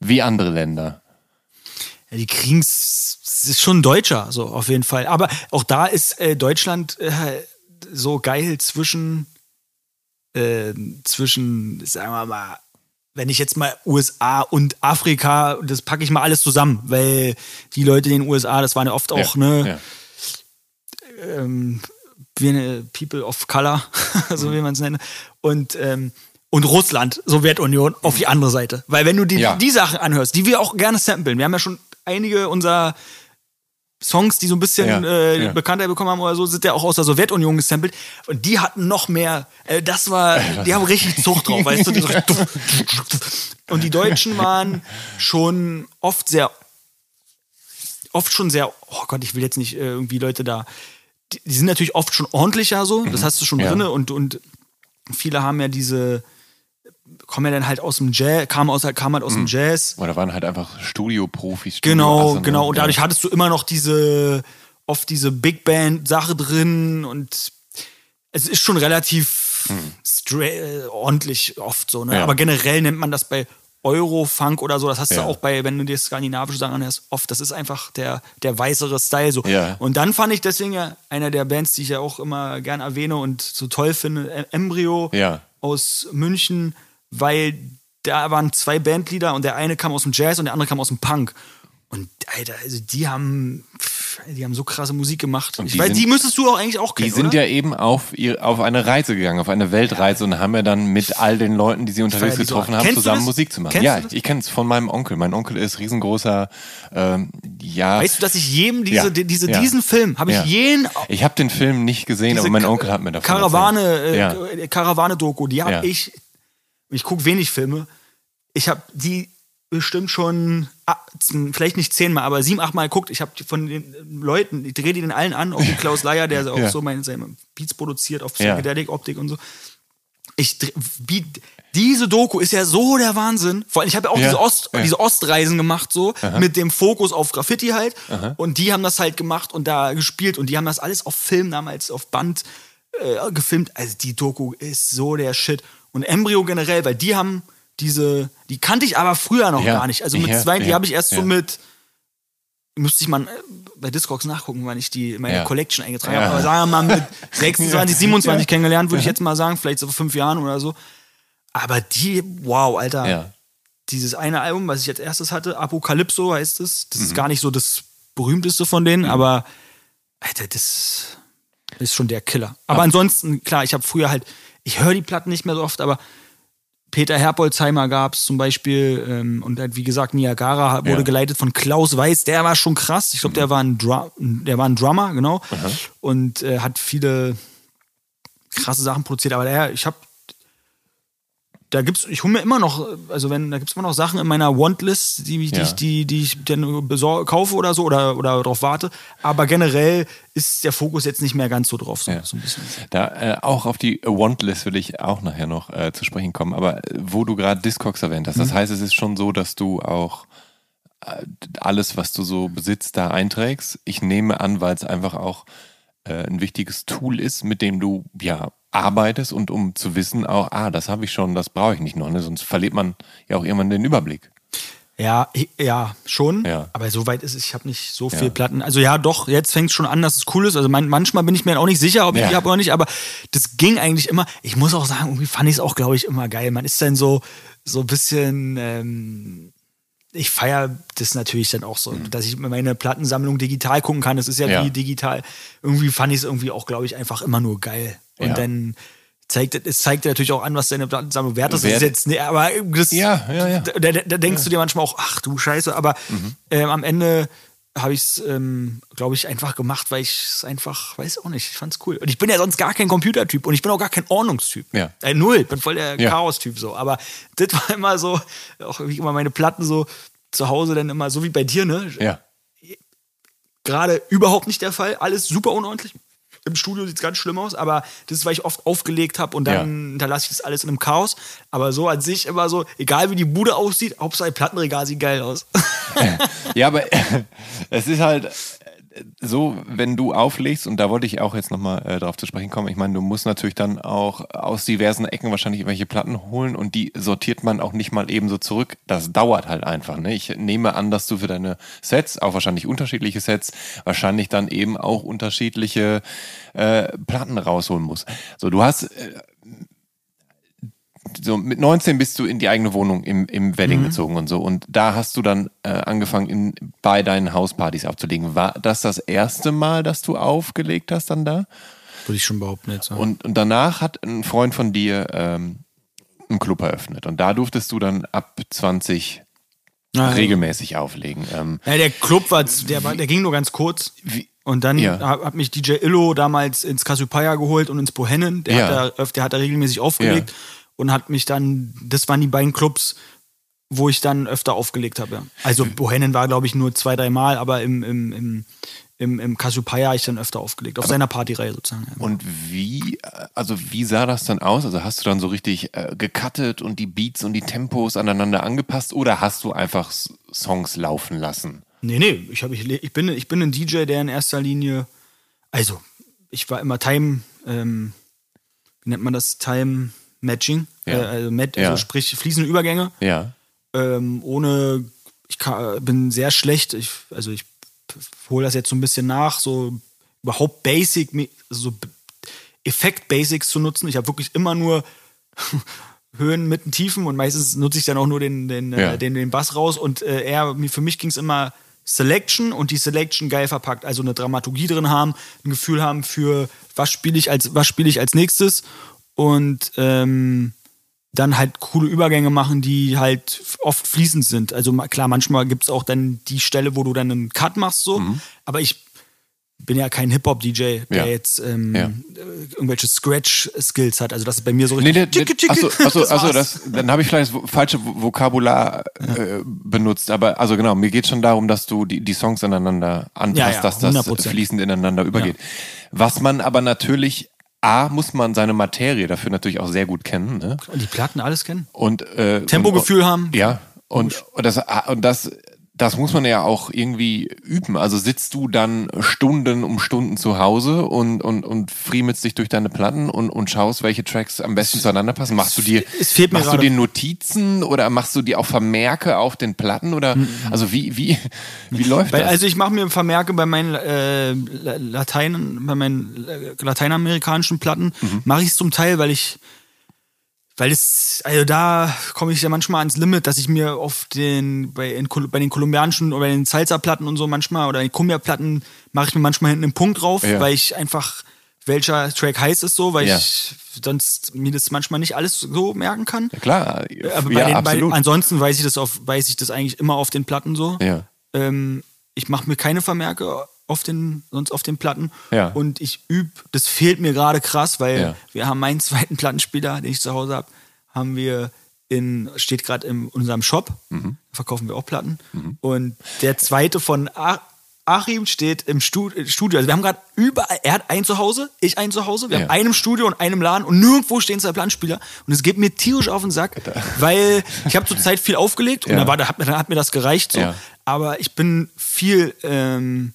wie andere Länder? Ja, die kriegen's, es ist schon Deutscher, so auf jeden Fall. Aber auch da ist äh, Deutschland äh, so geil zwischen, äh, zwischen, sagen wir mal, wenn ich jetzt mal USA und Afrika, das packe ich mal alles zusammen, weil die Leute in den USA, das waren ja oft auch, ja, ne, Ja. ähm, wie eine People of Color, so wie man es nennt. Und, ähm, und Russland, Sowjetunion, auf die andere Seite. Weil wenn du die, Ja. die Sachen anhörst, die wir auch gerne samplen, wir haben ja schon einige unserer Songs, die so ein bisschen Ja, äh, ja. Bekanntheit bekommen haben oder so, sind ja auch aus der Sowjetunion gesampelt. Und die hatten noch mehr, äh, das war, die haben richtig Zucht drauf, weißt du? Die so, und die Deutschen waren schon oft sehr oft schon sehr, oh Gott, ich will jetzt nicht äh, irgendwie Leute da, die, die sind natürlich oft schon ordentlicher so, das hast du schon Mhm. Ja. drinne und, und viele haben ja diese, kommen ja dann halt aus dem Jazz, kamen aus, kamen halt aus dem Jazz. Oder waren halt einfach Studioprofis. Genau, Studioasse, ne? genau. Und dadurch ja. hattest du immer noch diese, oft diese Big Band-Sache drin und es ist schon relativ stra- äh, ordentlich oft so, ne? Ja. Aber generell nennt man das bei Eurofunk oder so, das hast Ja. du auch bei, wenn du dir skandinavische Sachen anhörst, oft, das ist einfach der, der weißere Style so. Ja. Und dann fand ich deswegen ja einer der Bands, die ich ja auch immer gern erwähne und so toll finde, Em- Embryo Ja. aus München, weil da waren zwei Bandleader und der eine kam aus dem Jazz und der andere kam aus dem Punk. Und Alter, also die haben, pff, die haben so krasse Musik gemacht. Und ich die weiß, sind- die müsstest du auch eigentlich auch kennen, Die sind oder? ja eben auf, ihr, auf eine Reise gegangen, auf eine Weltreise und haben ja dann mit all den Leuten, die sie unterwegs feier die so. getroffen haben, Kennst zusammen? Musik zu machen. Kennst ja, ich kenne es von meinem Onkel. Mein Onkel ist riesengroßer, ähm, ja. Weißt du, dass ich jedem diese, Ja, die- diese, ja. diesen Film, habe ich Ja. jeden Ich habe den Film nicht gesehen, aber mein Onkel hat mir davon Karawane, äh, Karawane-Doku, die habe Ja. ich, ich gucke wenig Filme, ich habe die bestimmt schon, ah, vielleicht nicht zehnmal, aber sieben, achtmal geguckt. Ich habe von den Leuten, ich drehe die den allen an, auch den Klaus Leier, der auch Ja. so meine, seine Beats produziert auf Ja. Psychedelic-Optik und so. Ich wie, diese Doku ist ja so der Wahnsinn. Vor allem, ich habe ja auch Ja, diese, Ost, diese Ostreisen gemacht, so mit dem Fokus auf Graffiti halt. Und die haben das halt gemacht und da gespielt und die haben das alles auf Film damals auf Band äh, gefilmt. Also die Doku ist so der Shit. Und Embryo generell, weil die haben diese, die kannte ich aber früher noch Ja, gar nicht. Also mit ja, zwei, die ja, habe ich erst so mit, müsste ich mal äh, bei Discogs nachgucken, wann ich die in meine. Collection eingetragen habe. Aber sagen wir mal mit 26, 27 kennengelernt, würde ich jetzt mal sagen, vielleicht so vor fünf Jahren oder so. Aber die, wow, Alter. Ja. Dieses eine Album, was ich als erstes hatte, Apokalypso heißt es. Das Mhm. ist gar nicht so das berühmteste von denen, aber Alter, das ist schon der Killer. Aber ansonsten, klar, ich habe früher halt, ich höre die Platten nicht mehr so oft, aber Peter Herbolzheimer gab es zum Beispiel ähm, und halt, wie gesagt Niagara wurde Ja. geleitet von Klaus Weiß, der war schon krass. Ich glaube, der war ein Drum, der war ein Drummer, genau. Und äh, hat viele krasse Sachen produziert, aber der, ich habe da gibt's, ich hole mir immer noch, also wenn, da gibt's immer noch Sachen in meiner Want-List, die, ich- die, Ja. ich, die, die ich dann besor kaufe oder so oder, oder darauf warte. Aber generell ist der Fokus jetzt nicht mehr ganz so drauf, so, Ja. so ein bisschen. Da äh, auch auf die Want-List will ich auch nachher noch äh, zu sprechen kommen. Aber äh, wo du gerade Discogs erwähnt hast, Mhm. das heißt, es ist schon so, dass du auch äh, alles, was du so besitzt, da einträgst. Ich nehme an, weil es einfach auch äh, ein wichtiges Tool ist, mit dem du ja arbeitest und um zu wissen, auch, ah, das habe ich schon, das brauche ich nicht noch, ne? sonst verliert man ja auch irgendwann den Überblick. Ja, ja, schon. Ja. Aber so weit ist es, ich habe nicht so Ja. viel Platten. Also ja, doch, jetzt fängt es schon an, dass es cool ist. Also man, manchmal bin ich mir auch nicht sicher, ob ich Ja. die habe oder nicht, aber das ging eigentlich immer. Ich muss auch sagen, irgendwie fand ich es auch, glaube ich, immer geil. Man ist dann so, so ein bisschen. Ähm, ich feiere das natürlich dann auch so, dass ich meine Plattensammlung digital gucken kann. Das ist ja, Mhm. Ja. wie digital. Irgendwie fand ich es irgendwie auch, glaube ich, einfach immer nur geil. Und Ja. dann zeigt es zeigt dir natürlich auch an, was deine Plattensammlung wert ist. Das ist Wert- jetzt, nee, aber das, Ja, ja, ja. da, da, denkst du dir manchmal auch, ach du Scheiße, aber Mhm. ähm, am Ende habe ich es, ähm, glaube ich, einfach gemacht, weil ich es einfach, weiß auch nicht, ich fand's cool. Und ich bin ja sonst gar kein Computertyp und ich bin auch gar kein Ordnungstyp. Ja. Äh, null, bin voll der Ja. Chaos-Typ so. Aber das war immer so, auch wie immer meine Platten so zu Hause dann immer, so wie bei dir, ne? Ja. Gerade überhaupt nicht der Fall. Alles super unordentlich. Im Studio sieht es ganz schlimm aus, aber das ist, weil ich oft aufgelegt habe und dann Ja. hinterlasse ich das alles in einem Chaos. Aber so an sich immer so, egal wie die Bude aussieht, Hauptsache Plattenregal sieht geil aus. Ja, aber es ist halt so, wenn du auflegst, und da wollte ich auch jetzt nochmal äh, drauf zu sprechen kommen, ich meine, du musst natürlich dann auch aus diversen Ecken wahrscheinlich irgendwelche Platten holen und die sortiert man auch nicht mal ebenso zurück. Das dauert halt einfach. Ne? Ich nehme an, dass du für deine Sets, auch wahrscheinlich unterschiedliche Sets, wahrscheinlich dann eben auch unterschiedliche äh, Platten rausholen musst. So, du hast äh, so mit 19 bist du in die eigene Wohnung im, im Wedding gezogen und so. Und da hast du dann äh, angefangen, in, bei deinen Hauspartys aufzulegen. War das das erste Mal, dass du aufgelegt hast dann da? Würde ich schon behaupten jetzt. Und, und danach hat ein Freund von dir ähm, einen Club eröffnet. Und da durftest du dann ab 20 Ja, regelmäßig auflegen. Ähm, Ja, der Club war, der, war, der ging nur ganz kurz. Wie- Und dann Ja. hat, mich DJ Illo damals ins Cassiopeia geholt und ins Bohennen. Der, Ja. hat da, der hat da regelmäßig aufgelegt Ja. Und hat mich dann, das waren die beiden Clubs, wo ich dann öfter aufgelegt habe. Ja. Also Bohennen war, glaube ich, nur zwei, drei Mal, aber im, im, im, im, im Cassiopeia habe ich dann öfter aufgelegt. Auf seiner Partyreihe sozusagen. Ja. Und wie, also wie sah das dann aus? Also hast du dann so richtig äh, gecuttet und die Beats und die Tempos aneinander angepasst oder hast du einfach Songs laufen lassen? Nee, nee, ich, hab, ich, ich, bin, ich bin ein DJ, der in erster Linie, also ich war immer Time, ähm, wie nennt man das? Time Matching. Ja. Äh, also, Mat Ja. also sprich fließende Übergänge. Ja. Ähm, ohne, ich kann, bin sehr schlecht, ich, also ich hole das jetzt so ein bisschen nach, so überhaupt Basic, so B- Effekt-Basics zu nutzen. Ich habe wirklich immer nur Höhen, Mitten, Tiefen und meistens nutze ich dann auch nur den, den, Ja. äh, den, den Bass raus und äh, er, mir- für mich ging es immer Selection und die Selection geil verpackt, also eine Dramaturgie drin haben, ein Gefühl haben für was spiele ich als was spiele ich als nächstes und ähm, dann halt coole Übergänge machen, die halt oft fließend sind. Also klar, manchmal gibt es auch dann die Stelle, wo du dann einen Cut machst, so. Aber ich bin ja kein Hip-Hop-DJ, der Mhm. Ja. jetzt ähm, Ja. äh, irgendwelche Scratch-Skills hat. Also das ist bei mir so Nee, richtig. nee, nee, achso, achso, das achso das, dann habe ich vielleicht das falsche Vo- Vokabular äh, benutzt. Aber also genau, mir geht schon darum, dass du die, die Songs aneinander anpasst, dass das 100%. fließend ineinander übergeht. Was man aber natürlich, A, muss man seine Materie dafür natürlich auch sehr gut kennen. Ne? Und die Platten alles kennen. Und äh, Tempogefühl und, haben. Ja, und, und das und das das muss man ja auch irgendwie üben. Also sitzt du dann Stunden um Stunden zu Hause und, und, und friemelst dich durch deine Platten und, und schaust, welche Tracks am besten zueinander passen. Machst du dir, machst du dir Notizen oder machst du dir auch Vermerke auf den Platten oder, also wie, wie, wie läuft Weil, das? also ich mache mir Vermerke bei meinen äh, La- Latein, bei meinen äh, lateinamerikanischen Platten, Mhm. mache ich es zum Teil, weil ich, weil es, also da komme ich ja manchmal ans Limit, dass ich mir auf den, bei, in, bei den kolumbianischen oder bei den Salsa-Platten und so manchmal oder den Cumbia-Platten mache ich mir manchmal hinten einen Punkt drauf, Ja. weil ich einfach welcher Track heiß ist so, weil Ja. ich sonst mir das manchmal nicht alles so merken kann. Ja, klar. Aber bei ja, den, bei, absolut. ansonsten weiß ich das auf, weiß ich das eigentlich immer auf den Platten so. ja. Ähm, ich mache mir keine Vermerke auf den, sonst auf den Platten. Ja. Und ich übe, das fehlt mir gerade krass, weil Ja. wir haben meinen zweiten Plattenspieler, den ich zu Hause habe, haben wir in, steht gerade in unserem Shop. Mhm. Da verkaufen wir auch Platten. Und der zweite von Achim steht im äh, Studio. Also wir haben gerade überall, er hat ein Zuhause, ich ein Zuhause, wir Ja. haben einem Studio und einem Laden und nirgendwo stehen zwei Plattenspieler. Und es geht mir tierisch auf den Sack, weil ich habe zur Zeit viel aufgelegt und Ja. dann, war, da hat, mir- dann hat mir das gereicht so. Ja. Aber ich bin viel, ähm,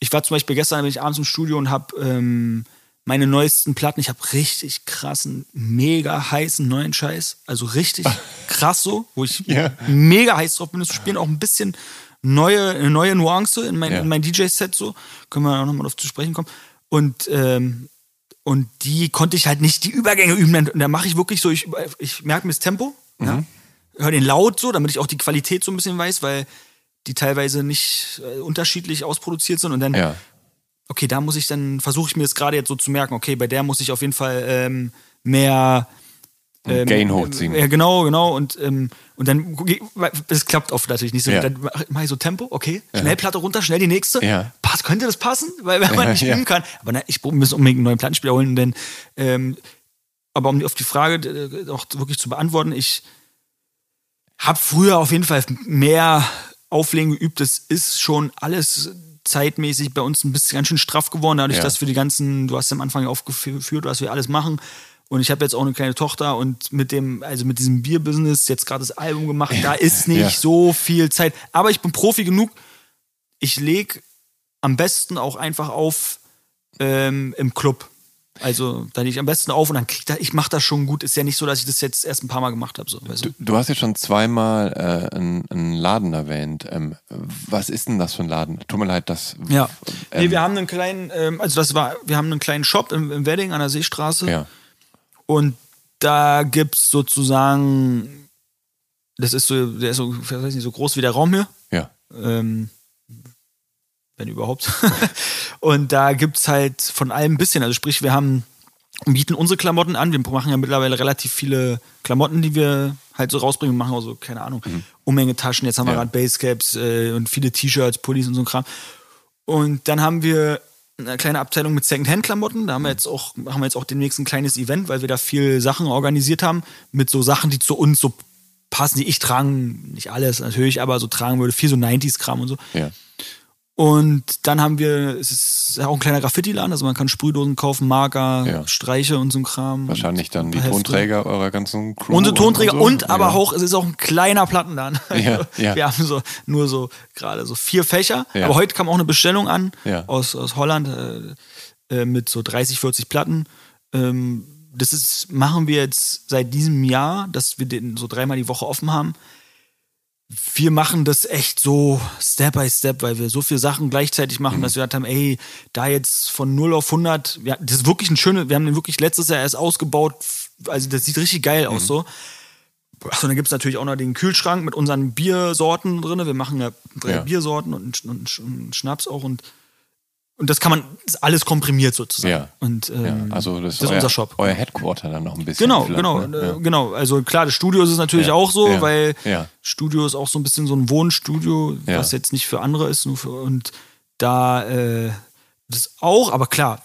ich war zum Beispiel gestern, bin ich abends im Studio und habe ähm, meine neuesten Platten, ich habe richtig krassen, mega heißen neuen Scheiß. Also richtig krass so, wo ich Ja. mega heiß drauf bin, das zu spielen. Auch ein bisschen neue, eine neue Nuance in mein, Ja. in mein DJ-Set so. Können wir auch nochmal auf zu sprechen kommen. Und, ähm, und die konnte ich halt nicht die Übergänge üben. Und da mache ich wirklich so, ich, ich merke mir das Tempo, Mhm. ja, höre den laut so, damit ich auch die Qualität so ein bisschen weiß, weil die teilweise nicht äh, unterschiedlich ausproduziert sind. Und dann ja. okay, da muss ich dann, versuche ich mir das gerade jetzt so zu merken, okay, bei der muss ich auf jeden Fall ähm, mehr ähm, Gain hochziehen. Ja, genau, genau. Und, ähm, und dann, es klappt oft natürlich nicht so. Ja. Dann mache mach ich so Tempo, okay, schnell Platte runter, schnell die nächste. Ja. Pass, könnte das passen? Weil wenn man nicht üben kann. Aber na, ich muss unbedingt einen neuen Plattenspieler holen, denn ähm, aber um auf die Frage äh, auch wirklich zu beantworten, ich habe früher auf jeden Fall mehr Auflegen geübt. Das ist schon alles zeitmäßig bei uns ein bisschen ganz schön straff geworden, dadurch, Ja. dass wir die ganzen, du hast am Anfang aufgeführt, was wir alles machen. Und ich habe jetzt auch eine kleine Tochter und mit dem, also mit diesem Bierbusiness jetzt gerade das Album gemacht, da ist nicht Ja. so viel Zeit. Aber ich bin Profi genug. Ich leg am besten auch einfach auf ähm, im Club. Also da lege ich am besten auf und dann krieg ich da, ich mache das schon gut. Ist ja nicht so, dass ich das jetzt erst ein paar Mal gemacht habe. So, weißt du? Du, du hast jetzt schon zweimal äh, einen, einen Laden erwähnt. Ähm, was ist denn das für ein Laden? Tut mir leid, das. Ja. Ähm, nee, wir haben einen kleinen, ähm, also das war, wir haben einen kleinen Shop im, im Wedding an der Seestraße. Ja. Und da gibt's sozusagen, das ist so, der ist so, ich weiß nicht, so groß wie der Raum hier. Ja. Ähm, wenn überhaupt. und da gibt's halt von allem ein bisschen. Also sprich, wir haben, bieten unsere Klamotten an. Wir machen ja mittlerweile relativ viele Klamotten, die wir halt so rausbringen. Wir machen auch so, keine Ahnung, Umhänge Taschen. Jetzt haben wir Ja. gerade Basecaps äh, und viele T-Shirts, Pullis und so ein Kram. Und dann haben wir eine kleine Abteilung mit Secondhand-Klamotten. Da haben wir jetzt auch, haben wir jetzt auch demnächst ein kleines Event, weil wir da viel Sachen organisiert haben mit so Sachen, die zu uns so passen, die ich tragen, nicht alles natürlich, aber so tragen würde, viel so 90s-Kram und so. Ja. Und dann haben wir, es ist auch ein kleiner Graffiti-Laden, also man kann Sprühdosen kaufen, Marker, Ja. Streiche und so ein Kram. Wahrscheinlich dann die Hefte. Tonträger eurer ganzen Crew. Unsere Tonträger so. und aber ja. auch, es ist auch ein kleiner Plattenladen. Ja, Also, ja. Wir haben so nur so gerade so vier Fächer. Aber heute kam auch eine Bestellung an aus, aus Holland äh, äh, mit so 30, 40 Platten. Ähm, das ist, machen wir jetzt seit diesem Jahr, dass wir den so dreimal die Woche offen haben. Wir machen das echt so Step by Step, weil wir so viele Sachen gleichzeitig machen, Mhm. dass wir gesagt haben, ey, da jetzt von 0 auf 100, wir, das ist wirklich ein schönes, wir haben den wirklich letztes Jahr erst ausgebaut, also das sieht richtig geil Mhm. aus so. Achso, dann gibt's natürlich auch noch den Kühlschrank mit unseren Biersorten drin. Wir machen ja drei Ja. Biersorten und, und, und Schnaps auch und und das kann man, das ist alles komprimiert sozusagen. Ja. Und, Ja, ähm, also das, das ist euer, unser Shop. Euer Headquarter dann noch ein bisschen. Genau, genau, ne? äh, Ja. genau. Also klar, das Studio ist es natürlich Ja, auch so, ja, weil ja. Studio ist auch so ein bisschen so ein Wohnstudio, Ja. was jetzt nicht für andere ist, nur für und da äh, das auch, aber klar,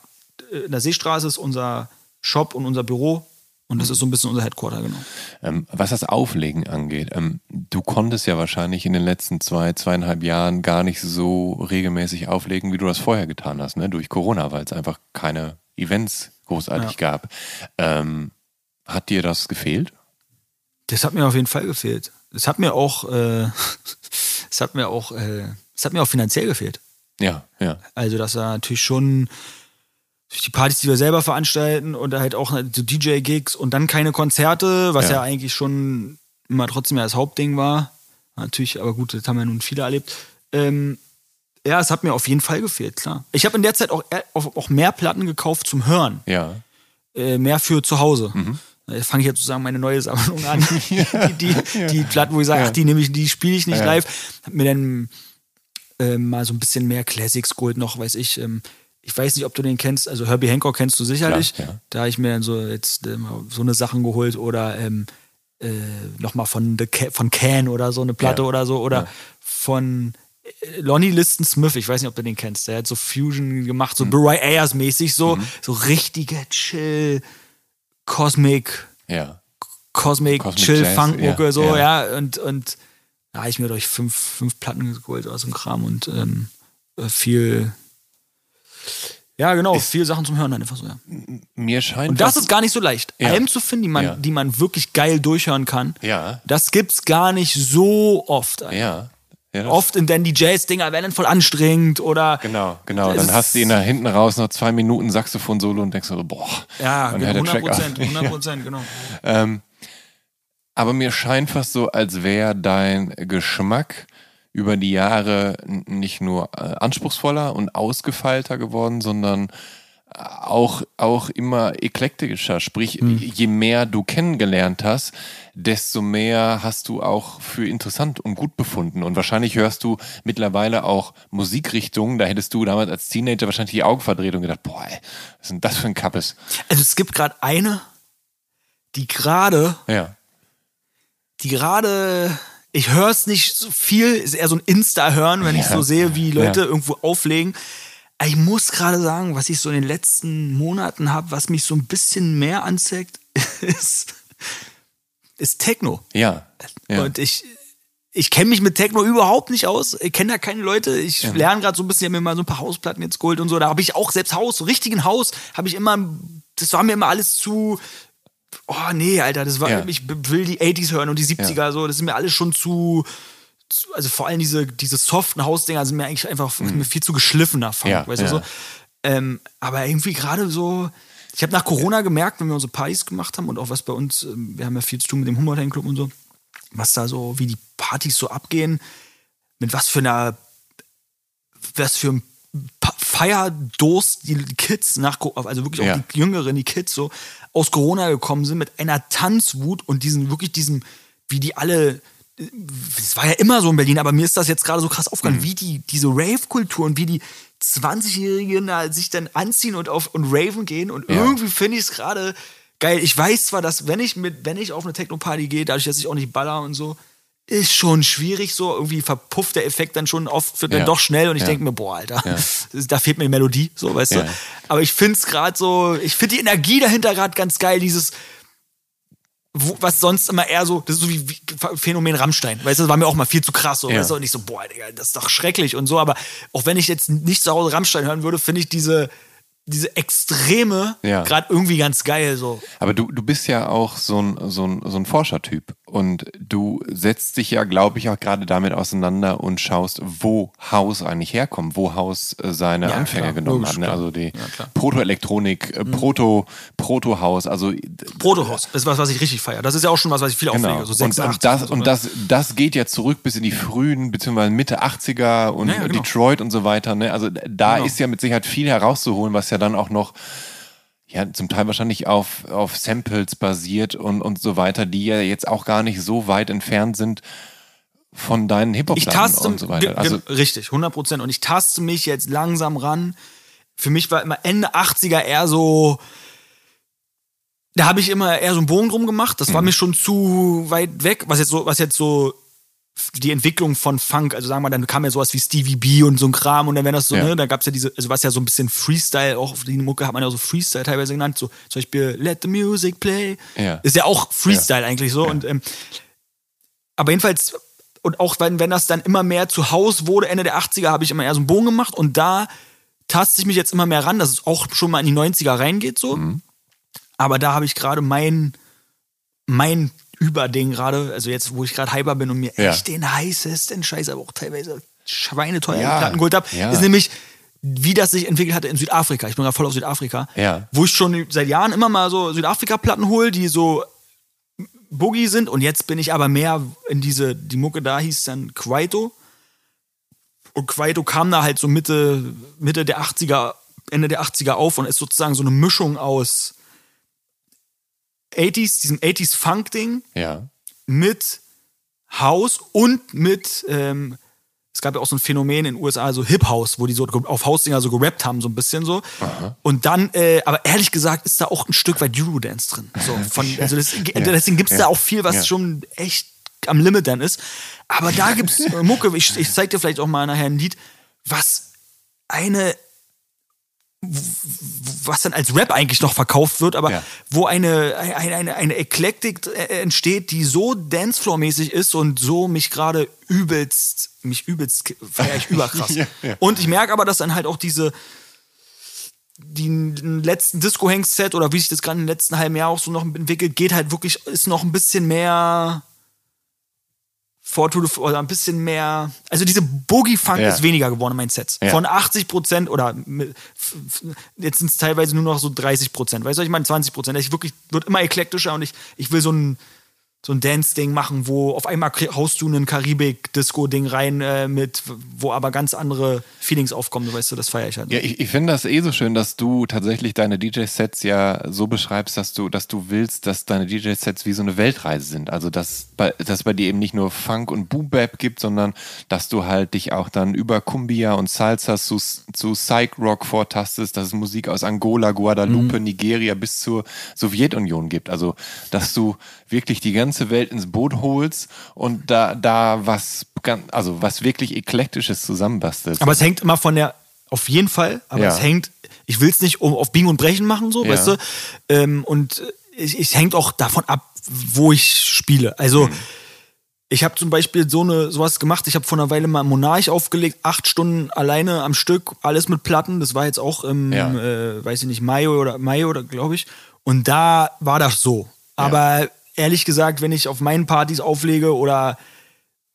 äh, in der Seestraße ist unser Shop und unser Büro und das ist so ein bisschen unser Headquarter, genau. Ähm, was das Auflegen angeht, ähm, du konntest ja wahrscheinlich in den letzten zwei, zweieinhalb Jahren gar nicht so regelmäßig auflegen, wie du das vorher getan hast, ne? Durch Corona, weil es einfach keine Events großartig gab. Ähm, hat dir das gefehlt? Das hat mir auf jeden Fall gefehlt. Es hat mir auch, äh, es hat mir auch, äh, es hat mir auch finanziell gefehlt. Ja, ja. Also, dass er natürlich schon die Partys, die wir selber veranstalten und halt auch so DJ-Gigs und dann keine Konzerte, was Ja. ja. eigentlich schon immer trotzdem ja das Hauptding war. Natürlich, aber gut, das haben ja nun viele erlebt. Ähm, ja, es hat mir auf jeden Fall gefehlt, klar. Ich habe in der Zeit auch, auch, auch mehr Platten gekauft zum Hören, Ja. äh, mehr für zu Hause. Mhm. Jetzt fange ich jetzt sozusagen meine neue Sammlung an. die, die, die Platten, wo ich sage, ach, die nehme ich, die spiele ich nicht Ja. live. Hab mir dann ähm, mal so ein bisschen mehr Classics geholt, noch weiß ich. Ähm, ich weiß nicht, ob du den kennst, also Herbie Hancock kennst du sicherlich. Klar, ja. Da habe ich mir dann so jetzt ähm, so eine Sachen geholt oder ähm, äh, nochmal von, The Ca- von Can oder so eine Platte Ja. oder so oder Ja. von äh, Lonnie Liston Smith, ich weiß nicht, ob du den kennst, der hat so Fusion gemacht, Mhm. so Mariah Ayers mäßig, so, so richtige Chill, Cosmic, Ja. Cosmic, Cosmic Chill, Jazz, Funkmucke, ja, so, ja. ja, und, und da habe ich mir durch fünf, fünf Platten geholt aus dem Kram und ähm, äh, viel, ja, genau, viel Sachen zum Hören dann einfach so, ja. Mir scheint. Und das ist gar nicht so leicht. Ja. Alben zu finden, die man, Ja. die man wirklich geil durchhören kann, Ja. das gibt's gar nicht so oft. eigentlich. Ja. ja Oft in denn die Jazz-Dinger werden dann voll anstrengend oder. Genau, genau. Dann ist- hast du ihn da hinten raus noch zwei Minuten Saxophon-Solo und denkst so, boah. Ja, der 100 Track auf? Prozent, 100 Prozent, genau. Ähm, aber mir scheint fast so, als wäre dein Geschmack über die Jahre nicht nur äh, anspruchsvoller und ausgefeilter geworden, sondern äh, auch, auch immer eklektischer. Sprich, Hm. je mehr du kennengelernt hast, desto mehr hast du auch für interessant und gut befunden. Und wahrscheinlich hörst du mittlerweile auch Musikrichtungen, da hättest du damals als Teenager wahrscheinlich die Augen verdreht und gedacht, boah, ey, was ist denn das für ein Kappes? Also es gibt gerade eine, die gerade, Ja. die gerade, ich höre es nicht so viel, ist eher so ein Insta-Hören, wenn ich Ja. so sehe, wie Leute Ja. irgendwo auflegen. Aber Ich muss gerade sagen, was ich so in den letzten Monaten habe, was mich so ein bisschen mehr anzeigt, ist, ist Techno. Ja. ja. Und ich, ich kenne mich mit Techno überhaupt nicht aus. Ich kenne da keine Leute. Ich lerne gerade so ein bisschen, ich hab mir mal so ein paar Hausplatten jetzt geholt und so. Da habe ich auch selbst Haus, so richtigen Haus, habe ich immer, das war mir immer alles zu. Oh nee, Alter, das war, Ja. ich will die 80s hören und die 70er, so, das ist mir alles schon zu, zu also vor allem diese, diese soften Hausdinger sind mir eigentlich einfach mir viel zu geschliffener Funk, Mhm. Ja, weißt du ja. so. Ähm, aber irgendwie gerade so, ich habe nach Corona gemerkt, wenn wir unsere Partys gemacht haben und auch was bei uns, ähm, wir haben ja viel zu tun mit dem Humboldt Club und so, was da so, wie die Partys so abgehen, mit was für einer, was für ein Feierdurst die Kids nach, also wirklich auch Ja. die Jüngeren, die Kids so aus Corona gekommen sind mit einer Tanzwut und diesen, wirklich diesem, wie die alle, es war ja immer so in Berlin, aber mir ist das jetzt gerade so krass aufgefallen, wie die, diese Rave-Kultur und wie die 20-Jährigen da sich dann anziehen und auf und raven gehen und Ja. irgendwie finde ich es gerade geil. Ich weiß zwar, dass wenn ich mit, wenn ich auf eine Techno-Party gehe, dadurch, dass ich auch nicht baller und so, ist schon schwierig so. Irgendwie verpufft der Effekt dann schon oft wird Ja. dann doch schnell und ich Ja. denke mir, boah, Alter, da fehlt mir die Melodie, so, weißt Ja. du. Aber ich finde es gerade so, ich finde die Energie dahinter gerade ganz geil, dieses, wo, was sonst immer eher so, das ist so wie, wie Phänomen Rammstein, weißt du, das war mir auch mal viel zu krass, so, Ja. weißt du, und ich so, boah, Digga, das ist doch schrecklich und so, aber auch wenn ich jetzt nicht zu Hause Rammstein hören würde, finde ich diese, diese Extreme Ja. gerade irgendwie ganz geil, so. Aber du, du bist ja auch so ein, so ein, so ein Forschertyp und du setzt dich ja, glaube ich, auch gerade damit auseinander und schaust, wo Haus eigentlich herkommt, wo Haus äh, seine Ja, Anfänge klar, genommen logisch, hat. Ne? Also die Ja. Mhm. Protoelektronik, äh, Proto, Proto-Haus, also d- Protohaus, das ist was, was ich richtig feiere. Das ist ja auch schon was, was ich viel Genau. auflege, so und, 86 und, das, oder so, und ne? das, das geht ja zurück bis in die frühen, beziehungsweise Mitte 80er und ja, genau. Detroit und so weiter. Ne? Also da Genau. ist ja mit Sicherheit viel herauszuholen, was ja dann auch noch ja, zum Teil wahrscheinlich auf, auf Samples basiert und, und so weiter, die ja jetzt auch gar nicht so weit entfernt sind von deinen ich Hip-Hop-Platten und so weiter. Also, richtig, 100 Prozent. Und ich taste mich jetzt langsam ran. Für mich war immer Ende 80er eher so, da habe ich immer eher so einen Bogen drum gemacht. Das war Mhm. mir schon zu weit weg, was jetzt so, was jetzt so die Entwicklung von Funk, also sagen wir, dann kam ja sowas wie Stevie B und so ein Kram und dann wenn das so, Ja. ne, da gab's ja diese, also was ja so ein bisschen Freestyle, auch die Mucke hat man ja so Freestyle teilweise genannt, so zum Beispiel Let the Music Play. Ja. Ist ja auch Freestyle eigentlich so und ähm, aber jedenfalls, und auch wenn, wenn das dann immer mehr zu Haus wurde, Ende der 80er, habe ich immer eher so einen Bogen gemacht und da taste ich mich jetzt immer mehr ran, dass es auch schon mal in die 90er reingeht so. Aber da habe ich gerade mein, mein Überding gerade, also jetzt, wo ich gerade hyper bin und mir Ja. echt den heißesten Scheiß, aber auch teilweise schweineteuer Ja, Platten geholt habe, ja. ist nämlich, wie das sich entwickelt hatte in Südafrika. Ich bin gerade voll auf Südafrika. Ja. Wo ich schon seit Jahren immer mal so Südafrika-Platten hole, die so Boogie sind und jetzt bin ich aber mehr in diese, die Mucke da hieß dann Kwaito. Und Kwaito kam da halt so Mitte, Mitte der 80er, Ende der 80er auf und ist sozusagen so eine Mischung aus 80s, diesem 80s Funk-Ding ja. mit House und mit ähm, es gab ja auch so ein Phänomen in den USA, so Hip House, wo die so auf Hausdinger so gerappt haben, so ein bisschen so. Und dann, äh, aber ehrlich gesagt, ist da auch ein Stück weit Eurodance drin. So von, also das, deswegen gibt's da auch viel, was Ja. schon echt am Limit dann ist. Aber da gibt's äh, Mucke, ich, ich zeig dir vielleicht auch mal nachher ein Lied, was eine was dann als Rap eigentlich noch verkauft wird, aber Ja. wo eine, eine, eine, eine Eklektik äh, entsteht, die so Dancefloor-mäßig ist und so mich gerade übelst, mich übelst feier ich überkrass. Ja, ja. Und ich merke aber, dass dann halt auch diese, die letzten Disco-Hanks-Set oder wie sich das gerade im letzten halben Jahr auch so noch entwickelt, geht halt wirklich, ist noch ein bisschen mehr vor to the, oder ein bisschen mehr, also diese Boogie-Funk Ja. ist weniger geworden in meinen Sets. Ja. Von 80 Prozent oder jetzt sind es teilweise nur noch so 30 Prozent. Weißt du, ich meine 20 Prozent. Ich wirklich, wird immer eklektischer und ich, ich will so ein, so ein Dance-Ding machen, wo auf einmal haust du ein Karibik-Disco-Ding rein äh, mit, wo aber ganz andere Feelings aufkommen, weißt du, das feiere ich halt. Ja, ich, ich finde das eh so schön, dass du tatsächlich deine DJ-Sets ja so beschreibst, dass du, dass du willst, dass deine DJ-Sets wie so eine Weltreise sind. Also dass bei, dass bei dir eben nicht nur Funk und Boom-Bap gibt, sondern dass du halt dich auch dann über Cumbia und Salsa zu, zu Psych-Rock vortastest, dass es Musik aus Angola, Guadalupe, Nigeria bis zur Sowjetunion gibt. Also dass du wirklich die ganze Welt ins Boot holst und da, da was, also was wirklich Eklektisches zusammenbastelst. Aber es hängt immer von der, auf jeden Fall, aber Ja. es hängt, ich will es nicht um, auf Biegen und Brechen machen, so, Ja. weißt du? Ähm, und es, es hängt auch davon ab, wo ich spiele. Also, Mhm. ich habe zum Beispiel so eine sowas gemacht. Ich habe vor einer Weile mal Monarch aufgelegt, acht Stunden alleine am Stück, alles mit Platten. Das war jetzt auch im, Ja. äh, weiß ich nicht, Mai oder Mai oder glaube ich. Und da war das so. Aber ehrlich gesagt, wenn ich auf meinen Partys auflege oder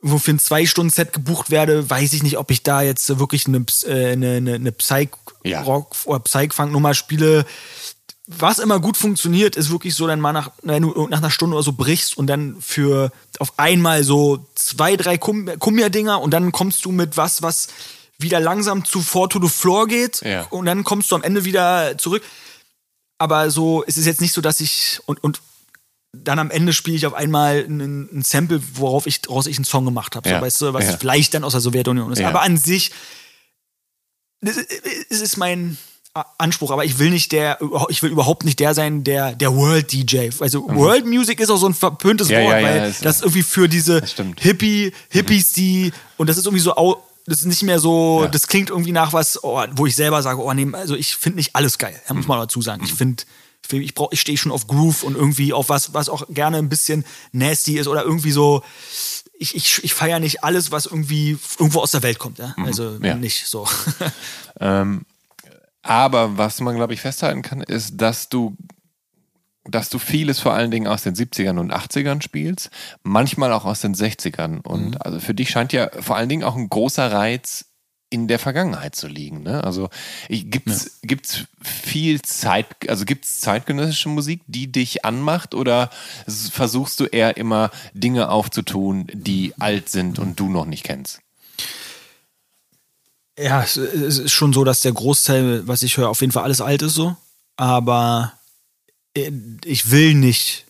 wo für ein Zwei-Stunden-Set gebucht werde, weiß ich nicht, ob ich da jetzt wirklich eine, äh, eine, eine, eine Psych-Rock oder Psych-Funk-Nummer spiele. Was immer gut funktioniert, ist wirklich so, dann mal nach, wenn du nach einer Stunde oder so brichst und dann für auf einmal so zwei, drei Kum- Kumbia-Dinger und dann kommst du mit was, was wieder langsam zu Four to the Floor geht Ja. und dann kommst du am Ende wieder zurück. Aber so, es ist jetzt nicht so, dass ich und, und dann am Ende spiele ich auf einmal ein, ein Sample, worauf ich, woraus ich einen Song gemacht habe. Ja. So, weißt du, was Ja. vielleicht dann aus der Sowjetunion ist. Ja. Aber an sich, das ist- es ist mein Anspruch, aber ich will nicht der, ich will überhaupt nicht der sein, der, der World DJ. Also World Music ist auch so ein verpöntes Mhm. Wort, weil das- das, irgendwie für diese Das. Hippie, Hippies, die, und das ist irgendwie so, das ist nicht mehr so, Ja. das klingt irgendwie nach was, oh, wo ich selber sage, oh nee, also ich finde nicht alles geil, da muss man dazu sagen. Ich finde, ich brauche, ich stehe schon auf Groove und irgendwie auf was, was auch gerne ein bisschen nasty ist oder irgendwie so, ich, ich, ich feiere nicht alles, was irgendwie irgendwo aus der Welt kommt, ja. Also Ja. nicht so. Aber was man, glaube ich, festhalten kann, ist, dass du, dass du vieles vor allen Dingen aus den 70ern und 80ern spielst, manchmal auch aus den 60ern. Und Mhm. also für dich scheint ja vor allen Dingen auch ein großer Reiz in der Vergangenheit zu liegen. Ne? Also ich- gibt's gibt's viel Zeit, also gibt's zeitgenössische Musik, die dich anmacht, oder versuchst du eher immer Dinge aufzutun, die alt sind und du noch nicht kennst? Ja, es es ist schon so, dass der Großteil, was ich höre, auf jeden Fall alles alt ist so. Aber äh, ich will nicht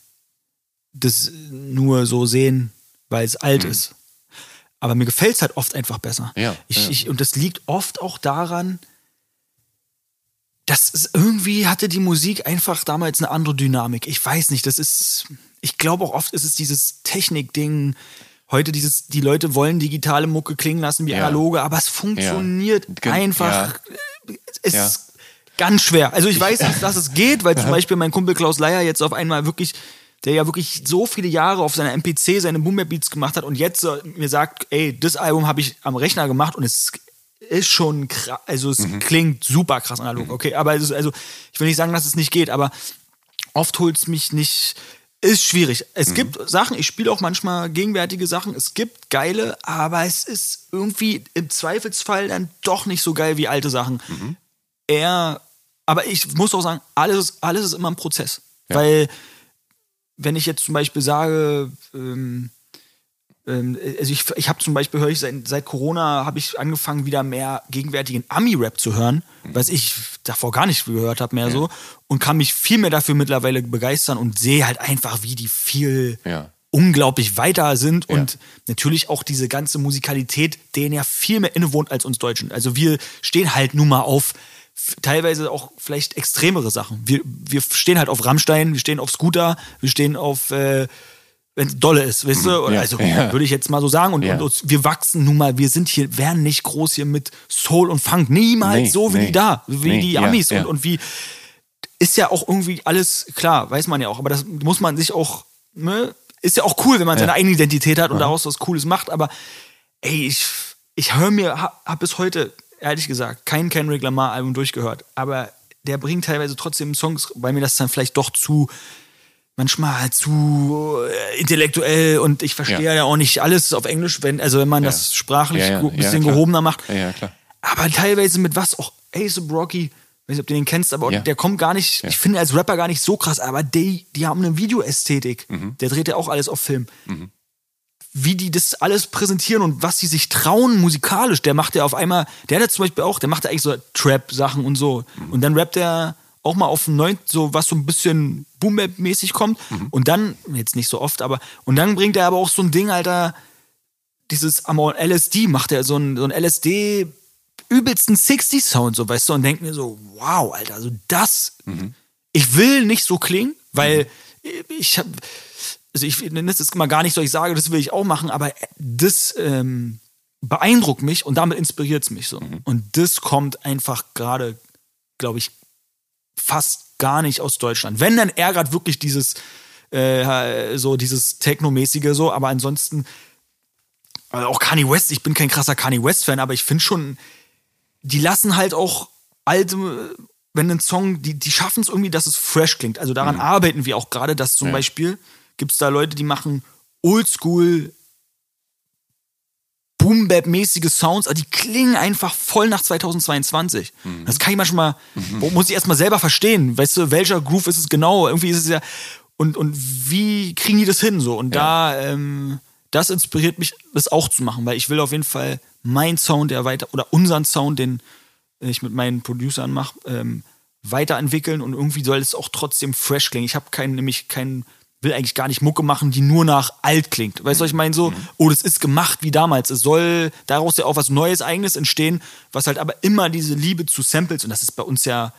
das nur so sehen, weil es alt ist. Aber mir gefällt es halt oft einfach besser. Ja, ich, ja. Ich, und das liegt oft auch daran, dass es irgendwie hatte die Musik einfach damals eine andere Dynamik. Ich weiß nicht, das ist, ich glaube auch oft ist es dieses Technik-Ding. Heute dieses, die Leute wollen digitale Mucke klingen lassen wie Ja. analoge, aber es funktioniert Ge- einfach. Es Ja. ist ganz schwer. Also ich weiß, dass, dass es geht, weil zum Beispiel mein Kumpel Klaus Leier jetzt auf einmal wirklich, der ja wirklich so viele Jahre auf seiner MPC seine Boom Beats gemacht hat und jetzt mir sagt, ey, das Album habe ich am Rechner gemacht und es ist schon krass, also es klingt super krass analog, okay, aber es ist, also ich will nicht sagen, dass es nicht geht, aber oft holt es mich nicht. Ist schwierig. Es gibt Sachen, ich spiele auch manchmal gegenwärtige Sachen, es gibt geile, aber es ist irgendwie im Zweifelsfall dann doch nicht so geil wie alte Sachen. Eher, aber ich muss auch sagen, alles, alles ist immer ein Prozess. Weil, wenn ich jetzt zum Beispiel sage, ähm, ähm, also ich, ich habe zum Beispiel, höre ich seit, seit Corona, habe ich angefangen, wieder mehr gegenwärtigen Ami-Rap zu hören, was ich davor gar nicht gehört habe mehr so und kann mich viel mehr dafür mittlerweile begeistern und sehe halt einfach, wie die viel Ja. unglaublich weiter sind und natürlich auch diese ganze Musikalität, denen ja viel mehr innewohnt als uns Deutschen. Also wir stehen halt nun mal auf teilweise auch vielleicht extremere Sachen. Wir, wir stehen halt auf Rammstein, wir stehen auf Scooter, wir stehen auf, äh, wenn es dolle ist, weißt du? Oder Ja, also ja. würde ich jetzt mal so sagen. Und, Ja. und uns, wir wachsen nun mal, wir sind hier, werden nicht groß hier mit Soul und Funk. Niemals Nee, so wie nee. die da, wie Nee, die Amis. Und, und wie ist ja auch irgendwie alles klar, weiß man ja auch, aber das muss man sich auch, ne? Ist ja auch cool, wenn man seine eigene Identität hat und daraus was Cooles macht, aber ey, ich, ich höre mir, hab, hab bis heute, ehrlich gesagt, kein Kendrick Lamar Album durchgehört, aber der bringt teilweise trotzdem Songs, weil mir das dann vielleicht doch zu, manchmal halt zu äh, intellektuell und ich verstehe Ja. ja. auch nicht alles auf Englisch, wenn, also wenn man das sprachlich Ja, ja, ein bisschen ja, klar. gehobener macht. Ja, ja, klar. Aber teilweise mit was auch Ace of Rocky, weiß nicht, ob du den kennst, aber Ja. der kommt gar nicht, ich finde als Rapper gar nicht so krass, aber die, die haben eine Videoästhetik. Mhm. Der dreht ja auch alles auf Film. Wie die das alles präsentieren und was sie sich trauen musikalisch, der macht ja auf einmal, der hat ja zum Beispiel auch, der macht ja eigentlich so Trap-Sachen und so. Mhm. Und dann rappt er auch mal auf neun, so was so ein bisschen Boom-Bap-mäßig kommt. Mhm. Und dann, jetzt nicht so oft, aber, und dann bringt er aber auch so ein Ding, Alter, dieses am LSD macht er so ein, so ein LSD übelsten 60 Sound so weißt du und denkt mir so wow Alter also das ich will nicht so klingen weil ich habe also ich das ist mal gar nicht so ich sage das will ich auch machen aber das ähm, beeindruckt mich und damit inspiriert es mich so. Und das kommt einfach gerade glaube ich fast gar nicht aus Deutschland. Wenn dann ärgert wirklich dieses äh, so dieses Techno-mäßige so aber ansonsten also auch Kanye West, ich bin kein krasser Kanye West-Fan, aber ich finde schon, die lassen halt auch alte, wenn ein Song, die, die schaffen es irgendwie, dass es fresh klingt. Also daran arbeiten wir auch gerade, dass zum Beispiel gibt es da Leute, die machen Oldschool Boom-Bap-mäßige Sounds, aber die klingen einfach voll nach 2022. Das kann ich manchmal, muss ich erstmal selber verstehen. Weißt du, welcher Groove ist es genau? Irgendwie ist es ja, und, und wie kriegen die das hin so? Und da, ähm, das inspiriert mich, das auch zu machen, weil ich will auf jeden Fall meinen Sound, der weiter, oder unseren Sound, den ich mit meinen Producern mache, ähm, weiterentwickeln und irgendwie soll es auch trotzdem fresh klingen. Ich habe keinen, nämlich keinen, will eigentlich gar nicht Mucke machen, die nur nach alt klingt. Weißt du, was ich meine? So, oh, das ist gemacht wie damals. Es soll daraus ja auch was Neues, Eigenes entstehen, was halt aber immer diese Liebe zu Samples, und das ist bei uns ja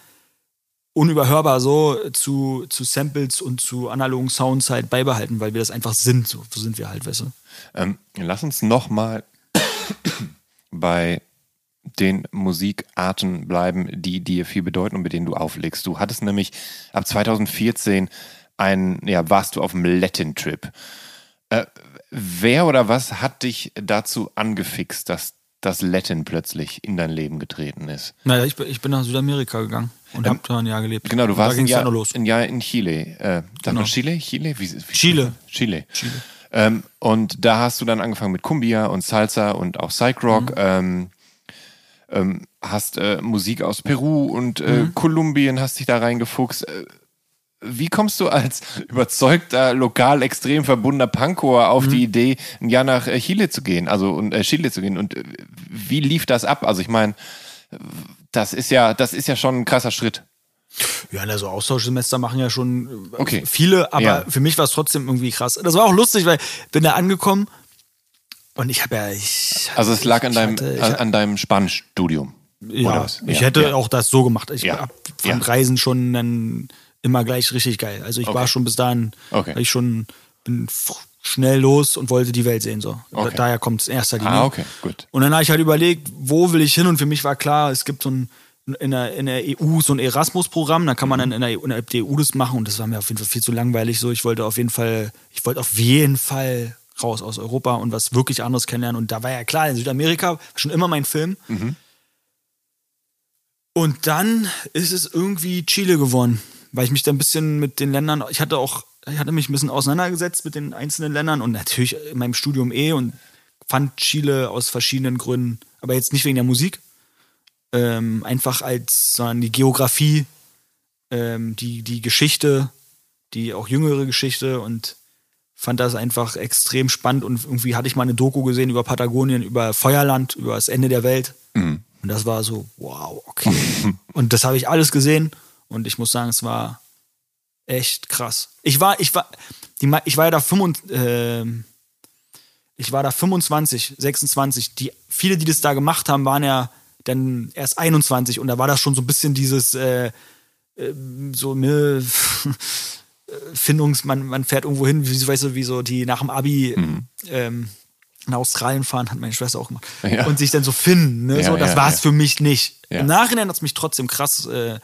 unüberhörbar so, zu, zu Samples und zu analogen Sounds halt beibehalten, weil wir das einfach sind. So, so sind wir halt, weißt du. Ähm, lass uns nochmal bei den Musikarten bleiben, die dir viel bedeuten und mit denen du auflegst. Du hattest nämlich ab 2014 ein, ja, warst du auf dem Latin-Trip. Äh, wer oder was hat dich dazu angefixt, dass das Latin plötzlich in dein Leben getreten ist? Naja, ich bin, ich bin nach Südamerika gegangen und hab da ein Jahr gelebt. Genau, du Und warst ein, Jahr, ein Jahr in Chile. Äh, Genau. Chile? Chile? Wie, wie Chile. Chile. Ähm, und da hast du dann angefangen mit Cumbia und Salsa und auch Psych Rock. Mhm. Ähm, ähm, hast äh, Musik aus Peru und äh, Mhm. Kolumbien, hast dich da reingefuchst. Äh, wie kommst du als überzeugter, lokal extrem verbundener Pankower auf Mhm. die Idee, ein Jahr nach äh, Chile zu gehen? Also und äh, Chile zu gehen? Und äh, wie lief das ab? Also ich meine, das ist ja, das ist ja schon ein krasser Schritt. Ja, na, so Austauschsemester machen ja schon äh, Okay. viele, aber Ja. für mich war es trotzdem irgendwie krass. Das war auch lustig, weil ich bin da angekommen und ich habe ja. Ich, Also es lag an deinem, hatte- ich an, an deinem Spanischstudium. ja? Ich Ja, hätte ja. auch das so gemacht. Ich Ja. fand Reisen schon dann immer gleich richtig geil. Also ich Okay. war schon bis dahin, Okay. ich schon bin schnell los und wollte die Welt sehen. So. Okay. Daher kommt es in erster Linie. Ah, okay, gut. Und dann habe ich halt überlegt, wo will ich hin? Und für mich war klar, es gibt so ein in der, in der EU so ein Erasmus-Programm, da kann man dann in der, innerhalb der EU das machen und das war mir auf jeden Fall viel zu langweilig so. Ich wollte auf jeden Fall, ich wollte auf jeden Fall raus aus Europa und was wirklich anderes kennenlernen. Und da war ja klar, in Südamerika schon immer mein Film. Und dann ist es irgendwie Chile geworden, weil ich mich da ein bisschen mit den Ländern, ich hatte auch, ich hatte mich ein bisschen auseinandergesetzt mit den einzelnen Ländern und natürlich in meinem Studium eh und fand Chile aus verschiedenen Gründen, aber jetzt nicht wegen der Musik, ähm, einfach als, sondern die Geografie, ähm, die, die Geschichte, die auch jüngere Geschichte und fand das einfach extrem spannend und irgendwie hatte ich mal eine Doku gesehen über Patagonien, über Feuerland, über das Ende der Welt. Und das war so, wow, okay. und das habe ich alles gesehen und ich muss sagen, es war echt krass. Ich war, ich war, die, ich war ja da 25, ähm, ich war da 25, 26. Die, viele, die das da gemacht haben, waren ja dann erst 21 und da war das schon so ein bisschen dieses, äh, äh, so, ne, Findungs, man, man fährt irgendwo hin, wie, weißt du, wie so die nach dem Abi ähm, nach Australien fahren, hat meine Schwester auch gemacht. Ja. Und sich dann so finden, ne? Ja, so, das ja, war es für mich nicht. Im Nachhinein hat es mich trotzdem krass, äh,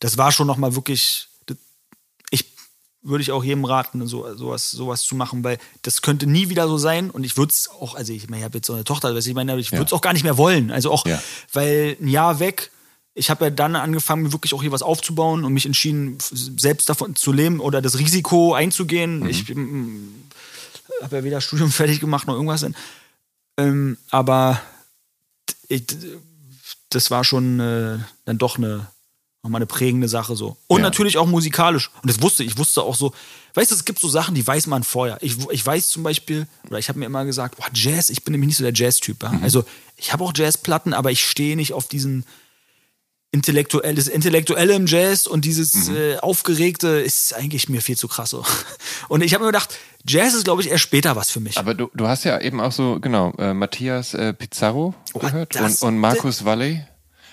das war schon nochmal wirklich, ich würde ich auch jedem raten, so, sowas, sowas zu machen, weil das könnte nie wieder so sein und ich würde es auch, also ich meine, ich habe jetzt so eine Tochter, weiß ich meine, ich würde es auch gar nicht mehr wollen. Also auch, Ja. weil ein Jahr weg, ich habe ja dann angefangen, wirklich auch hier was aufzubauen und mich entschieden, selbst davon zu leben oder das Risiko einzugehen. Mhm. Ich habe ja weder Studium fertig gemacht noch irgendwas. Ähm, aber ich, das war schon äh, dann doch eine nochmal eine prägende Sache so. Und Ja. natürlich auch musikalisch. Und das wusste ich, ich wusste auch so, weißt du, es gibt so Sachen, die weiß man vorher. Ich, ich weiß zum Beispiel, oder ich habe mir immer gesagt, boah, Jazz, ich bin nämlich nicht so der Jazz-Typ. Ja? Also ich habe auch Jazzplatten, aber ich stehe nicht auf diesen intellektuell, das Intellektuelle im Jazz und dieses äh, Aufgeregte ist eigentlich mir viel zu krass so. Und ich habe mir gedacht, Jazz ist, glaube ich, eher später was für mich. Aber du, du hast ja eben auch so, genau, äh, Matthias äh, Pizarro gehört das- und, und Markus Valley.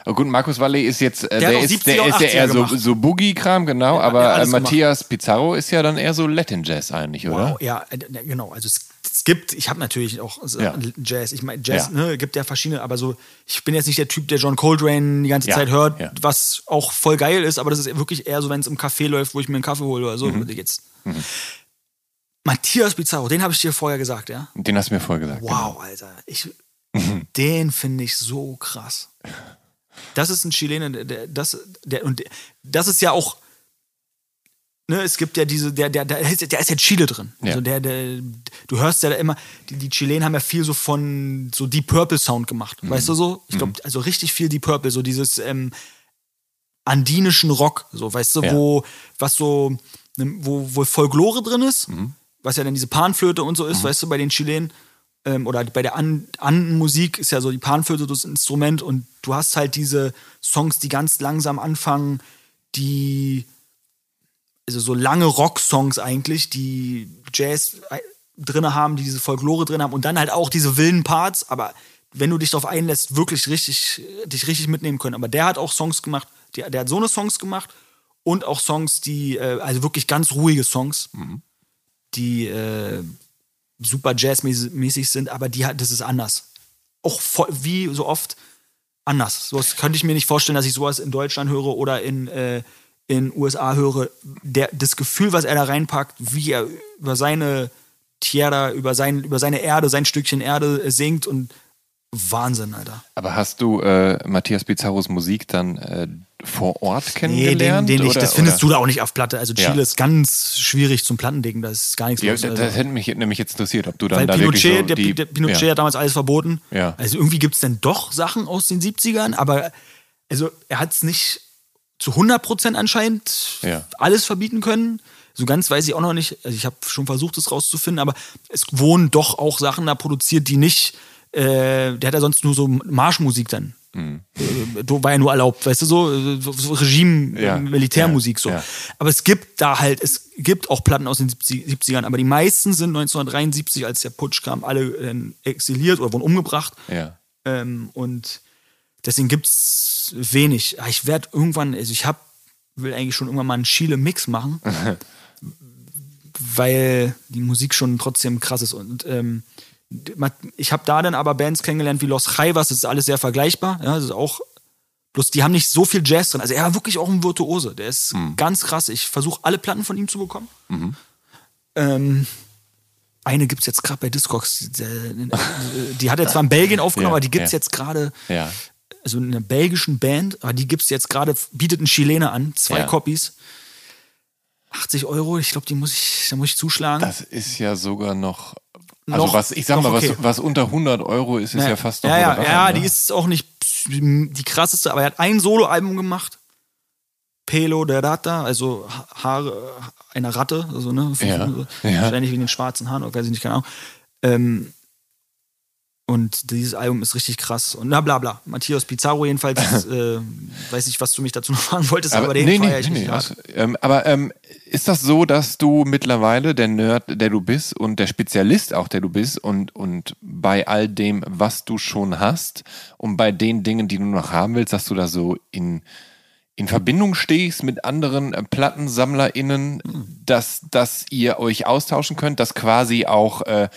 Oh gut, Markus Valley ist jetzt, äh, Der der, ist, der 70er, ist ja eher so, 80er so Boogie-Kram, genau, der aber äh, alles gemacht. Matthias Pizarro ist ja dann eher so Latin-Jazz eigentlich, oder? Wow, ja, äh, äh, genau. Also es, es gibt, ich habe natürlich auch so Ja. Jazz. Ich meine, Jazz, Ja. ne, gibt ja verschiedene, aber so, ich bin jetzt nicht der Typ, der John Coltrane die ganze Ja, Zeit hört, ja. was auch voll geil ist, aber das ist wirklich eher so, wenn es im Café läuft, wo ich mir einen Kaffee hole oder so. Mhm. Jetzt. Matthias Pizarro, den habe ich dir vorher gesagt, ja. Den hast du mir vorher gesagt. genau. Wow, Alter. Ich, den finde ich so krass. Das ist ein Chilener, der, das, der, und das ist ja auch, ne, es gibt ja diese, der, der, der, ist, der ist ja Chile drin. Ja. Also der, der, du hörst ja da immer, die, die Chilenen haben ja viel so von so Deep Purple Sound gemacht. Weißt du so? Ich glaube, also richtig viel Deep Purple, so dieses ähm, andinischen Rock, so, weißt du, Ja. wo, was so, ne, wo, wo Folklore drin ist, Mhm. was ja dann diese Panflöte und so ist, weißt du, bei den Chilenen, ähm, oder bei der An Andenmusik ist ja so die Panflöte das Instrument und du hast halt diese Songs, die ganz langsam anfangen, die, also so lange Rock-Songs eigentlich, die Jazz äh, drinne haben, die diese Folklore drin haben und dann halt auch diese wilden Parts, aber wenn du dich darauf einlässt, wirklich richtig, dich richtig mitnehmen können. Aber der hat auch Songs gemacht, der, der hat so eine Songs gemacht und auch Songs, die, äh, also wirklich ganz ruhige Songs, die äh, super jazzmäßig sind, aber die hat, das ist anders. Auch voll, wie so oft anders. Sowas könnte ich mir nicht vorstellen, dass ich sowas in Deutschland höre oder in äh, in USA höre. Der, das Gefühl, was er da reinpackt, wie er über seine Tierra, über, sein, über seine Erde, sein Stückchen Erde singt und Wahnsinn, Alter. Aber hast du äh, Matthias Pizarros Musik dann äh, vor Ort Nee, den, kennengelernt? den oder, Das findest oder? du da auch nicht auf Platte. Also Chile Ja. ist ganz schwierig zum Plattendicken. Da ist gar nichts Ja, los. das, Also. das hätte mich nämlich jetzt interessiert, ob du dann Weil da Pinochet, wirklich so der, die, der Pinochet ja. hat damals alles verboten. Ja. Also irgendwie gibt es dann doch Sachen aus den 70ern, aber also er hat es nicht zu 100% anscheinend alles verbieten können. So ganz weiß ich auch noch nicht. Also ich habe schon versucht, es rauszufinden, aber es wurden doch auch Sachen da produziert, die nicht. Äh, der hat ja sonst nur so Marschmusik dann. Mhm. War ja nur erlaubt, weißt du, so, so, Regime, Ja. Militärmusik so. Ja. Aber es gibt da halt, es gibt auch Platten aus den 70, 70ern, aber die meisten sind 1973, als der Putsch kam, alle äh, exiliert oder wurden umgebracht. Ja. Ähm, und deswegen gibt es wenig. Ah, Ich werde irgendwann, also ich hab, will eigentlich schon irgendwann mal einen Chile-Mix machen, weil die Musik schon trotzdem krass ist. Und ähm, ich habe da dann aber Bands kennengelernt wie Los Jaivas, das ist alles sehr vergleichbar. Ja, das ist auch, bloß die haben nicht so viel Jazz drin. Also er war wirklich auch ein Virtuose. Der ist ganz krass. Ich versuche alle Platten von ihm zu bekommen. Ähm, eine gibt es jetzt gerade bei Discogs. Die, hat er zwar in Belgien aufgenommen, Ja, aber die gibt es ja. jetzt gerade, Ja. also in einer belgischen Band, aber die gibt es jetzt gerade, bietet ein Chilener an, zwei. Copies. 80 Euro, ich glaube, die muss ich, da muss ich zuschlagen. Das ist ja sogar noch. Also Noch- was, ich sag mal, okay. was, was unter 100 Euro ist, ist ja, fast noch ja, ja, Moderat, ja, ne? die ist auch nicht die krasseste, aber er hat ein Soloalbum gemacht. Pelo de Rata, also Ha- Haare einer Ratte, also ne, Ja, ja. wahrscheinlich wegen den schwarzen Haaren, oder weiß ich nicht, keine Ahnung. Ähm, Und dieses Album ist richtig krass. Und na bla bla. Matthias Pizarro jedenfalls, äh, weiß nicht, was du mich dazu noch fragen wolltest, aber, den nee, nee, ich nee, also, ähm, aber ähm, ist das so, dass du mittlerweile der Nerd, der du bist und der Spezialist auch, der du bist und, und bei all dem, was du schon hast und bei den Dingen, die du noch haben willst, dass du da so in, in Verbindung stehst mit anderen äh, PlattensammlerInnen, dass, dass ihr euch austauschen könnt, dass quasi auch äh,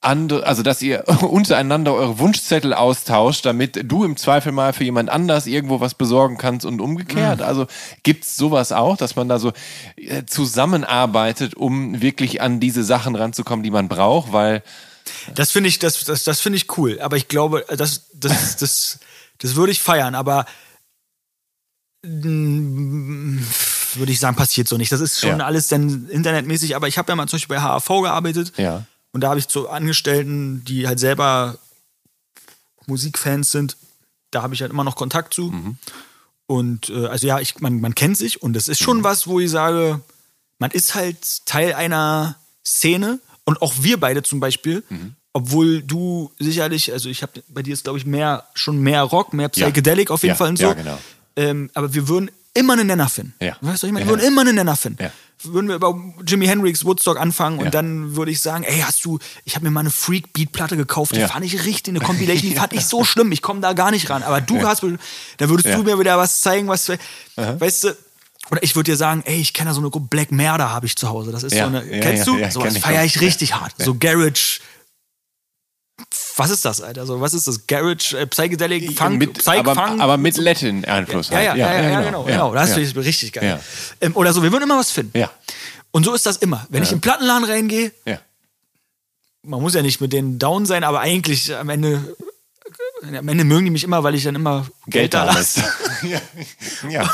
andere, also dass ihr untereinander eure Wunschzettel austauscht, damit du im Zweifel mal für jemand anders irgendwo was besorgen kannst und umgekehrt. Also gibt's sowas auch, dass man da so äh, zusammenarbeitet, um wirklich an diese Sachen ranzukommen, die man braucht, weil Das finde ich, das, das, das finde ich cool. Aber ich glaube, das, das, das, das würde ich feiern. Aber würde ich sagen, passiert so nicht. Das ist schon Ja. alles dann internetmäßig. Aber ich habe ja mal zum Beispiel bei HAV gearbeitet. Ja. Und da habe ich zu Angestellten, die halt selber Musikfans sind, da habe ich halt immer noch Kontakt zu. Und äh, also ja, ich, man, man kennt sich und das ist schon was, wo ich sage, man ist halt Teil einer Szene und auch wir beide zum Beispiel, obwohl du sicherlich, also ich habe bei dir ist glaube ich mehr schon mehr Rock, mehr Ja. Psychedelic auf jeden Ja, Fall und so. ja, genau. ähm, aber wir würden immer einen Nenner finden. Ja. Weißt du, ich meine, Ja. wir würden immer einen Nenner finden. Ja. Würden wir über Jimi Hendrix Woodstock anfangen Ja. und dann würde ich sagen, ey, hast du, ich habe mir mal eine Freak Beat Platte gekauft, die Ja. fand ich richtig, eine Compilation, die fand ich so schlimm, ich komme da gar nicht ran. Aber du Ja. hast, da würdest Ja. du mir wieder was zeigen, was, weißt du, oder ich würde dir sagen, ey, ich kenne da so eine Gruppe Black Murder habe ich zu Hause. Das ist Ja. so eine, Ja, kennst ja, du? ja, so was ich feiere ich richtig Ja. hart. Ja. So Garage. Was ist das, Alter? So, was ist das? Garage, äh, Psychedelic, Funk, mit, Psych, aber, Funk? aber mit Latin-Einfluss. Ja, halt. ja, ja, ja, ja, genau, genau. Das finde ich richtig geil. Ähm, oder so, wir würden immer was finden. Ja. Und so ist das immer. Wenn ich in den Plattenladen reingehe, Ja. man muss ja nicht mit denen down sein, aber eigentlich am Ende, am Ende mögen die mich immer, weil ich dann immer Geld, da lasse. ja. ja.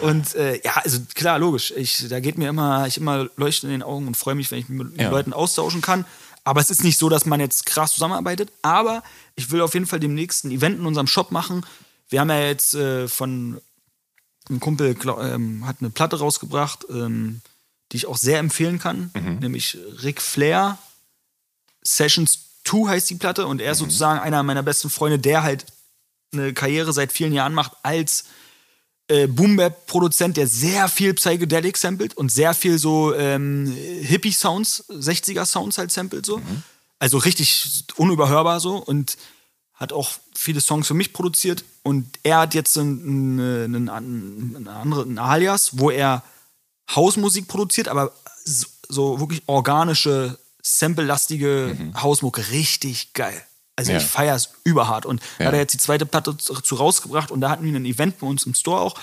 Und, und äh, ja, also klar, logisch. Ich, da geht mir immer, ich immer Leuchten in den Augen und freue mich, wenn ich mich mit Ja. Leuten austauschen kann. Aber es ist nicht so, dass man jetzt krass zusammenarbeitet. Aber ich will auf jeden Fall demnächst ein Event in unserem Shop machen. Wir haben ja jetzt äh, von ein Kumpel ähm, hat eine Platte rausgebracht, ähm, die ich auch sehr empfehlen kann, nämlich Ric Flair Sessions 2 heißt die Platte und er ist sozusagen einer meiner besten Freunde, der halt eine Karriere seit vielen Jahren macht als äh, Boom-Bap-Produzent, der sehr viel Psychedelic samplet und sehr viel so ähm, Hippie-Sounds, 60er-Sounds halt samplet so. Also richtig unüberhörbar so und hat auch viele Songs für mich produziert und er hat jetzt einen, einen, einen, einen anderen Alias, wo er Hausmusik produziert, aber so, so wirklich organische, sample-lastige Hausmucke, richtig geil. Also Ja. ich feiere es überhart. Und da Ja. hat er jetzt die zweite Platte zu rausgebracht und da hatten wir ein Event bei uns im Store auch.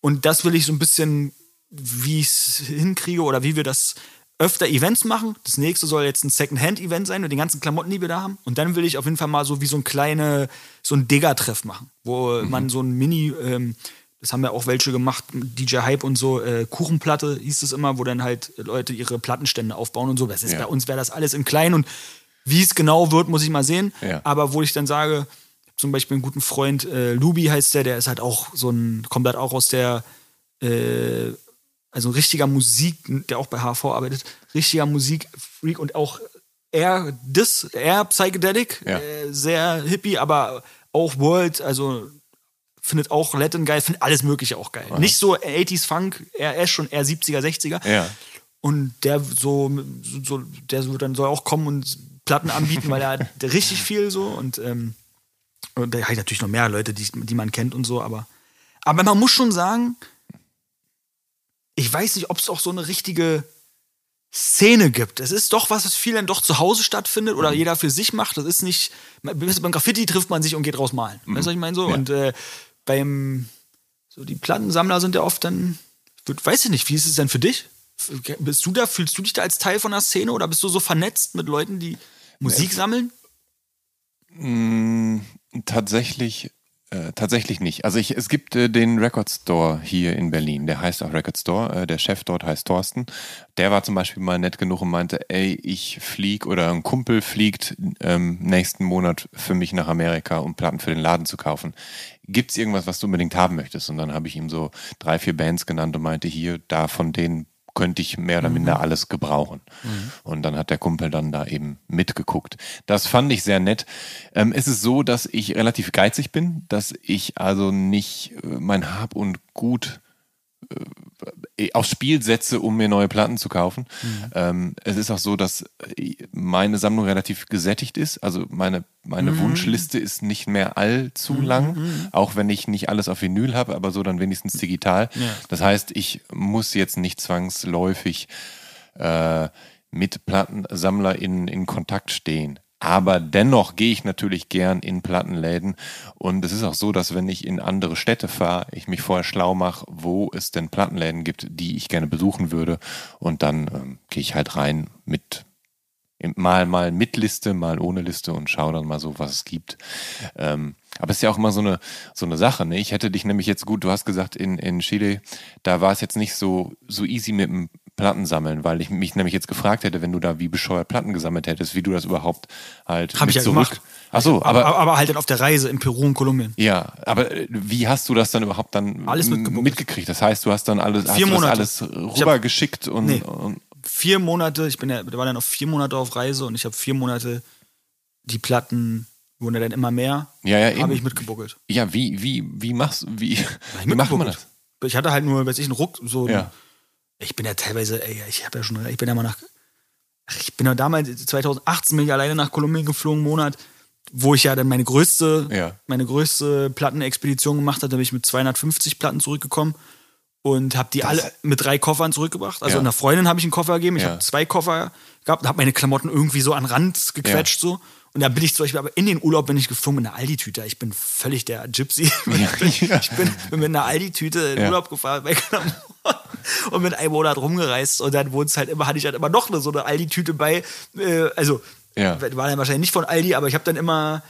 Und das will ich so ein bisschen, wie ich es hinkriege oder wie wir das öfter Events machen. Das nächste soll jetzt ein Second-Hand-Event sein mit den ganzen Klamotten, die wir da haben. Und dann will ich auf jeden Fall mal so wie so ein kleine, so ein Digger-Treff machen, wo man so ein Mini, ähm, das haben ja auch welche gemacht, DJ Hype und so, äh, Kuchenplatte hieß es immer, wo dann halt Leute ihre Plattenstände aufbauen und so. Das ist Ja. bei uns wäre das alles in klein und wie es genau wird, muss ich mal sehen. Ja. Aber wo ich dann sage, zum Beispiel einen guten Freund, äh, Lubi heißt der, der ist halt auch so ein, kommt halt auch aus der, äh, also ein richtiger Musik, der auch bei HV arbeitet, richtiger Musikfreak und auch eher das, eher Psychedelic, Ja. äh, sehr hippie, aber auch World, also findet auch Latin geil, findet alles Mögliche auch geil. Nicht so 80s Funk, er, er ist schon eher 70er, 60er. Ja. Und der so, so der so dann soll auch kommen und Platten anbieten, weil er hat richtig viel so und, ähm, und da hat natürlich noch mehr Leute, die, die man kennt und so, aber, aber man muss schon sagen, ich weiß nicht, ob es auch so eine richtige Szene gibt. Es ist doch was, was viel dann doch zu Hause stattfindet oder jeder für sich macht. Das ist nicht, beim Graffiti trifft man sich und geht raus malen. Weißt du, was ich meine so? Ja. Und äh, beim, so die Plattensammler sind ja oft dann, ich weiß ich nicht, wie ist es denn für dich? Bist du da, fühlst du dich da als Teil von der Szene oder bist du so vernetzt mit Leuten, die Musik sammeln? Mm, Tatsächlich, äh, tatsächlich nicht. Also ich, es gibt äh, den Record Store hier in Berlin, der heißt auch Record Store, äh, der Chef dort heißt Thorsten. Der war zum Beispiel mal nett genug und meinte, ey, ich flieg oder ein Kumpel fliegt ähm, nächsten Monat für mich nach Amerika, um Platten für den Laden zu kaufen. Gibt's irgendwas, was du unbedingt haben möchtest? Und dann habe ich ihm so drei, vier Bands genannt und meinte, hier, da von denen könnte ich mehr oder minder alles gebrauchen. Und dann hat der Kumpel dann da eben mitgeguckt. Das fand ich sehr nett. Ähm, es ist so, dass ich relativ geizig bin, dass ich also nicht äh, mein Hab und Gut aufs Spiel setze, um mir neue Platten zu kaufen. Ähm, es ist auch so, dass äh, meine Sammlung relativ gesättigt ist. Also meine, meine Wunschliste ist nicht mehr allzu lang, auch wenn ich nicht alles auf Vinyl habe, aber so dann wenigstens digital. Das heißt, ich muss jetzt nicht zwangsläufig äh, mit PlattensammlerInnen in Kontakt stehen. Aber dennoch gehe ich natürlich gern in Plattenläden. Und es ist auch so, dass wenn ich in andere Städte fahre, ich mich vorher schlau mache, wo es denn Plattenläden gibt, die ich gerne besuchen würde. Und dann ähm, gehe ich halt rein mit mal mal mit Liste, mal ohne Liste und schaue dann mal so, was es gibt. Ähm, aber es ist ja auch immer so eine so eine Sache. Ne? Ich hätte dich nämlich jetzt gut, du hast gesagt in in Chile, da war es jetzt nicht so so easy mit dem Plattensammeln, weil ich mich nämlich jetzt gefragt hätte, wenn du da wie bescheuert Platten gesammelt hättest, wie du das überhaupt halt Hab ich ja zurück. gemacht. Ach so, aber, aber, aber, halt dann auf der Reise in Peru und Kolumbien. ja, aber äh, wie hast du das dann überhaupt dann Alles mitgekriegt? Das heißt, du hast dann alles, hast Vier das Monate. alles rübergeschickt und, Nee. und Vier Monate, ich bin ja, waren dann noch vier Monate auf Reise und ich habe vier Monate die Platten, wurden ja dann immer mehr, Ja, ja, habe ich mitgebuckelt. ja, wie wie wie machst wie wie macht man das? Ich hatte halt nur, weiß ich, einen Ruck, so Ja. Ich bin ja teilweise, ey, ich habe ja schon, ich bin ja mal nach, ach, ich bin ja damals, 2018 bin ich alleine nach Kolumbien geflogen, Monat, wo ich ja dann meine größte, Ja. meine größte Plattenexpedition gemacht hatte, da bin ich mit 250 Platten zurückgekommen und habe die alle mit drei Koffern zurückgebracht. Also Ja. einer Freundin habe ich einen Koffer gegeben, ich Ja. habe zwei Koffer gehabt, habe meine Klamotten irgendwie so an den Rand gequetscht so. Und da bin ich zum Beispiel, aber in den Urlaub bin ich geflogen mit einer Aldi-Tüte. Ich bin völlig der Gypsy. ich, bin, ich bin, mit einer Aldi-Tüte in Ja. Urlaub gefahren bei Klamotten und mit einem Monat rumgereist. Und dann wurde es halt immer, hatte ich halt immer noch eine, so eine Aldi-Tüte bei. Äh, also, Ja. war dann wahrscheinlich nicht von Aldi, aber ich habe dann immer,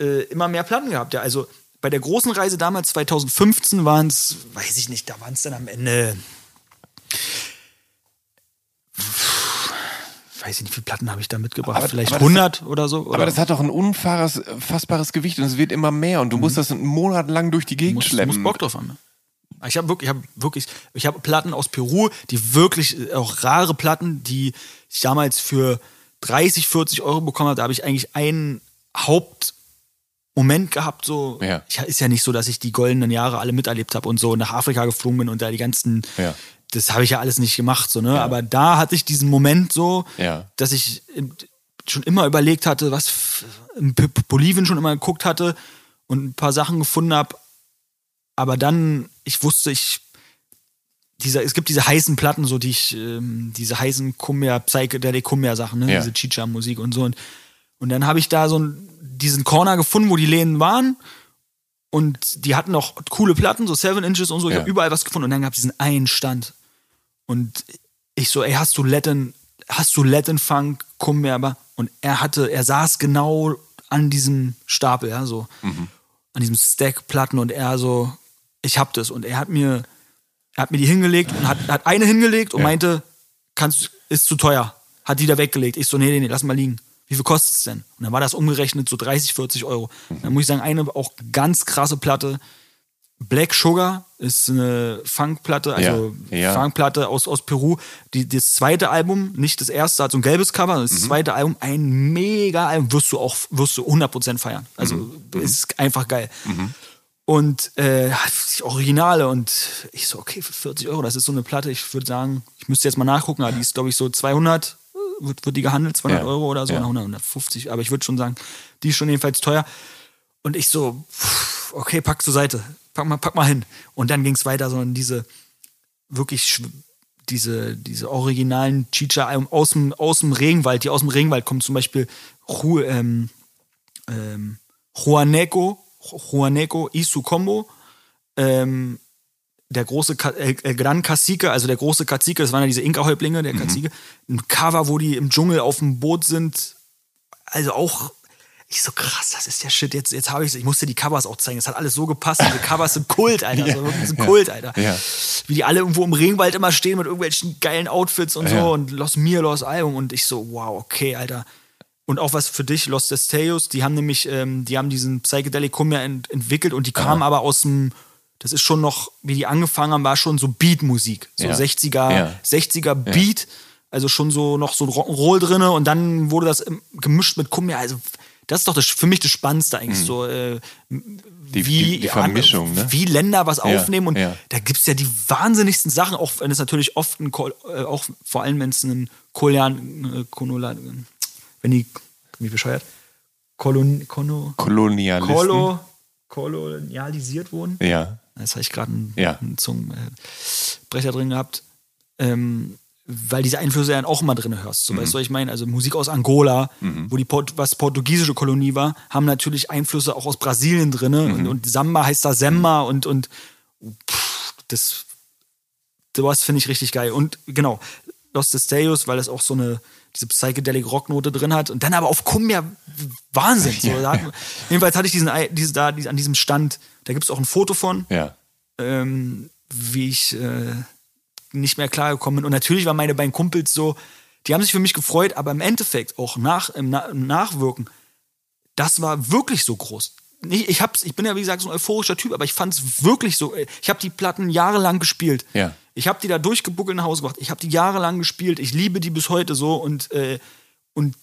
äh, immer mehr Platten gehabt. Ja, also bei der großen Reise damals, 2015, waren es, weiß ich nicht, da waren es dann am Ende. Weiß ich nicht, wie viele Platten habe ich da mitgebracht? Aber- Vielleicht aber das- 100 oder so? Oder Aber das hat doch ein unfassbares fassbares Gewicht und es wird immer mehr und du musst das einen Monat lang durch die Gegend muss, schleppen. muss Bock drauf haben. Ne? Ich habe wirklich, ich habe wirklich, ich habe Platten aus Peru, die wirklich äh, auch rare Platten, die ich damals für 30, 40 Euro bekommen habe. Da habe ich eigentlich einen Hauptmoment gehabt. So, Ja. ich, ist ja nicht so, dass ich die goldenen Jahre alle miterlebt habe und so nach Afrika geflogen bin und da die ganzen, Ja. das habe ich ja alles nicht gemacht. So, ne? Aber da hatte ich diesen Moment so, Ja. dass ich schon immer überlegt hatte, was in Bolivien schon immer geguckt hatte und ein paar Sachen gefunden habe. Aber dann, ich wusste, ich, dieser, es gibt diese heißen Platten, so die ich, ähm, diese heißen Cumbia, Psychedelic Cumbia Sachen, ne? Ja. diese Chicha-Musik und so. Und, und dann habe ich da so einen, diesen Corner gefunden, wo die Läden waren. Und die hatten auch coole Platten, so Seven Inches und so. Ich Ja. habe überall was gefunden. Und dann gab es diesen einen Stand. Und ich so, ey, hast du Latin, hast du Latin Funk, Cumbia? aber- Und er hatte, er saß genau an diesem Stapel, ja, so. An diesem Stack Platten und er so, ich hab das. Und er hat mir, er hat mir die hingelegt und hat, hat eine hingelegt und Ja. meinte, kannst, ist zu teuer. Hat die da weggelegt. Ich so, nee, nee, nee, lass mal liegen. Wie viel kostet es denn? Und dann war das umgerechnet so 30, 40 Euro. Dann muss ich sagen, eine auch ganz krasse Platte. Black Sugar ist eine Funkplatte, also Ja, ja. Funkplatte aus, aus Peru. Die, das zweite Album, nicht das erste, hat so ein gelbes Cover, das Mhm. zweite Album, ein mega Album, wirst du auch, wirst du 100% feiern. Also Mhm. ist einfach geil. Und äh, Originale und ich so, okay, für 40 Euro, das ist so eine Platte, ich würde sagen, ich müsste jetzt mal nachgucken, aber die ist, glaube ich, so 200, äh, wird, wird die gehandelt, 200 Ja, Euro oder so, ja. oder 100, 150, aber ich würde schon sagen, die ist schon jedenfalls teuer. Und ich so, pff, okay, pack zur Seite, pack mal, pack mal hin. Und dann ging es weiter, so in diese wirklich diese, diese originalen Chicha-Alben aus dem, aus dem Regenwald, die aus dem Regenwald kommen, zum Beispiel Ju, ähm, ähm, Juaneco, Juaneco Isu Combo, ähm, der große Ka El, El Gran Cacique, also der große Cacique, das waren ja diese Inka-Häuptlinge, der Cacique, ein Cover, wo die im Dschungel auf dem Boot sind, also auch, ich so krass, das ist der Shit, jetzt, jetzt habe ich ich musste die Covers auch zeigen, das hat alles so gepasst, diese Covers sind Kult, Alter, so wirklich sind Kult, Alter. Ja. Wie die alle irgendwo im Regenwald immer stehen mit irgendwelchen geilen Outfits und so Ja. und Los Mir, Los Album und ich so, wow, okay, Alter. Und auch was für dich, Los Destellos, die haben nämlich, ähm, die haben diesen Psychedelic Cumbia ent entwickelt und die kamen aber aus dem, das ist schon noch, wie die angefangen haben, war schon so Beat-Musik. So Ja. 60er, Ja. 60er Beat. Also schon so noch so ein Rock'n'Roll drinne und dann wurde das im- gemischt mit Kumbia. Also das ist doch das, für mich das Spannendste eigentlich so. Äh, Mhm. Die- wie, die- die Vermischung, ne? wie Länder was Ja, aufnehmen und ja. da gibt es ja die wahnsinnigsten Sachen, auch wenn es natürlich oft ein, äh, auch vor allem wenn es ein Kolonial, äh, Konola- wenn die, wie bescheuert, Kolon, Kono, Kolonialisten. Kolo, kolonialisiert wurden. ja. Jetzt habe ich gerade einen, Ja. einen Zungenbrecher drin gehabt. Ähm, weil diese Einflüsse ja auch immer drin hörst. So, Mhm. Weißt du, was ich meine? Also Musik aus Angola, wo die Port was portugiesische Kolonie war, haben natürlich Einflüsse auch aus Brasilien drin. Mhm. Und, und Samba heißt da Semba und, und pff, das sowas finde ich richtig geil. Und genau, Los Destellos, weil das auch so eine diese psychedelic Rocknote drin hat und dann aber auf Kumbia Wahnsinn. So, da hat, jedenfalls hatte ich diesen, diese, da, diese, an diesem Stand, da gibt es auch ein Foto von, Ja. ähm, wie ich äh, nicht mehr klargekommen bin. Und natürlich waren meine beiden Kumpels so, die haben sich für mich gefreut, aber im Endeffekt auch nach, im, Na im Nachwirken, das war wirklich so groß. Ich, ich, hab's, ich bin ja, wie gesagt, so ein euphorischer Typ, aber ich fand es wirklich so. Ich habe die Platten jahrelang gespielt. Ja. Ich habe die da durchgebuckelt nach Hause gebracht. Ich habe die jahrelang gespielt. Ich liebe die bis heute so und, äh, und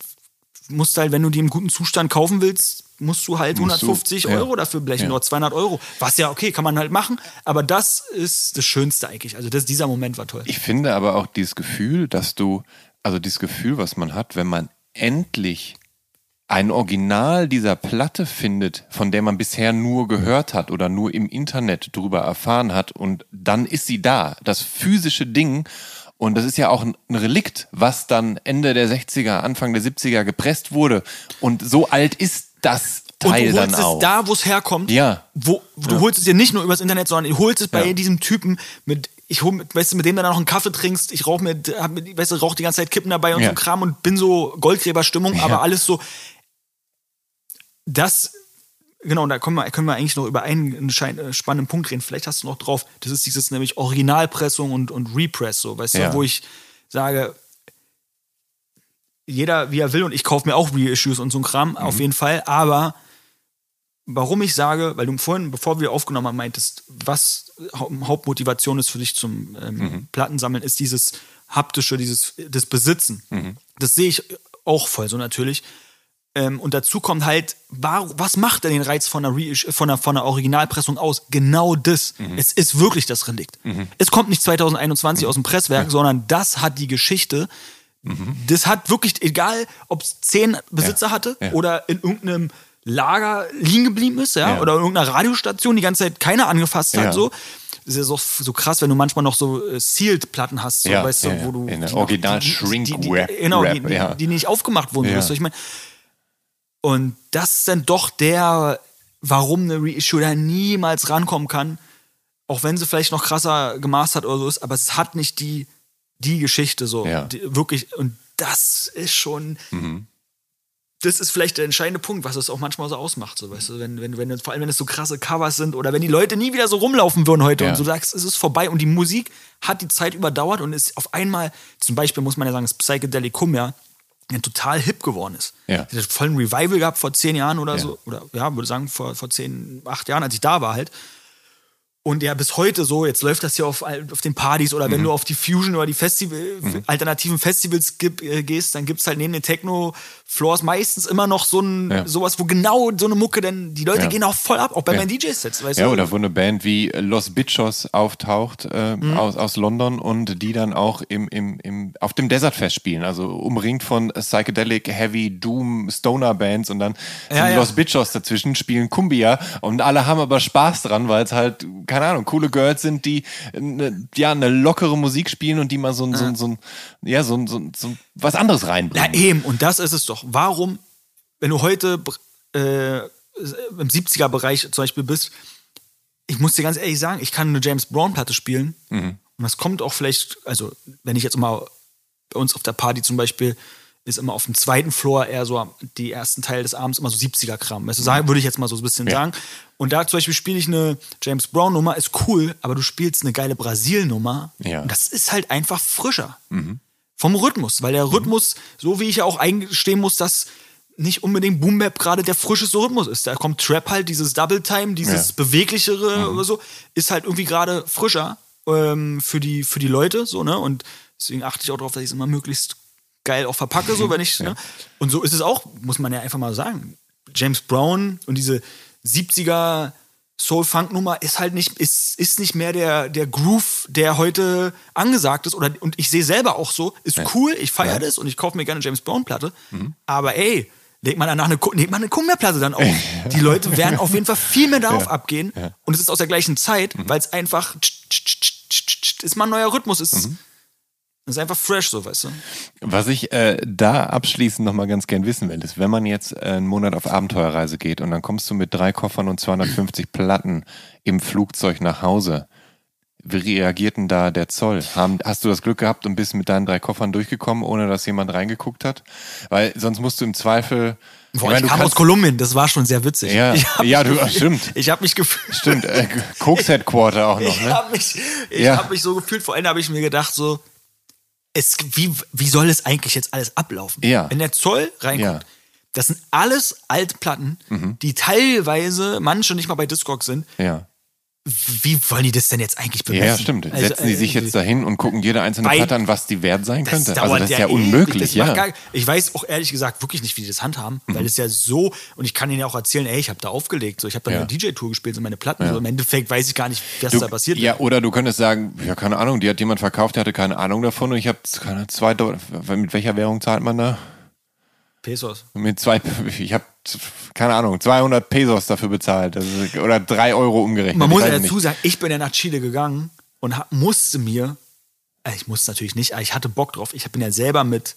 musst halt, wenn du die im guten Zustand kaufen willst, musst du halt Musst du, 150 ja. Euro dafür blechen Ja. oder 200 Euro. Was ja okay, kann man halt machen. Aber das ist das Schönste eigentlich. Also das, dieser Moment war toll. Ich finde aber auch dieses Gefühl, dass du, also dieses Gefühl, was man hat, wenn man endlich ein Original dieser Platte findet, von der man bisher nur gehört hat oder nur im Internet drüber erfahren hat und dann ist sie da, das physische Ding. Und das ist ja auch ein Relikt, was dann Ende der 60er, Anfang der 70er gepresst wurde. Und so alt ist das Und Teil du holst dann es auch. da, wo es herkommt. Ja. Wo, du holst es dir nicht nur übers Internet, sondern du holst es bei Ja. diesem Typen mit, ich hol, weißt du, mit dem du dann noch einen Kaffee trinkst, ich rauche mit, hab weißt du, rauch die ganze Zeit Kippen dabei und Ja. so Kram und bin so Goldgräberstimmung, Ja. aber alles so, das, genau, da können wir, können wir eigentlich noch über einen äh, spannenden Punkt reden. Vielleicht hast du noch drauf, das ist dieses nämlich Originalpressung und, und Repress, so, weißt Ja. du, wo ich sage, jeder wie er will und ich kaufe mir auch Reissues und so ein Kram, auf jeden Fall, aber warum ich sage, weil du vorhin, bevor wir aufgenommen haben, meintest, was Hau- Hauptmotivation ist für dich zum ähm, Plattensammeln, ist dieses haptische, dieses das Besitzen. Das sehe ich auch voll so natürlich. Ähm, und dazu kommt halt, was macht denn den Reiz von einer, Reissue- von einer, von einer Originalpressung aus? Genau das. Es ist wirklich das Relikt. Es kommt nicht 2021 aus dem Presswerk, sondern das hat die Geschichte. Das hat wirklich, egal ob es zehn Besitzer Ja. hatte Ja. oder in irgendeinem Lager liegen geblieben ist, ja, Ja. oder in irgendeiner Radiostation die ganze Zeit keiner angefasst hat, so. Das ist ja so, so krass, wenn du manchmal noch so äh, Sealed-Platten hast, so, Ja, weißt du, wo du. In der Original die- die- Shrink die- die- Wrap- Genau, die, die, die nicht aufgemacht wurden, Ja. weißt du, ich meine. Und das ist dann doch der, warum eine Reissue da niemals rankommen kann, auch wenn sie vielleicht noch krasser gemastert oder so ist, aber es hat nicht die, die Geschichte so. Ja. Die, wirklich, und das ist schon. Das ist vielleicht der entscheidende Punkt, was es auch manchmal so ausmacht, so weißt du, wenn, wenn, wenn, vor allem wenn es so krasse Covers sind oder wenn die Leute nie wieder so rumlaufen würden heute Ja. und du sagst, es ist vorbei und die Musik hat die Zeit überdauert und ist auf einmal, zum Beispiel muss man ja sagen, das Psychedelicum ja, ja total hip geworden ist. Ja. Hat voll ein Revival gehabt vor zehn Jahren oder Ja. so, oder ja, würde sagen vor, vor zehn, acht Jahren, als ich da war halt. Und ja, bis heute so, jetzt läuft das ja auf, auf den Partys oder Mhm. wenn du auf die Fusion oder die Festival, alternativen Festivals gib, äh, gehst, dann gibt's halt neben den Techno-Floors meistens immer noch so ein, Ja. sowas, wo genau so eine Mucke, denn die Leute Ja. gehen auch voll ab, auch bei Ja. meinen DJs-Sets, weißt Ja, du? oder wo eine Band wie Los Bichos auftaucht äh, Mhm. aus, aus London und die dann auch im, im, im, auf dem Desert Fest spielen, also umringt von Psychedelic, Heavy, Doom, Stoner Bands und dann Ja, sind ja. Los Bichos dazwischen, spielen Cumbia und alle haben aber Spaß dran, weil es halt, keine Ahnung, coole Girls sind, die ne, ja eine lockere Musik spielen und die mal so ein, so ein, so ein ja, so ein, so ein, so was anderes Ja, reinbringen. eben, und das ist es doch. Warum, wenn du heute äh, im 70er-Bereich zum Beispiel bist, ich muss dir ganz ehrlich sagen, ich kann eine James Brown-Platte spielen und das kommt auch vielleicht, also wenn ich jetzt mal bei uns auf der Party zum Beispiel, ist immer auf dem zweiten Floor eher so die ersten Teil des Abends immer so 70er-Kram. Weißt du, sagen, würde ich jetzt mal so ein bisschen Ja. sagen. Und da zum Beispiel spiele ich eine James Brown-Nummer, ist cool, aber du spielst eine geile Brasil-Nummer. Ja. Und das ist halt einfach frischer vom Rhythmus, weil der Rhythmus, so wie ich ja auch eingestehen muss, dass nicht unbedingt Boom Bap gerade der frischeste Rhythmus ist. Da kommt Trap halt, dieses Double Time, dieses Ja. beweglichere oder so, ist halt irgendwie gerade frischer ähm, für, die, für die Leute, so, ne? Und deswegen achte ich auch darauf, dass ich es immer möglichst geil auch verpacke, so, wenn ich, ne? Und so ist es auch, muss man ja einfach mal sagen. James Brown und diese 70er Soul-Funk-Nummer ist halt nicht, ist, ist nicht mehr der, der Groove, der heute angesagt ist. Oder, und ich sehe selber auch so, ist cool, ich feiere das und ich kaufe mir gerne eine James Brown-Platte. Aber ey, legt man danach eine, legt man eine Kumbia-Platte dann auf. Die Leute werden auf jeden Fall viel mehr darauf abgehen. Und es ist aus der gleichen Zeit, weil es einfach tsch, tsch, tsch, ist mal ein neuer Rhythmus. Ist, ist einfach fresh, so, weißt du. Was ich äh, da abschließend nochmal ganz gern wissen will, ist, wenn man jetzt äh, einen Monat auf Abenteuerreise geht und dann kommst du mit drei Koffern und 250 Platten im Flugzeug nach Hause, wie reagiert denn da der Zoll? Haben, hast du das Glück gehabt und bist mit deinen drei Koffern durchgekommen, ohne dass jemand reingeguckt hat? Weil sonst musst du im Zweifel. Boah, meine, ich kam aus Kolumbien, das war schon sehr witzig. Ja, ich ja, mich, du- stimmt. Ich habe mich gefühlt. Stimmt, äh, Koks Headquarter auch noch, Ich ne? habe mich, ich Ja. hab mich so gefühlt, vor allem habe ich mir gedacht, so, es, wie, wie soll es eigentlich jetzt alles ablaufen? Ja. Wenn der Zoll reinkommt, Ja. Mhm. das sind alles alte Platten, die teilweise manche nicht mal bei Discog sind. Ja. Wie wollen die das denn jetzt eigentlich bemessen? Ja, ja, stimmt. Also, Setzen die äh, sich jetzt dahin und gucken jede einzelne Bei- Platte an, was die wert sein könnte? Also das ist ja ewig. unmöglich, ja. Gar, ich weiß auch ehrlich gesagt wirklich nicht, wie die das handhaben, weil es ja so, und ich kann ihnen ja auch erzählen, ey, ich habe da aufgelegt, so, ich habe da Ja. eine DJ-Tour gespielt, so meine Platten, so, im Endeffekt weiß ich gar nicht, was Du, da passiert ja, oder du könntest sagen, ja, keine Ahnung, die hat jemand verkauft, der hatte keine Ahnung davon und ich habe keine zwei Dollar. Mit welcher Währung zahlt man da? Pesos. Mit zwei, ich habe keine Ahnung, 200 Pesos dafür bezahlt ist, oder drei Euro umgerechnet. Man muss ja dazu nicht. sagen, ich bin ja nach Chile gegangen und hab, musste mir, äh, ich musste natürlich nicht, aber ich hatte Bock drauf. Ich bin ja selber mit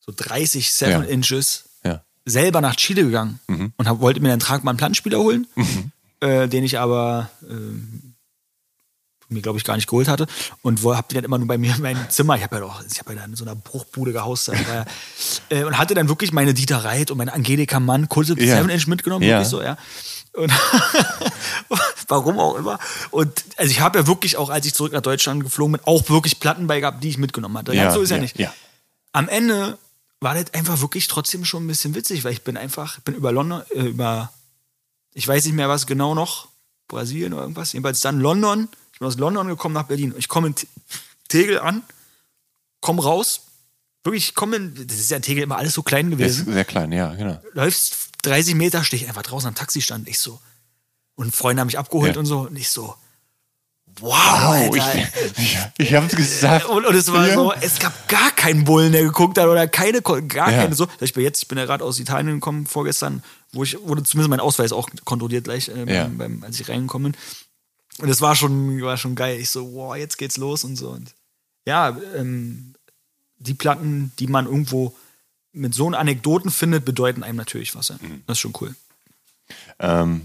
so 30 Seven Ja. Inches Ja. selber nach Chile gegangen Mhm. und hab, wollte mir einen tragbaren Plattenspieler holen, äh, den ich aber ähm, mir, glaube ich, gar nicht geholt hatte. Und wo, hab den dann immer nur bei mir in meinem Zimmer. Ich habe ja doch, ich habe ja da in so einer Bruchbude gehaust. war ja, äh, und hatte dann wirklich meine Dieter Reit und meine Angelika Mann kurze Ja. 7 Inch mitgenommen, Ja. wirklich so, ja. Und warum auch immer. Und also ich habe ja wirklich auch, als ich zurück nach Deutschland geflogen bin, auch wirklich Platten bei gehabt, die ich mitgenommen hatte. Ganz so ist ja, nicht. Ja. Am Ende war das einfach wirklich trotzdem schon ein bisschen witzig, weil ich bin einfach, bin über London, äh, über, ich weiß nicht mehr was genau noch, Brasilien oder irgendwas, jedenfalls dann London. Ich bin aus London gekommen nach Berlin. Ich komme in Te- Tegel an, komme raus. Wirklich, ich komme in, das ist ja in Tegel immer alles so klein Ist gewesen sehr klein, ja, genau. läufst 30 Meter, stehe ich einfach draußen am Taxistand. Ich so. Und Freunde haben mich abgeholt Ja. und so. Und ich so. Wow, Alter. ich, ich, ich habe es gesagt. und, und es war Ja. so, es gab gar keinen Bullen, der geguckt hat oder keine, gar Ja. keine so. Ich bin jetzt, ich bin ja gerade aus Italien gekommen vorgestern, wo ich wurde zumindest mein Ausweis auch kontrolliert gleich, äh, beim, beim, als ich reingekommen bin. Und es war schon, war schon geil. Ich so, wow, jetzt geht's los und so. Und ja, ähm, die Platten, die man irgendwo mit so Anekdoten findet, bedeuten einem natürlich was. Ja. Mhm. Das ist schon cool. Ähm,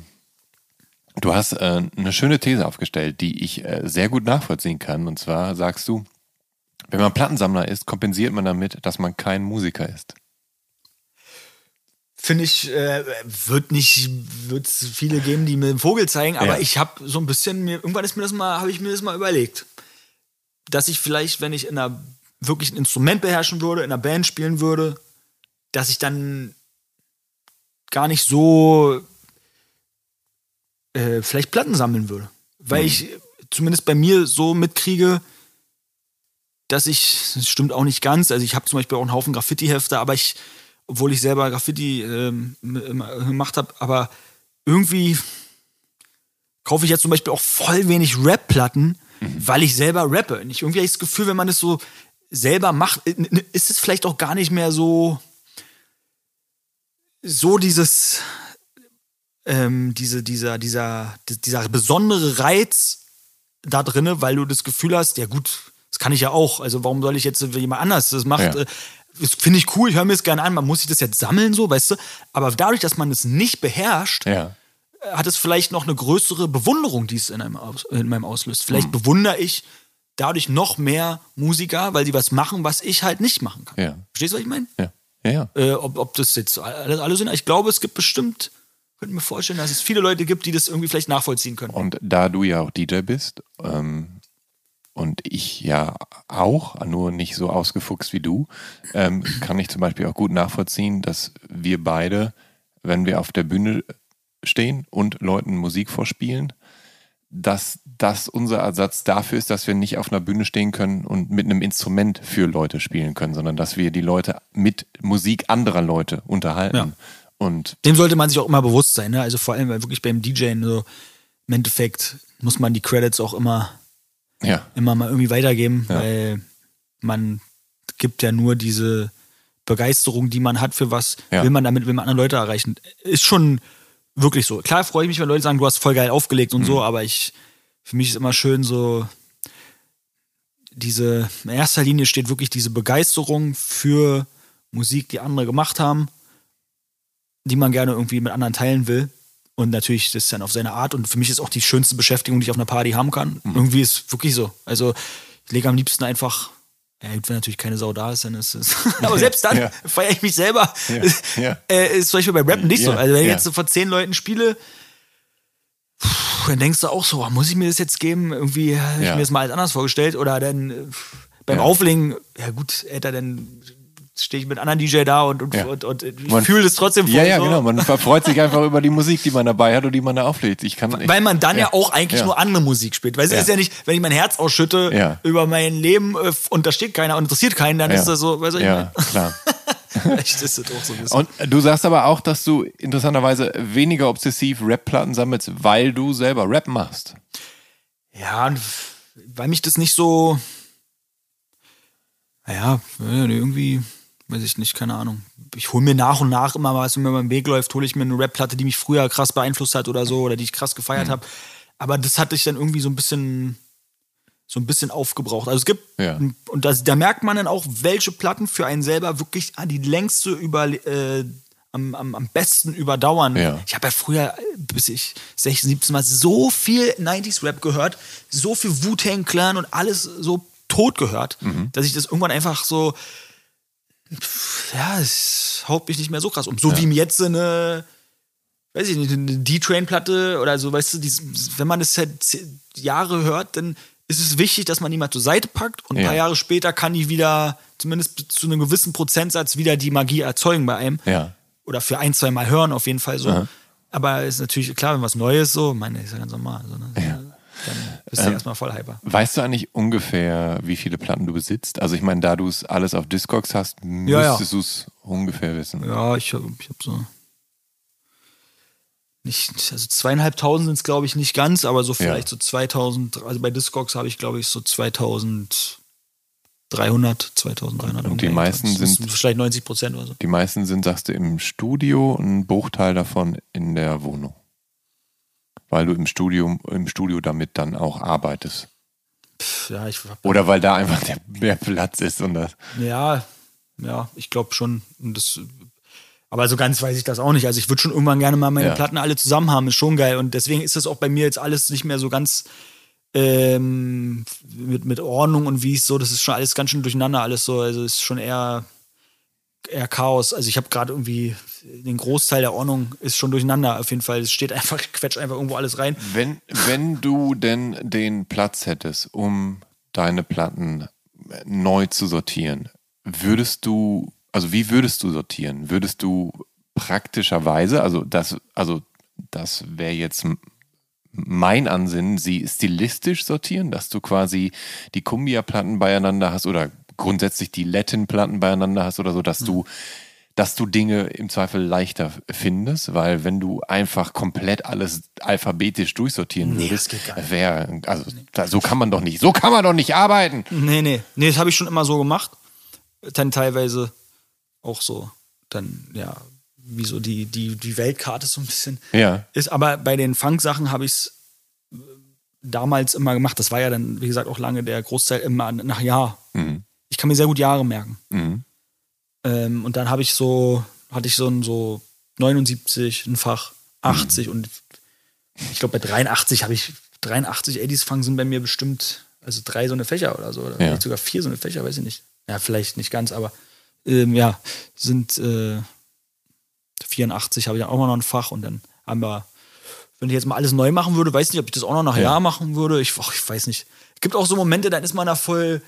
du hast äh, eine schöne These aufgestellt, die ich äh, sehr gut nachvollziehen kann. Und zwar sagst du, wenn man Plattensammler ist, kompensiert man damit, dass man kein Musiker ist. Finde ich, äh, wird nicht, wird es viele geben, die mir den Vogel zeigen, aber Ja. ich habe so ein bisschen mir, irgendwann ist mir das mal, habe ich mir das mal überlegt. Dass ich vielleicht, wenn ich in einer wirklich ein Instrument beherrschen würde, in einer Band spielen würde, dass ich dann gar nicht so äh, vielleicht Platten sammeln würde. Weil ich zumindest bei mir so mitkriege, dass ich, das stimmt auch nicht ganz, also ich habe zum Beispiel auch einen Haufen Graffiti-Hefte, aber ich, obwohl ich selber Graffiti ähm, gemacht habe, aber irgendwie kaufe ich jetzt zum Beispiel auch voll wenig Rap-Platten, weil ich selber rappe. Und ich irgendwie habe ich das Gefühl, wenn man das so selber macht, äh, ist es vielleicht auch gar nicht mehr so so dieses ähm, diese, dieser, dieser, dieser besondere Reiz da drinne, weil du das Gefühl hast, ja gut, das kann ich ja auch. Also warum soll ich jetzt, wenn jemand anders das macht, Ja. äh, finde ich cool, ich höre mir das gerne an, man muss sich das jetzt sammeln, so, weißt du. Aber dadurch, dass man es nicht beherrscht, Ja. hat es vielleicht noch eine größere Bewunderung, die es in, einem aus, in meinem auslöst. Vielleicht bewundere ich dadurch noch mehr Musiker, weil die was machen, was ich halt nicht machen kann. Ja. Verstehst du, was ich meine? Ja. Ja, ja. Äh, ob, ob das jetzt alles, alles sind. Ich glaube, es gibt bestimmt, könnte mir vorstellen, dass es viele Leute gibt, die das irgendwie vielleicht nachvollziehen können. Und da du ja auch DJ bist, ähm, und ich ja auch, nur nicht so ausgefuchst wie du, ähm, kann ich zum Beispiel auch gut nachvollziehen, dass wir beide, wenn wir auf der Bühne stehen und Leuten Musik vorspielen, dass das unser Ersatz dafür ist, dass wir nicht auf einer Bühne stehen können und mit einem Instrument für Leute spielen können, sondern dass wir die Leute mit Musik anderer Leute unterhalten. Ja. Und Dem sollte man sich auch immer bewusst sein. Ne? Also vor allem, weil wirklich beim DJen so im Endeffekt muss man die Credits auch immer, ja, immer mal irgendwie weitergeben, weil man gibt ja nur diese Begeisterung, die man hat für was, Ja. will man damit, will man andere Leute erreichen. Ist schon wirklich so. Klar freue ich mich, wenn Leute sagen, du hast voll geil aufgelegt und Mhm. so, aber ich, für mich ist immer schön so, diese, in erster Linie steht wirklich diese Begeisterung für Musik, die andere gemacht haben, die man gerne irgendwie mit anderen teilen will. Und natürlich das ist dann auf seine Art. Und für mich ist auch die schönste Beschäftigung, die ich auf einer Party haben kann. Mhm. Irgendwie ist wirklich so. Also ich lege am liebsten einfach, ja, wenn natürlich keine Sau da ist, dann ist es. Aber selbst dann Ja. feiere ich mich selber. Ja. Äh, ist zum Beispiel bei Rappen nicht so. Also wenn ich jetzt so vor zehn Leuten spiele, puh, dann denkst du auch so, oh, muss ich mir das jetzt geben? Irgendwie habe ich mir das mal als anders vorgestellt. Oder dann äh, beim. Auflegen, ja gut, Alter, dann stehe ich mit anderen DJ da und, und, Ja. und, und ich fühle es trotzdem voll ja, ja, so. genau. Man freut sich einfach über die Musik, die man dabei hat und die man da auflegt. Ich kann, ich, Weil man dann ja, auch eigentlich Ja. nur andere Musik spielt. Weil es Ja. ist ja nicht, wenn ich mein Herz ausschütte Ja. über mein Leben äh, und da steht keiner und interessiert keinen, dann ja. ist das so, weißt du, ich ja, klar. echt ist das auch so ein bisschen. Und du sagst aber auch, dass du interessanterweise weniger obsessiv Rap-Platten sammelst, weil du selber Rap machst. Ja, weil mich das nicht so. Naja, ja, irgendwie, weiß ich nicht, keine Ahnung. Ich hole mir nach und nach immer, was mir über den Weg läuft, hole ich mir eine Rap-Platte, die mich früher krass beeinflusst hat oder so, oder die ich krass gefeiert habe. Aber das hatte ich dann irgendwie so ein bisschen, so ein bisschen aufgebraucht. Also es gibt, Ja. und das, da merkt man dann auch, welche Platten für einen selber wirklich an die längste über, äh, am, am, am besten überdauern. Ja. Ich habe ja früher, bis ich 16, 17 Mal, so viel 90s-Rap gehört, so viel Wu-Tang Clan und alles so tot gehört, Mhm. dass ich das irgendwann einfach so, ja, es haut mich nicht mehr so krass um. So wie mir jetzt so eine, weiß ich nicht, eine D-Train-Platte oder so, weißt du, dieses, wenn man das seit Jahre hört, dann ist es wichtig, dass man die mal zur Seite packt und ein Ja. paar Jahre später kann die wieder, zumindest zu einem gewissen Prozentsatz, wieder die Magie erzeugen bei einem Ja. oder für ein, zwei Mal hören auf jeden Fall so. Aber ist natürlich klar, wenn was Neues so, meine, ist ja ganz normal. So, ne? Dann bist Ähm, du erstmal voll hyper. Weißt du eigentlich ungefähr, wie viele Platten du besitzt? Also ich meine, da du es alles auf Discogs hast, Ja, ja. müsstest du es ungefähr wissen. Ja, ich habe ich hab so. Nicht, also zweieinhalbtausend sind es, glaube ich, nicht ganz, aber so vielleicht so 2000, also bei Discogs habe ich, glaube ich, so 2300, 2300. Und die meisten ist sind- Vielleicht 90 Prozent oder so. Die meisten sind, sagst du, im Studio, ein Bruchteil davon in der Wohnung. Weil du im Studio, im Studio damit dann auch arbeitest. Ja, ich Oder weil da einfach der, mehr Platz ist und das. Ja, ja, ich glaube schon. Und das, aber so ganz weiß ich das auch nicht. Also ich würde schon irgendwann gerne mal meine Ja. Platten alle zusammen haben, ist schon geil. Und deswegen ist das auch bei mir jetzt alles nicht mehr so ganz ähm, mit, mit Ordnung und wie es so, das ist schon alles ganz schön durcheinander, alles so. Also es ist schon eher, eher Chaos. Also ich habe gerade irgendwie den Großteil der Ordnung ist schon durcheinander auf jeden Fall. Es steht einfach, ich quetsch einfach irgendwo alles rein. Wenn, wenn du denn den Platz hättest, um deine Platten neu zu sortieren, würdest du, also wie würdest du sortieren? Würdest du praktischerweise, also das, also das wäre jetzt mein Ansinnen, sie stilistisch sortieren, dass du quasi die Kumbia-Platten beieinander hast oder grundsätzlich die Latin-Platten beieinander hast oder so, dass du dass du Dinge im Zweifel leichter findest, weil wenn du einfach komplett alles alphabetisch durchsortieren Nee, würdest, wäre, also da, so kann man doch nicht, so kann man doch nicht arbeiten. Nee, nee. Nee, das habe ich schon immer so gemacht. Dann teilweise auch so, dann, ja, wie so die, die, die Weltkarte so ein bisschen Ja. ist. Aber bei den Funk-Sachen habe ich es damals immer gemacht. Das war ja dann, wie gesagt, auch lange der Großteil immer nach Jahr. Mhm. Ich kann mir sehr gut Jahre merken. Mhm. Ähm, und dann habe ich so, hatte ich so ein so 79, ein Fach 80 und ich glaube bei 83 habe ich 83 80s Fang sind bei mir bestimmt, also drei so eine Fächer oder so, oder Ja. vielleicht sogar vier so eine Fächer, weiß ich nicht. Ja, vielleicht nicht ganz, aber ähm, ja, sind äh, 84 habe ich dann auch mal noch ein Fach und dann haben wir, wenn ich jetzt mal alles neu machen würde, weiß nicht, ob ich das auch noch nach Ja. Jahr machen würde. Ich, ach, ich weiß nicht. Es gibt auch so Momente, dann ist man da voll,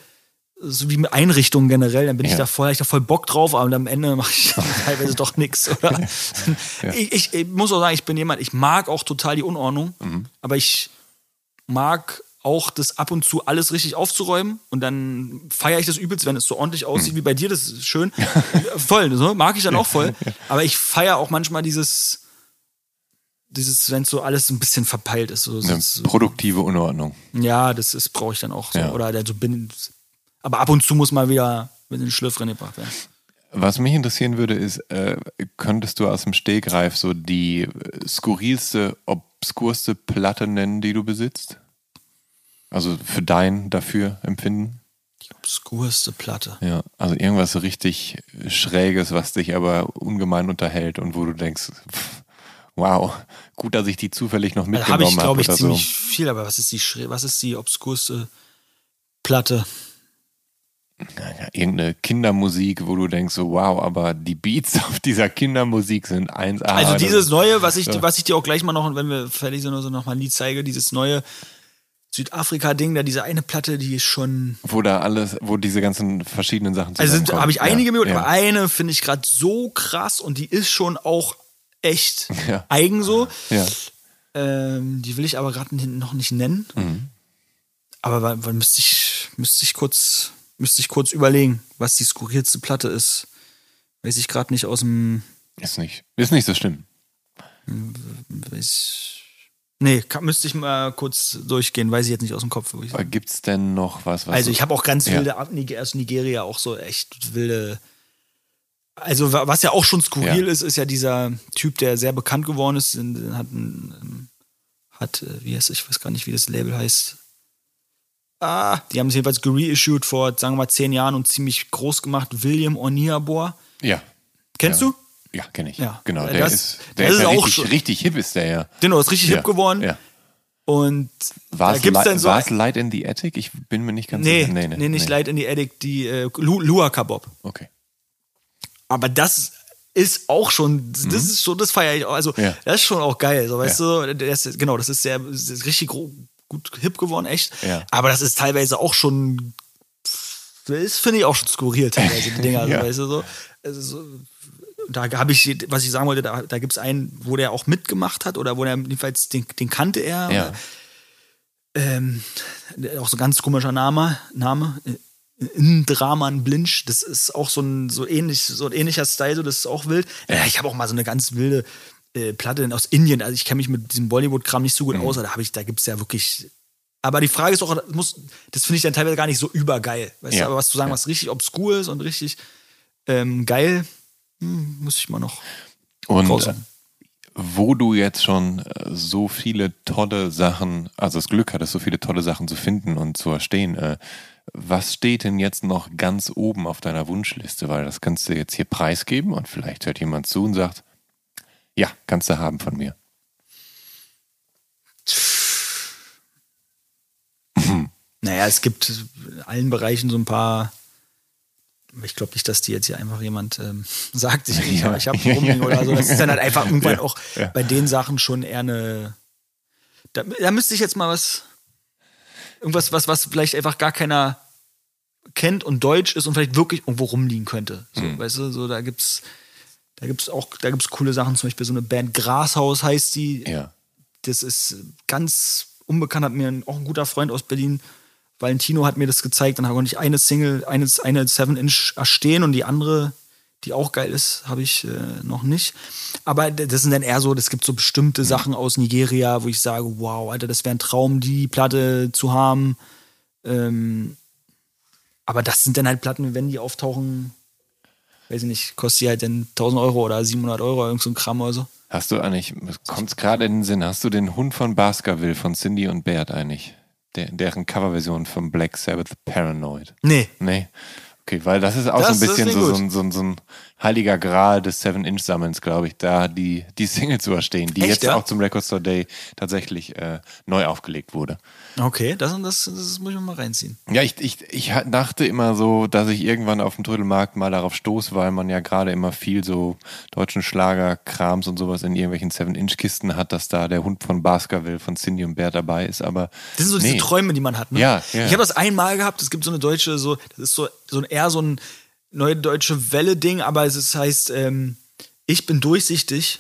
so wie mit Einrichtungen generell, dann bin ich Ja. da voll, ich da voll Bock drauf, aber am Ende mache ich teilweise doch nichts. Oder? Ich, ich, ich muss auch sagen, ich bin jemand, ich mag auch total die Unordnung, Mhm. aber ich mag auch das ab und zu alles richtig aufzuräumen und dann feiere ich das übelst, wenn es so ordentlich aussieht Mhm. wie bei dir, das ist schön. voll, so, mag ich dann auch voll. Aber ich feiere auch manchmal dieses, dieses, wenn so alles ein bisschen verpeilt ist. So, Eine so, produktive Unordnung. ja, das ist, brauche ich dann auch so. Ja. Oder so bin, aber ab und zu muss mal wieder mit den Schliff drin gebracht werden. Was mich interessieren würde, ist, äh, könntest du aus dem Stegreif so die skurrilste, obskurste Platte nennen, die du besitzt? Also für dein dafür empfinden? Die obskurste Platte. Ja, also irgendwas so richtig Schräges, was dich aber ungemein unterhält und wo du denkst, pff, wow, gut, dass ich die zufällig noch Da habe mitgenommen ich, habe glaube ich, oder so. ziemlich viel, aber was ist die, was ist die obskurste Platte? Ja, irgendeine Kindermusik, wo du denkst, so wow, aber die Beats auf dieser Kindermusik sind 1A. Also dieses neue, was ich, Ja. was ich dir auch gleich mal noch, wenn wir fertig sind oder so, noch mal ein Lied zeige, dieses neue Südafrika-Ding, da diese eine Platte, die ist schon. wo da alles, wo diese ganzen verschiedenen Sachen Also habe ich einige ja, mit, ja. aber eine finde ich gerade so krass und die ist schon auch echt Ja. eigen so. Ja. Ähm, die will ich aber gerade noch nicht nennen. Mhm. Aber wann, wann müsste ich, müsste ich kurz, müsste ich kurz überlegen, was die skurrilste Platte ist. Weiß ich gerade nicht aus dem. Ist nicht, ist nicht so schlimm. Weiß, nee, kann, müsste ich mal kurz durchgehen, weiß ich jetzt nicht aus dem Kopf. wo ich- Aber gibt's denn noch was, was Also ich habe auch ganz Ja. wilde ab- Niger- aus Nigeria auch so echt wilde. Also wa- was ja auch schon skurril Ja. ist, ist ja dieser Typ, der sehr bekannt geworden ist, hat ein, ähm, hat, äh, wie heißt, ich weiß gar nicht, wie das Label heißt. Ah, die haben es jedenfalls gereissued vor, sagen wir mal, zehn Jahren und ziemlich groß gemacht. William Oniabor. Ja. Kennst ja. du? Ja, kenne ich. Ja. Genau, Äh, der das- ist, der ist, ist ja auch richtig, richtig hip ist der ja. Genau, ist richtig ja. hip geworden. Ja. Und War da es gibt's Li- dann so. Light in the Attic? Ich bin mir nicht ganz nee, sicher. nee, nicht Light in the Attic, die äh, Lu Lua Kabob. Okay. Aber das ist auch schon, das ist schon, das feiere ich auch. Also, Mhm. Ja. das ist schon auch geil. So, weißt Ja. du, das genau, das ist sehr, das ist richtig gut hip geworden, echt. Ja. Aber das ist teilweise auch schon, das ist, finde ich auch schon skurril, teilweise, die Dinger, Ja. weißt du, so. Also, so da habe ich, was ich sagen wollte, da, da gibt es einen, wo der auch mitgemacht hat oder wo der jedenfalls, den, den kannte er. Ja. Ähm, auch so ein ganz komischer Name, Name. Draman Blinch, das ist auch so ein so ähnlich, so ein ähnlicher Style, so das ist auch wild. Ja, ich habe auch mal so eine ganz wilde äh, Platte aus Indien. Also ich kenne mich mit diesem Bollywood-Kram nicht so gut aus, aber da ich, da gibt's ja wirklich. Aber die Frage ist auch, das muss, das finde ich dann teilweise gar nicht so übergeil. Weißt Ja. du, aber was zu sagen, Ja. was richtig obskur ist und richtig ähm, geil, hm, muss ich mal noch Und äh, raussuchen. wo du jetzt schon äh, so viele tolle Sachen, also das Glück hattest, so viele tolle Sachen zu finden und zu erstehen, äh, was steht denn jetzt noch ganz oben auf deiner Wunschliste? Weil das kannst du jetzt hier preisgeben und vielleicht hört jemand zu und sagt, ja, kannst du haben von mir. Naja, es gibt in allen Bereichen so ein paar. Ich glaube nicht, dass die jetzt hier einfach jemand ähm, sagt, ich, Ja. ich habe rumliegen oder so. Das ist dann halt einfach irgendwann auch bei den Sachen schon eher eine. Da, da müsste ich jetzt mal was. Irgendwas, was, was vielleicht einfach gar keiner kennt und deutsch ist und vielleicht wirklich irgendwo rumliegen könnte. So, Mhm. Weißt du, so da gibt's, da gibt's auch, da gibt's coole Sachen, zum Beispiel so eine Band Grashaus heißt die Ja. das ist ganz unbekannt, hat mir ein, auch ein guter Freund aus Berlin, Valentino hat mir das gezeigt, dann konnte ich eine Single, eine, eine 7-Inch erstehen und die andere, die auch geil ist, habe ich äh, noch nicht. Aber das sind dann eher so, es gibt so bestimmte Sachen aus Nigeria, wo ich sage, wow, Alter, das wäre ein Traum, die Platte zu haben. Ähm, aber das sind dann halt Platten, wenn die auftauchen, weiß ich nicht, kostet die halt dann 1000 Euro oder 700 Euro, irgend so ein Kram oder so. Hast du eigentlich, kommt gerade in den Sinn, hast du den Hund von Baskerville von Cindy und Bert eigentlich? Der, deren Coverversion von Black Sabbath Paranoid. Nee, Nee. Okay, weil das ist auch Das- so ein bisschen so, so, so, so ein heiliger Gral des Seven-Inch-Sammelns, glaube ich, da die, die Single zu verstehen, die Echt, jetzt ja? auch zum Record Store Day tatsächlich äh, neu aufgelegt wurde. Okay, das, das, das muss ich mal reinziehen. Ja, ich, ich, ich dachte immer so, dass ich irgendwann auf dem Trödelmarkt mal darauf stoße, weil man ja gerade immer viel so deutschen Schlagerkrams und sowas in irgendwelchen Seven-Inch-Kisten hat, dass da der Hund von Baskerville von Cindy und Bert dabei ist, aber Das sind so diese nee. Träume, die man hat. Ne? Ja, ja. Ich habe das einmal gehabt. Es gibt so eine deutsche, so das ist so, so ein eher so ein neue deutsche Welle-Ding, aber es ist, heißt, ähm, ich bin durchsichtig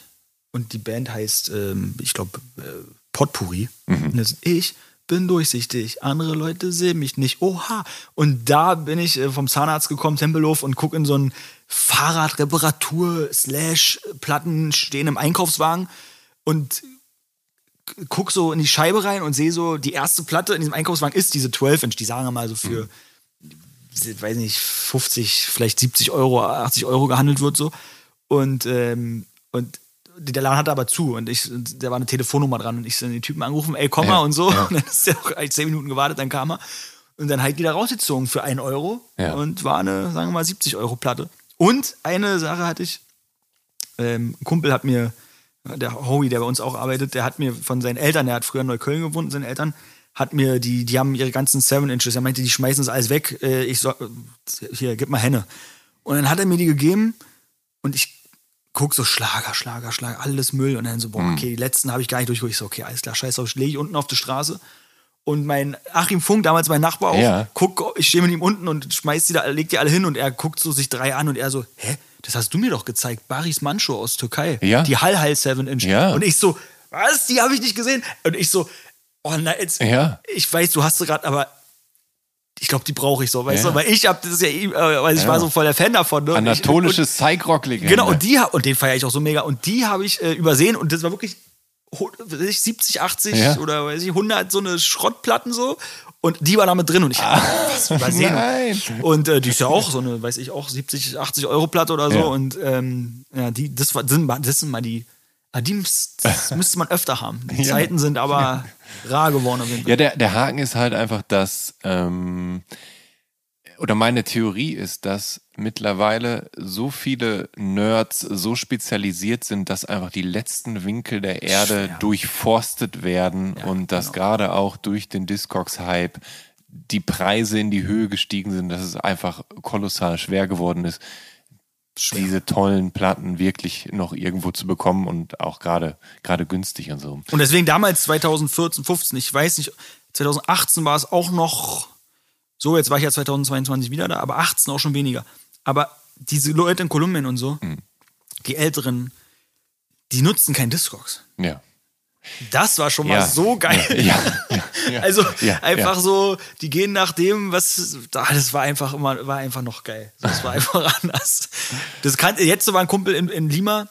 und die Band heißt, ähm, ich glaube, äh, Potpourri. Mhm. Ist, ich bin durchsichtig, andere Leute sehen mich nicht. Oha! Und da bin ich äh, vom Zahnarzt gekommen, Tempelhof, und gucke in so ein Fahrradreparatur slash Platten stehen im Einkaufswagen und guck so in die Scheibe rein und sehe so, die erste Platte in diesem Einkaufswagen ist diese 12-Inch. Die sagen wir mal so für, ich weiß nicht, 50, vielleicht 70 Euro, 80 Euro gehandelt wird so. Und, ähm, und der Laden hatte aber zu und ich, da war eine Telefonnummer dran und ich so den Typen angerufen, ey, komm mal Ja, und so. ja. Und dann ist der auch eigentlich 10 Minuten gewartet, dann kam er. Und dann halt wieder rausgezogen für 1 Euro Ja. und war eine, sagen wir mal, 70 Euro Platte. Und eine Sache hatte ich, ähm, ein Kumpel hat mir, der Howie, der bei uns auch arbeitet, der hat mir von seinen Eltern, der hat früher in Neukölln gewohnt, seine Eltern, hat mir die, die haben ihre ganzen Seven Inches, er meinte, die schmeißen das alles weg, äh, ich soll, hier, gib mal Henne. Und dann hat er mir die gegeben und ich guck so Schlager, Schlager, Schlager, alles Müll und dann so, boah, Mhm. okay, die letzten habe ich gar nicht durchgeguckt. Ich so, okay, alles klar, scheiß drauf, lege ich unten auf die Straße. Und mein Achim Funk, damals mein Nachbar auch, Ja. guck, ich stehe mit ihm unten und schmeiß die da, legt die alle hin und er guckt so sich drei an und er so, hä, das hast du mir doch gezeigt, Baris Mancho aus Türkei. Ja. Die Hall Hall 7 Inch. Ja. Und ich so, was, die habe ich nicht gesehen. Und ich so, oh nein, jetzt, Ja. ich weiß, du hast sie gerade, aber ich glaube, die brauche ich so, weißt Ja. du, weil ich hab das ja, äh, weil ich Ja. war so voll der Fan davon. Ne? Anatolische Psych-Rock-Legende. Genau, und die und den feiere ich auch so mega. Und die habe ich äh, übersehen und das war wirklich hu- weiß ich, 70, 80 Ja. oder weiß ich, 100 so eine Schrottplatten so. Und die war damit drin und ich hab was übersehen. Ah, Nein. Und äh, die ist ja auch so eine, weiß ich auch, 70, 80 Euro Platte oder so. Und ähm, ja, die, das, war, das, sind, mal- das sind mal die, ah, die das müsste man öfter haben. Die. Zeiten sind aber rar geworden auf jeden Fall. Ja, der, der Haken ist halt einfach, dass, ähm, oder meine Theorie ist, dass mittlerweile so viele Nerds so spezialisiert sind, dass einfach die letzten Winkel der Erde Schwer. durchforstet werden und dass gerade auch durch den Discogs-Hype die Preise in die Höhe gestiegen sind, dass es einfach kolossal schwer geworden ist, diese tollen Platten wirklich noch irgendwo zu bekommen und auch gerade gerade günstig und so. Und deswegen damals 2014, 15, ich weiß nicht, 2018 war es auch noch so, jetzt war ich ja 2022 wieder da, aber 18 auch schon weniger. Aber diese Leute in Kolumbien und so, Hm. die Älteren, die nutzen kein Discogs. Ja. Das war schon mal Ja. so geil. Ja. Ja. Also Ja. einfach Ja. so, die gehen nach dem, was das war einfach immer, war einfach noch geil. Das war einfach anders. Das kann, jetzt war ein Kumpel in, in Lima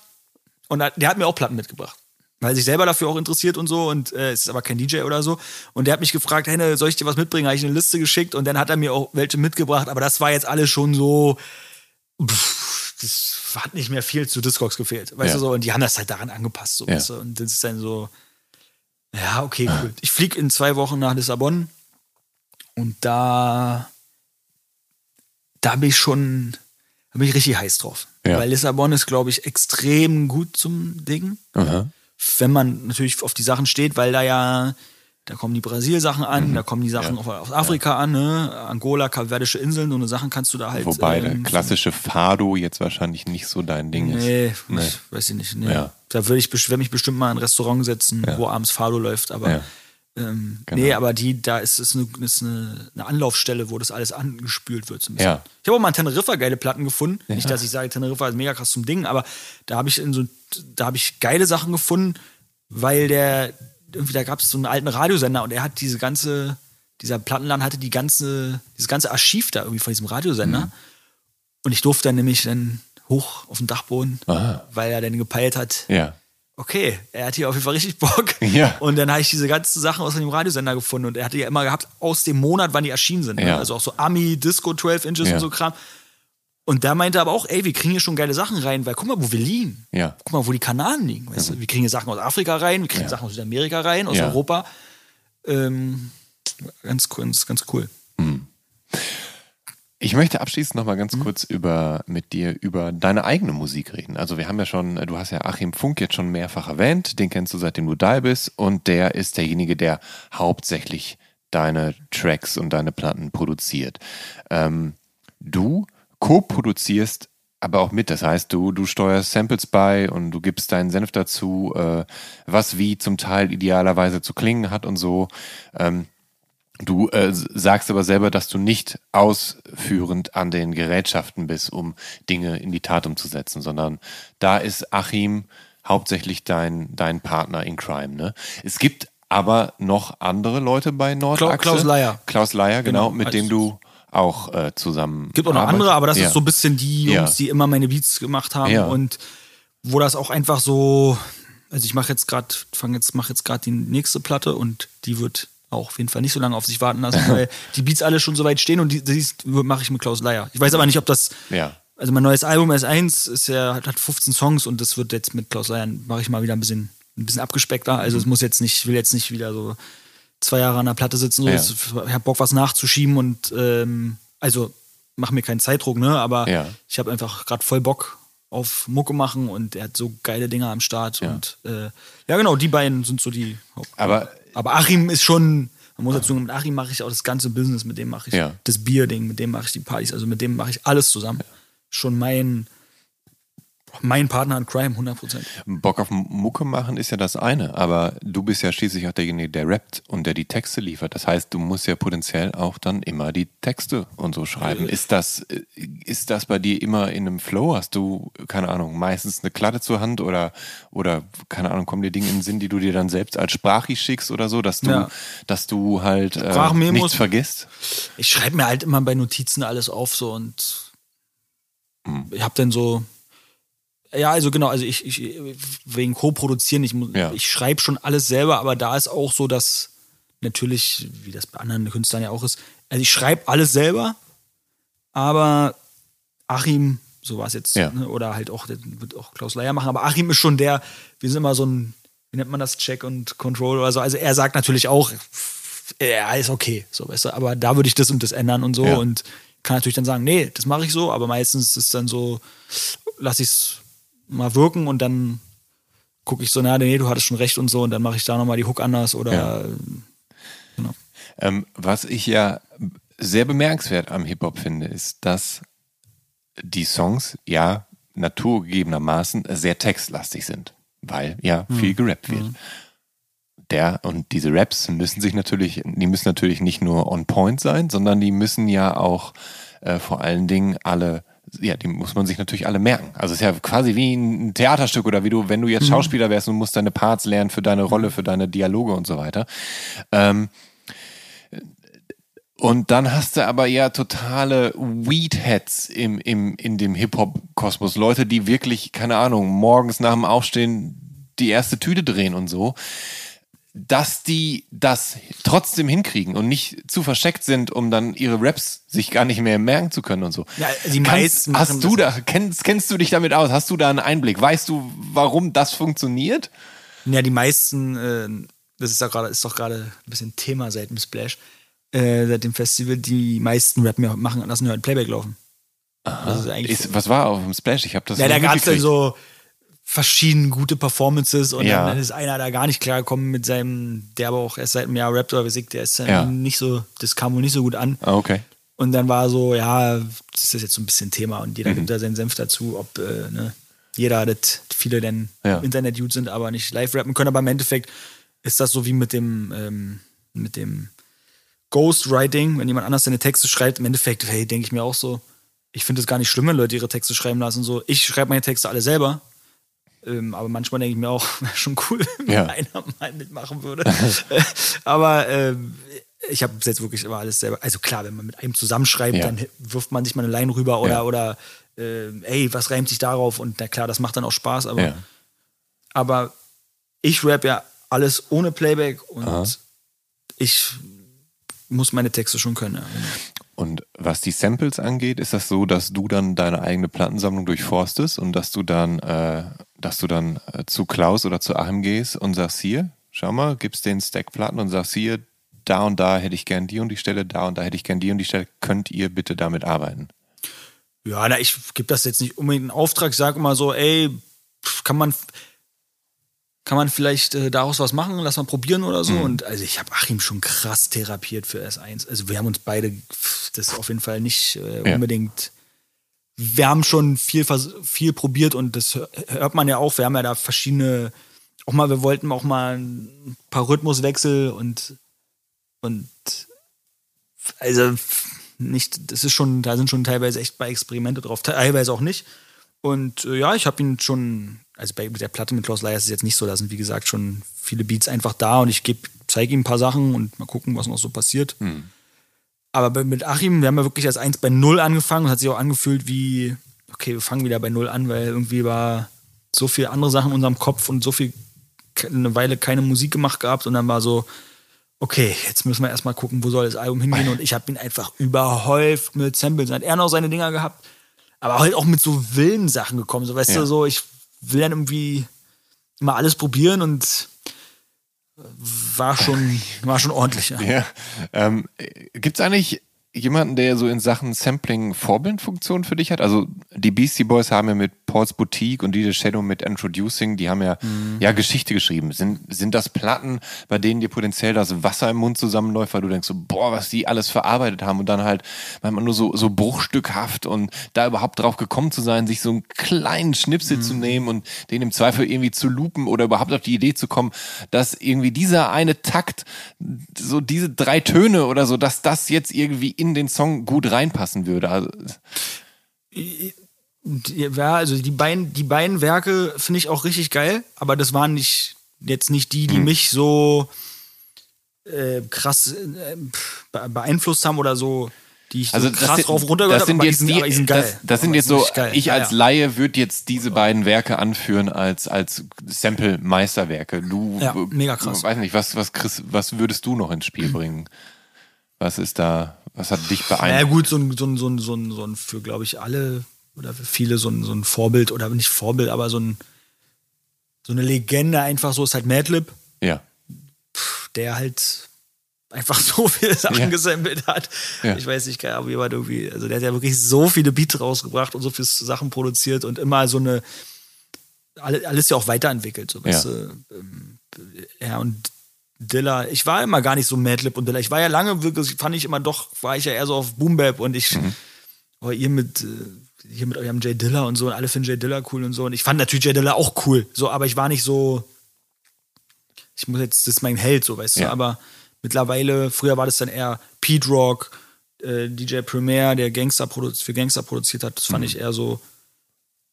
und der hat mir auch Platten mitgebracht. Weil er sich selber dafür auch interessiert und so und äh, es ist aber kein DJ oder so. Und der hat mich gefragt, hey, soll ich dir was mitbringen? Habe ich eine Liste geschickt und dann hat er mir auch welche mitgebracht, aber das war jetzt alles schon so, pff, das hat nicht mehr viel zu Discogs gefehlt. Weißt Ja. du so? Und die haben das halt daran angepasst. So, Ja. weißt du? Und das ist dann so, ja, okay, cool. Ich fliege in zwei Wochen nach Lissabon und da, da bin ich schon, da bin ich richtig heiß drauf. Ja. Weil Lissabon ist, glaube ich, extrem gut zum Ding. Aha. Wenn man natürlich auf die Sachen steht, weil da ja, da kommen die Brasil-Sachen an, Mhm. da kommen die Sachen auf, aus Afrika an, ne? Angola, Kapverdische Inseln, so eine Sachen kannst du da halt. Wobei der ähm, klassische Fado jetzt wahrscheinlich nicht so dein Ding ist. Nee, Nee. Ich, weiß ich nicht. Nee. Ja. Da würde ich werd mich bestimmt mal in ein Restaurant setzen, Ja. wo abends Fado läuft. Aber Ja. ähm, Genau. nee, aber die, da ist es eine, ist eine, eine Anlaufstelle, wo das alles angespült wird. So. Ja. Ich habe auch mal in Teneriffa geile Platten gefunden. Nicht, dass ich sage, Teneriffa ist mega krass zum Ding, aber da habe ich in so, da habe ich geile Sachen gefunden, weil der irgendwie da gab es so einen alten Radiosender und er hat diese ganze, dieser Plattenladen hatte die ganze, dieses ganze Archiv da irgendwie von diesem Radiosender. Mhm. Und ich durfte dann nämlich dann hoch auf den Dachboden, Aha. weil er dann gepeilt hat, Ja. okay, er hat hier auf jeden Fall richtig Bock. Ja. Und dann habe ich diese ganzen Sachen aus dem Radiosender gefunden und er hatte ja immer gehabt, aus dem Monat, wann die erschienen sind. Ne? Ja. Also auch so Ami, Disco 12 Inches und so Kram. Und da meinte er aber auch, ey, wir kriegen hier schon geile Sachen rein, weil guck mal, wo wir liegen. Ja. Guck mal, wo die Kanaren liegen. Weißt du? Wir kriegen hier Sachen aus Afrika rein, wir kriegen Sachen aus Südamerika rein, aus Ja. Ich möchte abschließend noch mal ganz kurz über, mit dir über deine eigene Musik reden. Also wir haben ja schon, du hast ja Achim Funk jetzt schon mehrfach erwähnt, den kennst du seitdem du da bist und der ist derjenige, der hauptsächlich deine Tracks und deine Platten produziert. Ähm, du co-produzierst aber auch mit. Das heißt, du, du steuerst Samples bei und du gibst deinen Senf dazu, äh, was wie zum Teil idealerweise zu klingen hat und so. Ähm, du äh, sagst aber selber, dass du nicht ausführend an den Gerätschaften bist, um Dinge in die Tat umzusetzen, sondern da ist Achim hauptsächlich dein, dein Partner in Crime. Ne? Es gibt aber noch andere Leute bei Nordachse. Klaus Leier. Klaus Leier, genau, Genau, mit dem du auch äh, zusammen. Gibt auch noch andere, aber das Ja. ist so ein bisschen die Jungs, Ja. die immer meine Beats gemacht haben Ja. und wo das auch einfach so, also ich mache jetzt gerade, fange jetzt, mache jetzt gerade die nächste Platte und die wird auch auf jeden Fall nicht so lange auf sich warten lassen, weil die Beats alle schon so weit stehen und die, die mache ich mit Klaus Leier. Ich weiß aber nicht, ob das, Ja. also mein neues Album S1 ist ja, hat 15 Songs und das wird jetzt mit Klaus Leier, mache ich mal wieder ein bisschen, ein bisschen abgespeckter. Also es muss jetzt nicht, ich will jetzt nicht wieder so zwei Jahre an der Platte sitzen. So. Ja. Ich habe Bock, was nachzuschieben und ähm, also mach mir keinen Zeitdruck, ne? Aber Ja. ich habe einfach gerade voll Bock auf Mucke machen und er hat so geile Dinger am Start. Ja. Und äh, ja, genau, die beiden sind so die Haupt Aber aber Achim ist schon, man muss dazu sagen, mit Achim mache ich auch das ganze Business, mit dem mache ich Ja. das Bierding, mit dem mache ich die Partys, also mit dem mache ich alles zusammen. Schon mein, mein Partner in Crime, 100 Prozent. Bock auf Mucke machen ist ja das eine, aber du bist ja schließlich auch derjenige, der rappt und der die Texte liefert. Das heißt, du musst ja potenziell auch dann immer die Texte und so schreiben. Ist das, ist das bei dir immer in einem Flow? Hast du, keine Ahnung, meistens eine Klatte zur Hand oder, oder keine Ahnung, kommen dir Dinge in den Sinn, die du dir dann selbst als Sprachi schickst oder so, dass du, Ja. dass du halt äh, nichts vergisst? Ich schreibe mir halt immer bei Notizen alles auf so und Hm. ich habe dann so, ja, also genau, also ich, ich wegen Co-Produzieren, ich, Ja. ich schreibe schon alles selber, aber da ist auch so, dass natürlich, wie das bei anderen Künstlern ja auch ist, also ich schreibe alles selber, aber Achim, so war es jetzt, Ja. ne, oder halt auch, das wird auch Klaus Leier machen, aber Achim ist schon der, wir sind immer so ein, wie nennt man das, Check und Control oder so, also er sagt natürlich auch, ja, ist okay, so, weißt du, aber da würde ich das und das ändern und so Ja. und kann natürlich dann sagen, nee, das mache ich so, aber meistens ist es dann so, lasse ich es mal wirken und dann gucke ich so, na, nee, du hattest schon recht und so und dann mache ich da nochmal die Hook anders oder Ja. genau. Ähm, was ich ja sehr bemerkenswert am Hip-Hop finde, ist, dass die Songs ja naturgegebenermaßen sehr textlastig sind, weil ja Hm. viel gerappt wird. Der und diese Raps müssen sich natürlich, die müssen natürlich nicht nur on point sein, sondern die müssen ja auch äh, vor allen Dingen alle, ja, die muss man sich natürlich alle merken. Also es ist ja quasi wie ein Theaterstück oder wie du, wenn du jetzt Schauspieler wärst und musst deine Parts lernen für deine Rolle, für deine Dialoge und so weiter. Ähm, und dann hast du aber ja totale Weedheads im, im, in dem Hip-Hop-Kosmos. Leute, die wirklich, keine Ahnung, morgens nach dem Aufstehen die erste Tüte drehen und so. Dass die das trotzdem hinkriegen und nicht zu versteckt sind, um dann ihre Raps sich gar nicht mehr merken zu können und so. Ja, die meisten machen hast du da, kennst, kennst du dich damit aus? Hast du da einen Einblick? Weißt du, warum das funktioniert? Ja, die meisten, äh, das ist, ja gerade, ist doch gerade ein bisschen Thema seit dem Splash, äh, seit dem Festival, die meisten Rap mehr machen, lassen halt Playback laufen. Das ist eigentlich Ist, was war auf dem Splash? Ich habe das Ja, da gab es dann so verschiedene gute Performances und Ja. dann ist einer da gar nicht klargekommen mit seinem, der aber auch erst seit einem Jahr rappt oder wie der ist dann Ja. nicht so, das kam wohl nicht so gut an. Ah, okay. Und dann war so, ja, das ist jetzt so ein bisschen Thema und Mhm. jeder gibt da seinen Senf dazu, ob äh, ne, jeder, das viele denn Ja. im Internet gut sind, aber nicht live rappen können. Aber im Endeffekt ist das so wie mit dem, ähm, mit dem Ghostwriting, wenn jemand anders seine Texte schreibt, im Endeffekt, hey, denke ich mir auch so, ich finde es gar nicht schlimm, wenn Leute ihre Texte schreiben lassen. So, ich schreibe meine Texte alle selber. Ähm, aber manchmal denke ich mir auch, wäre schon cool, wenn Ja. einer mal mitmachen würde. Äh, aber ähm, ich habe jetzt wirklich immer alles selber. Also klar, wenn man mit einem zusammenschreibt, Ja. dann wirft man sich mal eine Line rüber oder, Ja. oder äh, ey, was reimt sich darauf? Und na klar, das macht dann auch Spaß, aber, Ja. aber ich rap ja alles ohne Playback und Aha. ich muss meine Texte schon können. Und was die Samples angeht, ist das so, dass du dann deine eigene Plattensammlung durchforstest und dass du dann, äh, dass du dann äh, zu Klaus oder zu Achim gehst und sagst hier, schau mal, gibst den Stack Platten und sagst hier, da und da hätte ich gern die und die Stelle, da und da hätte ich gern die und die Stelle, könnt ihr bitte damit arbeiten? Ja, na, ich gebe das jetzt nicht unbedingt in Auftrag. Ich sage immer so, ey, kann man, kann man vielleicht äh, daraus was machen? Lass mal probieren oder so. Mhm. Und also ich habe Achim schon krass therapiert für S1. Also wir haben uns beide, das ist auf jeden Fall nicht äh, Ja. Wir haben schon viel, viel probiert und das hör- hört man ja auch. Wir haben ja da verschiedene, auch mal, wir wollten auch mal ein paar Rhythmuswechsel und, und also nicht, das ist schon, da sind schon teilweise echt bei Experimente drauf, teilweise auch nicht. Und äh, ja, ich habe ihn schon, also bei der Platte mit Klaus Leier ist es jetzt nicht so, da sind wie gesagt schon viele Beats einfach da und ich zeige ihm ein paar Sachen und mal gucken, was noch so passiert. Aber mit Achim, wir haben ja wirklich als eins bei Null angefangen und hat sich auch angefühlt wie, okay, wir fangen wieder bei Null an, weil irgendwie war so viel andere Sachen in unserem Kopf und so viel, eine Weile keine Musik gemacht gehabt und dann war so, okay, jetzt müssen wir erstmal gucken, wo soll das Album hingehen. Und ich habe ihn einfach überhäuft mit Samples. Dann hat er noch seine Dinger gehabt, aber halt auch mit so wilden Sachen gekommen. So, weißt Ja. du, so, ich will dann irgendwie immer alles probieren und war schon, war schon ordentlich. Ja. Ja. Ähm, Gibt es eigentlich jemanden, der so in Sachen Sampling Vorbildfunktion für dich hat? Also die Beastie Boys haben ja mit Paul's Boutique und DJ Shadow mit Introducing, die haben ja, ja Geschichte geschrieben. Sind, sind das Platten, bei denen dir potenziell das Wasser im Mund zusammenläuft, weil du denkst so, boah, was die alles verarbeitet haben und dann halt manchmal nur so, so bruchstückhaft und da überhaupt drauf gekommen zu sein, sich so einen kleinen Schnipsel zu nehmen und den im Zweifel irgendwie zu lupen oder überhaupt auf die Idee zu kommen, dass irgendwie dieser eine Takt, so diese drei Töne oder so, dass das jetzt irgendwie in den Song gut reinpassen würde. Also, Ja, also die beiden, die beiden Werke finde ich auch richtig geil, aber das waren nicht jetzt nicht die, die mich so äh, krass äh, beeinflusst haben oder so, die ich also so krass sind- drauf runtergehört das sind aber jetzt die sind, die die, sind geil. das, das sind Aber jetzt so, ich Ja, als ja. Laie würde jetzt diese beiden Werke anführen als, als Sample-Meisterwerke. Du, Ja, mega krass. Weiß nicht, was, was, Chris, was würdest du noch ins Spiel bringen? Was ist da, was hat dich Ja beeinflusst? gut, so ein, so ein, so ein, so ein, so ein für, glaube ich, alle oder für viele so ein, so ein Vorbild oder nicht Vorbild, aber so ein so eine Legende einfach so ist halt Madlib, Ja. der halt einfach so viele Sachen Ja. gesammelt hat. Ja. Ich weiß nicht, keine Ahnung, wie man irgendwie, also der hat ja wirklich so viele Beats rausgebracht und so viele Sachen produziert und immer so eine, alle- alles ja auch weiterentwickelt, so weißt Ja. Ähm, Ja, und Dilla, ich war immer gar nicht so Madlib und Dilla. Ich war ja lange wirklich, fand ich immer doch, war ich ja eher so auf Boom Bap und ich, Mhm. aber ihr mit, äh, hier mit eurem Jay Dilla und so und alle finden Jay Dilla cool und so und ich fand natürlich Jay Dilla auch cool, so, aber ich war nicht so, ich muss jetzt, das ist mein Held, so, weißt Ja. du, aber mittlerweile, früher war das dann eher Pete Rock, äh, DJ Premier, der Gangster für Gangster produziert hat, das fand Mhm. ich eher so,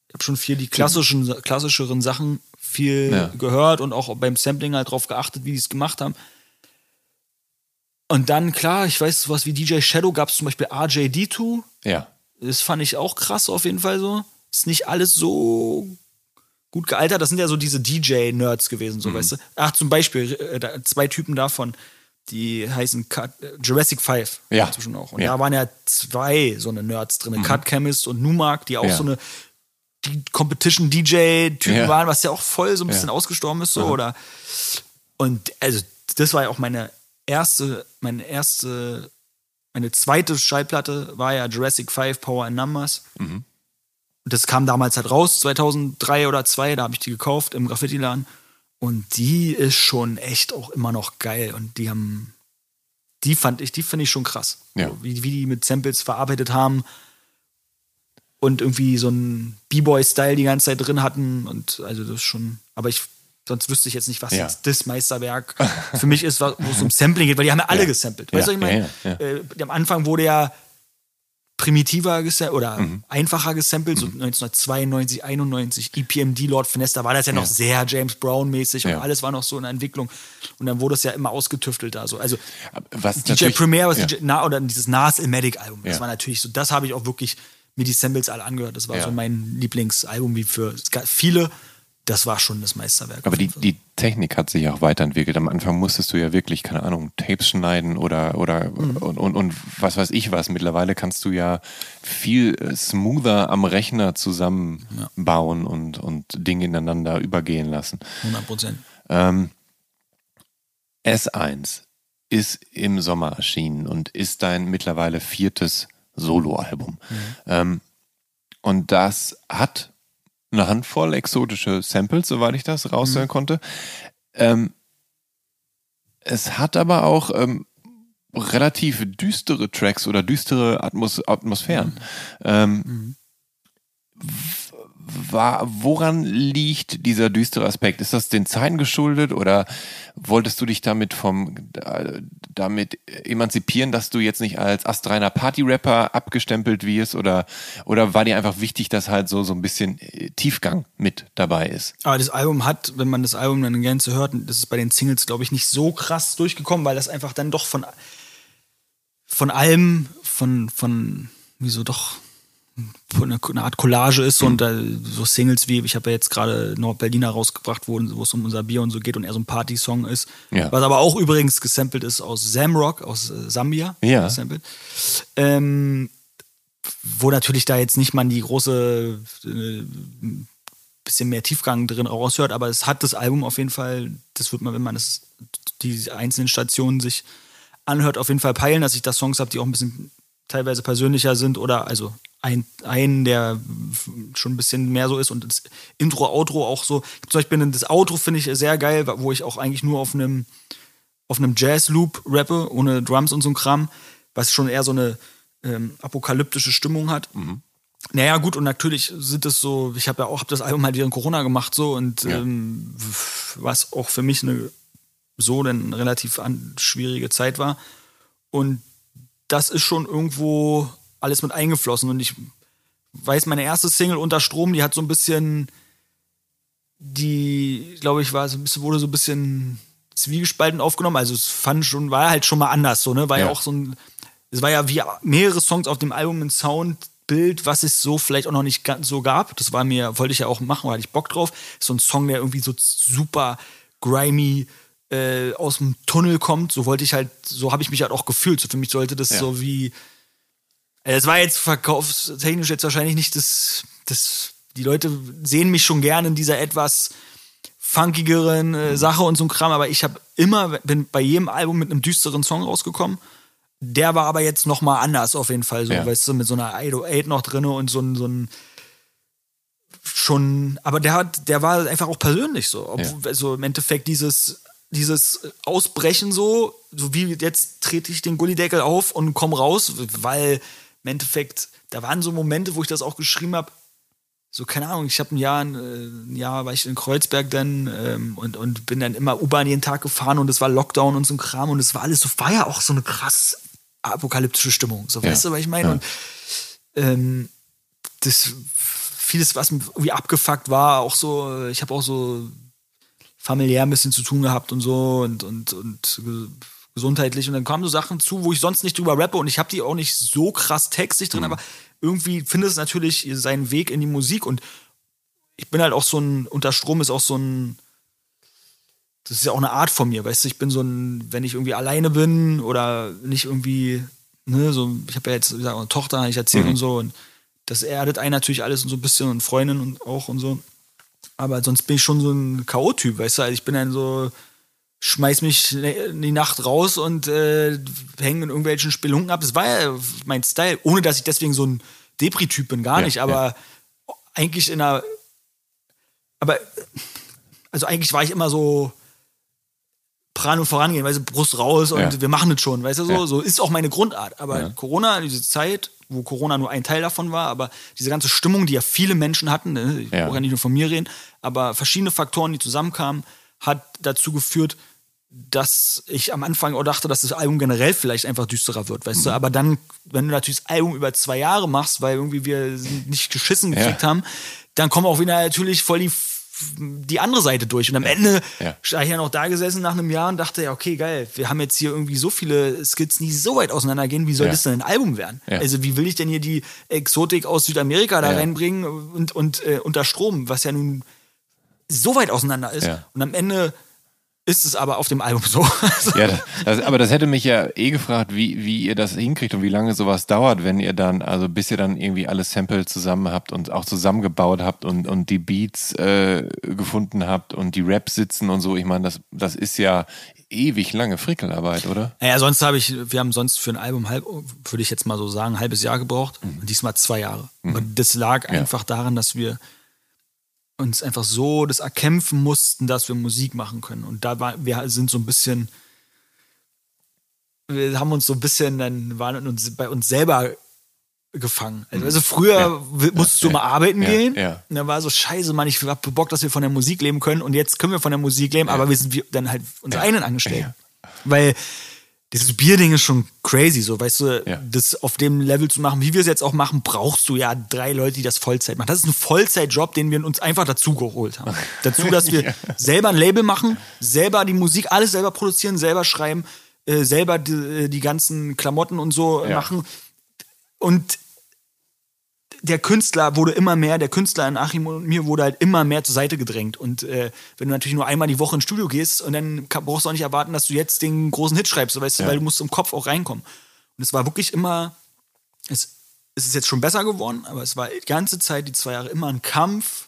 ich habe schon viel die klassischen, klassischeren Sachen viel Ja. gehört und auch beim Sampling halt drauf geachtet, wie die es gemacht haben. Und dann, klar, ich weiß, sowas wie DJ Shadow gab es zum Beispiel RJD2. Ja. Das fand ich auch krass auf jeden Fall so. Ist nicht alles so gut gealtert. Das sind ja so diese DJ-Nerds gewesen, Mhm. so weißt du. Ach, zum Beispiel äh, zwei Typen davon, die heißen Cut, äh, Jurassic Five. Ja. Inzwischen auch. Und Ja. da waren ja zwei so eine Nerds drin. Cut Chemist und Numark, die auch Ja. so eine die Competition-DJ-Typen Ja. waren, was ja auch voll so ein bisschen ausgestorben ist, so, oder? Und also, das war ja auch meine erste, meine erste, meine zweite Schallplatte war ja Jurassic 5 Power and Numbers. Und das kam damals halt raus, 2003 oder 2002, da habe ich die gekauft im Graffiti-Laden. Und die ist schon echt auch immer noch geil. Und die haben, die fand ich, die finde ich schon krass. Ja. So, wie, wie die mit Samples verarbeitet haben und irgendwie so einen B-Boy-Style die ganze Zeit drin hatten. Und also das ist schon, aber ich, sonst wüsste ich jetzt nicht, was Ja. jetzt das Meisterwerk für mich ist, wo es um Sampling geht, weil die haben ja alle Ja. gesampelt. Weißt du, Ja, was ich meine? ja, ja, Äh, am Anfang wurde ja primitiver gesampelt oder Mhm. einfacher gesampelt, so 1992, 91, EPMD Lord Finesse, da war das ja noch sehr James Brown-mäßig und Ja. alles war noch so in der Entwicklung. Und dann wurde es ja immer ausgetüftelt da so. Also Was DJ Premier, was ja. DJ, na, oder dieses Nas Ilmatic-Album, das Ja. war natürlich so, das habe ich auch wirklich mir die Samples alle angehört. Das war Ja. so mein Lieblingsalbum, wie für viele. Das war schon das Meisterwerk. Aber die, die Technik hat sich auch weiterentwickelt. Am Anfang musstest du ja wirklich, keine Ahnung, Tapes schneiden oder, oder Mhm. und, und, und was weiß ich was. Mittlerweile kannst du ja viel äh, smoother am Rechner zusammenbauen und, und Dinge ineinander übergehen lassen. 100 Prozent. Ähm, S1. ist im Sommer erschienen und ist dein mittlerweile viertes Soloalbum. Ähm, und das hat eine Handvoll exotische Samples, soweit ich das raushören konnte. Ähm, es hat aber auch ähm, relativ düstere Tracks oder düstere Atmos Atmosphären. Ähm, w- wa- woran liegt dieser düstere Aspekt? Ist das den Zeiten geschuldet oder wolltest du dich damit vom damit emanzipieren, dass du jetzt nicht als astreiner Party-Rapper abgestempelt wirst oder oder war dir einfach wichtig, dass halt so so ein bisschen äh, Tiefgang mit dabei ist? Aber das Album hat, wenn man das Album dann in Gänze hört, das ist bei den Singles, glaube ich, nicht so krass durchgekommen, weil das einfach dann doch von, von allem, von, von, wieso doch, von einer, eine Art Collage ist und da, so Singles wie, ich habe ja jetzt gerade Nordberliner rausgebracht, wo, wo es um unser Bier und so geht und eher so ein Party-Song ist. Ja. Was aber auch übrigens gesampelt ist aus Zamrock, aus äh, Sambia. Ja. Gesampelt. Ähm, wo natürlich da jetzt nicht man die große äh, bisschen mehr Tiefgang drin raushört, aber es hat das Album auf jeden Fall, das wird man, wenn man das, die einzelnen Stationen sich anhört, auf jeden Fall peilen, dass ich da Songs habe, die auch ein bisschen teilweise persönlicher sind oder also ein, ein der schon ein bisschen mehr so ist und das Intro, Outro auch so. Zum Beispiel das Outro finde ich sehr geil, wo ich auch eigentlich nur auf einem auf einem Jazz-Loop rappe, ohne Drums und so ein Kram, was schon eher so eine ähm, apokalyptische Stimmung hat. Naja, gut, und natürlich sind es so, ich habe ja auch hab das Album halt während Corona gemacht so und Ja. ähm, was auch für mich eine so eine relativ schwierige Zeit war. Und das ist schon irgendwo alles mit eingeflossen. Und ich weiß, meine erste Single unter Strom, die hat so ein bisschen, die, glaube ich, war so ein bisschen, wurde so ein bisschen zwiegespalten aufgenommen. Also es fand schon, war halt schon mal anders, so, ne? War ja, Ja. auch so ein, es war ja wie mehrere Songs auf dem Album ein Soundbild, was es so vielleicht auch noch nicht ganz so gab. Das war mir, wollte ich ja auch machen, da hatte ich Bock drauf. So ein Song, der irgendwie so super grimy äh, aus dem Tunnel kommt. So wollte ich halt, so habe ich mich halt auch gefühlt. So für mich sollte das Ja. so wie, es war jetzt verkaufstechnisch jetzt wahrscheinlich nicht das, das, die Leute sehen mich schon gerne in dieser etwas funkigeren äh, Sache und so ein Kram, aber ich habe immer, bin bei jedem Album mit einem düsteren Song rausgekommen. Der war aber jetzt noch mal anders auf jeden Fall, so, Ja. weißt du, mit so einer 808 noch drin und so ein, so ein schon, aber der hat, der war einfach auch persönlich so. Obwohl, Also im Endeffekt dieses, dieses Ausbrechen so, so wie jetzt trete ich den Gullideckel auf und komm raus, weil im Endeffekt, da waren so Momente, wo ich das auch geschrieben habe, so, keine Ahnung, ich habe ein Jahr, äh, ein Jahr war ich in Kreuzberg dann ähm, und, und bin dann immer U-Bahn jeden Tag gefahren und es war Lockdown und so ein Kram und es war alles so, war ja auch so eine krass apokalyptische Stimmung. So, Ja. weißt du, was ich meine? Ja. Und ähm, das vieles, was irgendwie abgefuckt war, auch so, ich habe auch so familiär ein bisschen zu tun gehabt und so und, und, und gesundheitlich. Und dann kamen so Sachen zu, wo ich sonst nicht drüber rappe und ich habe die auch nicht so krass textig drin, aber irgendwie findet es natürlich seinen Weg in die Musik und ich bin halt auch so ein, unter Strom ist auch so ein, das ist ja auch eine Art von mir, weißt du, ich bin so ein, wenn ich irgendwie alleine bin oder nicht irgendwie, ne, so, ich habe ja jetzt, wie gesagt, eine Tochter, ich erzähle und so und das erdet einen natürlich alles und so ein bisschen und Freundin und auch und so. Aber sonst bin ich schon so ein K.O.-Typ, weißt du, also ich bin dann so, schmeiß mich in die Nacht raus und äh, hänge in irgendwelchen Spelunken ab. Das war ja mein Style, ohne dass ich deswegen so ein Depri-Typ bin, gar Ja, nicht, aber eigentlich in einer, aber also eigentlich war ich immer so pran und vorangehen, weißt du, Brust raus und Ja. wir machen das schon, weißt du, so, Ja. so ist auch meine Grundart. Aber Ja. Corona, diese Zeit, wo Corona nur ein Teil davon war, aber diese ganze Stimmung, die ja viele Menschen hatten, ne, ich Ja. brauche ja nicht nur von mir reden, aber verschiedene Faktoren, die zusammenkamen, hat dazu geführt, dass ich am Anfang auch dachte, dass das Album generell vielleicht einfach düsterer wird, weißt Mhm. du, aber dann, wenn du natürlich das Album über zwei Jahre machst, weil irgendwie wir nicht geschissen Ja. gekriegt haben, dann kommen auch wieder natürlich voll die, die andere Seite durch. Und am Ende Ja. stand ich ja noch da gesessen nach einem Jahr und dachte, ja, okay, geil, wir haben jetzt hier irgendwie so viele Skizzen, die so weit auseinandergehen, wie soll Ja. das denn ein Album werden? Ja. Also wie will ich denn hier die Exotik aus Südamerika da Ja. reinbringen und, und äh, unter Strom, was ja nun so weit auseinander ist. Ja. Und am Ende ist es aber auf dem Album so. Also, Ja, das, aber das hätte mich ja eh gefragt, wie, wie ihr das hinkriegt und wie lange sowas dauert, wenn ihr dann, also bis ihr dann irgendwie alle Sample zusammen habt und auch zusammengebaut habt und, und die Beats äh, gefunden habt und die Raps sitzen und so. Ich meine, das, das ist ja ewig lange Frickelarbeit, oder? Naja, sonst habe ich, wir haben sonst für ein Album halb, würde ich jetzt mal so sagen, ein halbes Jahr gebraucht. Und diesmal zwei Jahre. Und das lag Mhm. Ja. einfach daran, dass wir uns einfach so das erkämpfen mussten, dass wir Musik machen können. Und da war, wir sind so ein bisschen, wir haben uns so ein bisschen, dann waren uns bei uns selber gefangen. Also, also früher Ja. musstest du Ja. mal arbeiten Ja. gehen. Und dann war so, scheiße, Mann, ich hab Bock, dass wir von der Musik leben können. Und jetzt können wir von der Musik leben, aber wir sind dann halt unsere eigenen Angestellten. Weil dieses Bierding ist schon crazy, so, weißt du, Ja. das auf dem Level zu machen, wie wir es jetzt auch machen, brauchst du ja drei Leute, die das Vollzeit machen. Das ist ein Vollzeitjob, den wir uns einfach dazu geholt haben. dazu, dass wir selber ein Label machen, selber die Musik, alles selber produzieren, selber schreiben, äh, selber die, die ganzen Klamotten und so Ja. machen. Und der Künstler wurde immer mehr, der Künstler in Achim und mir wurde halt immer mehr zur Seite gedrängt. Und äh, wenn du natürlich nur einmal die Woche ins Studio gehst und dann kann, brauchst du auch nicht erwarten, dass du jetzt den großen Hit schreibst, weißt du, Ja. weil du musst im Kopf auch reinkommen. Und es war wirklich immer, es, es ist jetzt schon besser geworden, aber es war die ganze Zeit, die zwei Jahre, immer ein Kampf,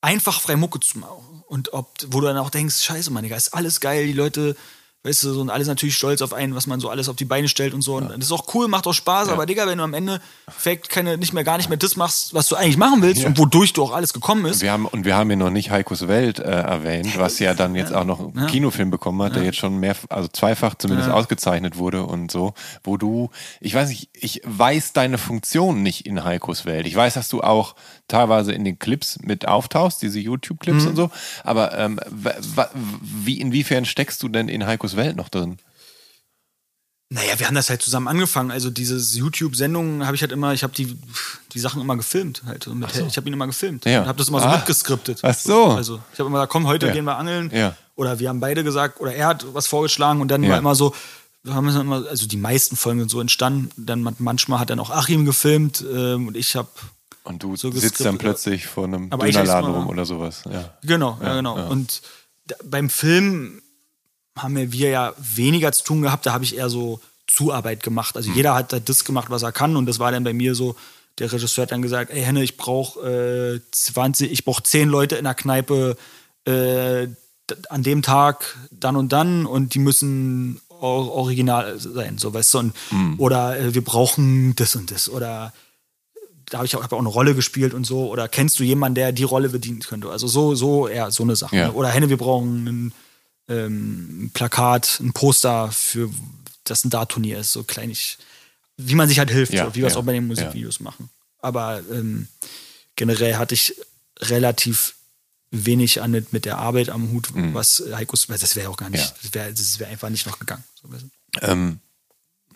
einfach frei Mucke zu machen. Und ob, wo du dann auch denkst, scheiße, Mann, Digga, ist alles geil, die Leute, weißt du, so, und alles natürlich stolz auf einen, was man so alles auf die Beine stellt und so. Und das ist auch cool, macht auch Spaß, aber Digga, wenn du am Ende Fact keine, nicht mehr, gar nicht mehr das machst, was du eigentlich machen willst und wodurch du auch alles gekommen ist. Wir haben, und wir haben hier noch nicht Heikos Welt äh, erwähnt, was ja dann jetzt auch noch einen Kinofilm bekommen hat, der jetzt schon mehr, also zweifach zumindest ausgezeichnet wurde und so, wo du, ich weiß nicht, ich weiß deine Funktion nicht in Heikos Welt. Ich weiß, dass du auch teilweise in den Clips mit auftauchst, diese YouTube-Clips und so, aber ähm, wie, inwiefern steckst du denn in Heikos Welt noch drin? Naja, wir haben das halt zusammen angefangen. Also diese YouTube-Sendungen habe ich halt immer, ich habe die, die Sachen immer gefilmt. Halt. Mit, Ich habe ihn immer gefilmt Ja. und habe das immer so Ah. mitgeskriptet. Ach so. Also ich habe immer gesagt, komm, heute Ja. gehen wir angeln. Ja. Oder wir haben beide gesagt, oder er hat was vorgeschlagen und dann war immer so, wir haben es immer, also die meisten Folgen sind so entstanden. Dann man- manchmal hat dann auch Achim gefilmt ähm, und ich habe Und du So sitzt dann plötzlich vor einem Dönerladen rum oder sowas. Ja. Genau, ja, genau. ja. Und da, beim Film haben wir, wir ja weniger zu tun gehabt, da habe ich eher so Zuarbeit gemacht. Also jeder hat halt das gemacht, was er kann und das war dann bei mir so, der Regisseur hat dann gesagt, ey Henne, ich brauche äh, 20, ich brauche 10 Leute in der Kneipe äh, an dem Tag dann und dann und die müssen or original sein, so weißt du. Und, Oder äh, wir brauchen das und das oder da habe ich auch, hab auch eine Rolle gespielt und so. Oder kennst du jemanden, der die Rolle bedienen könnte? Also so, so eher so eine Sache. Ja. ne? Oder Henne, wir brauchen ein, ähm, ein Plakat, ein Poster für das ein Dart-Turnier ist, so kleinig, wie man sich halt hilft, Ja, so, wie wir es ja, auch bei den Musikvideos machen. Aber ähm, generell hatte ich relativ wenig an mit, mit der Arbeit am Hut, was Heikos, weil das wäre auch gar nicht, Mhm. Ja. das wäre wär einfach nicht noch gegangen. So? Ähm,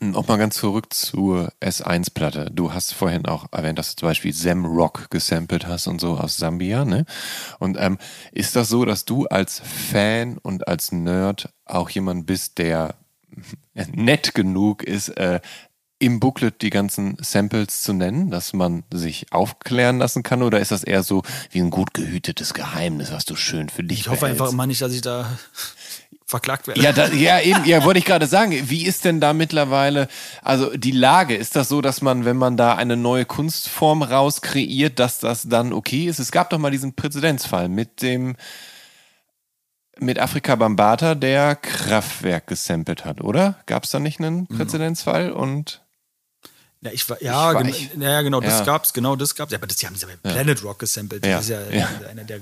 Nochmal ganz zurück zur S1-Platte. Du hast vorhin auch erwähnt, dass du zum Beispiel Sam Rock gesampelt hast und so aus Sambia, ne? Und ähm, ist das so, dass du als Fan und als Nerd auch jemand bist, der nett genug ist, äh, im Booklet die ganzen Samples zu nennen, dass man sich aufklären lassen kann? Oder ist das eher so wie ein gut gehütetes Geheimnis, was du schön für dich Ich hoffe behältst? einfach immer nicht, dass ich da verklagt werde. Ja, da, ja, eben, ja, wollte ich gerade sagen. Wie ist denn da mittlerweile, also die Lage, ist das so, dass man, wenn man da eine neue Kunstform rauskreiert, dass das dann okay ist? Es gab doch mal diesen Präzedenzfall mit dem, mit Afrika Bambata, der Kraftwerk gesampelt hat, oder? Gab es da nicht einen Präzedenzfall? Und Ja, ich war, ja, Ich war- ich- ja, genau, das ja. gab's, genau das gab's. Ja, aber das, die haben sie bei Planet Rock gesampelt. Das Ja, ist ja, ja. einer der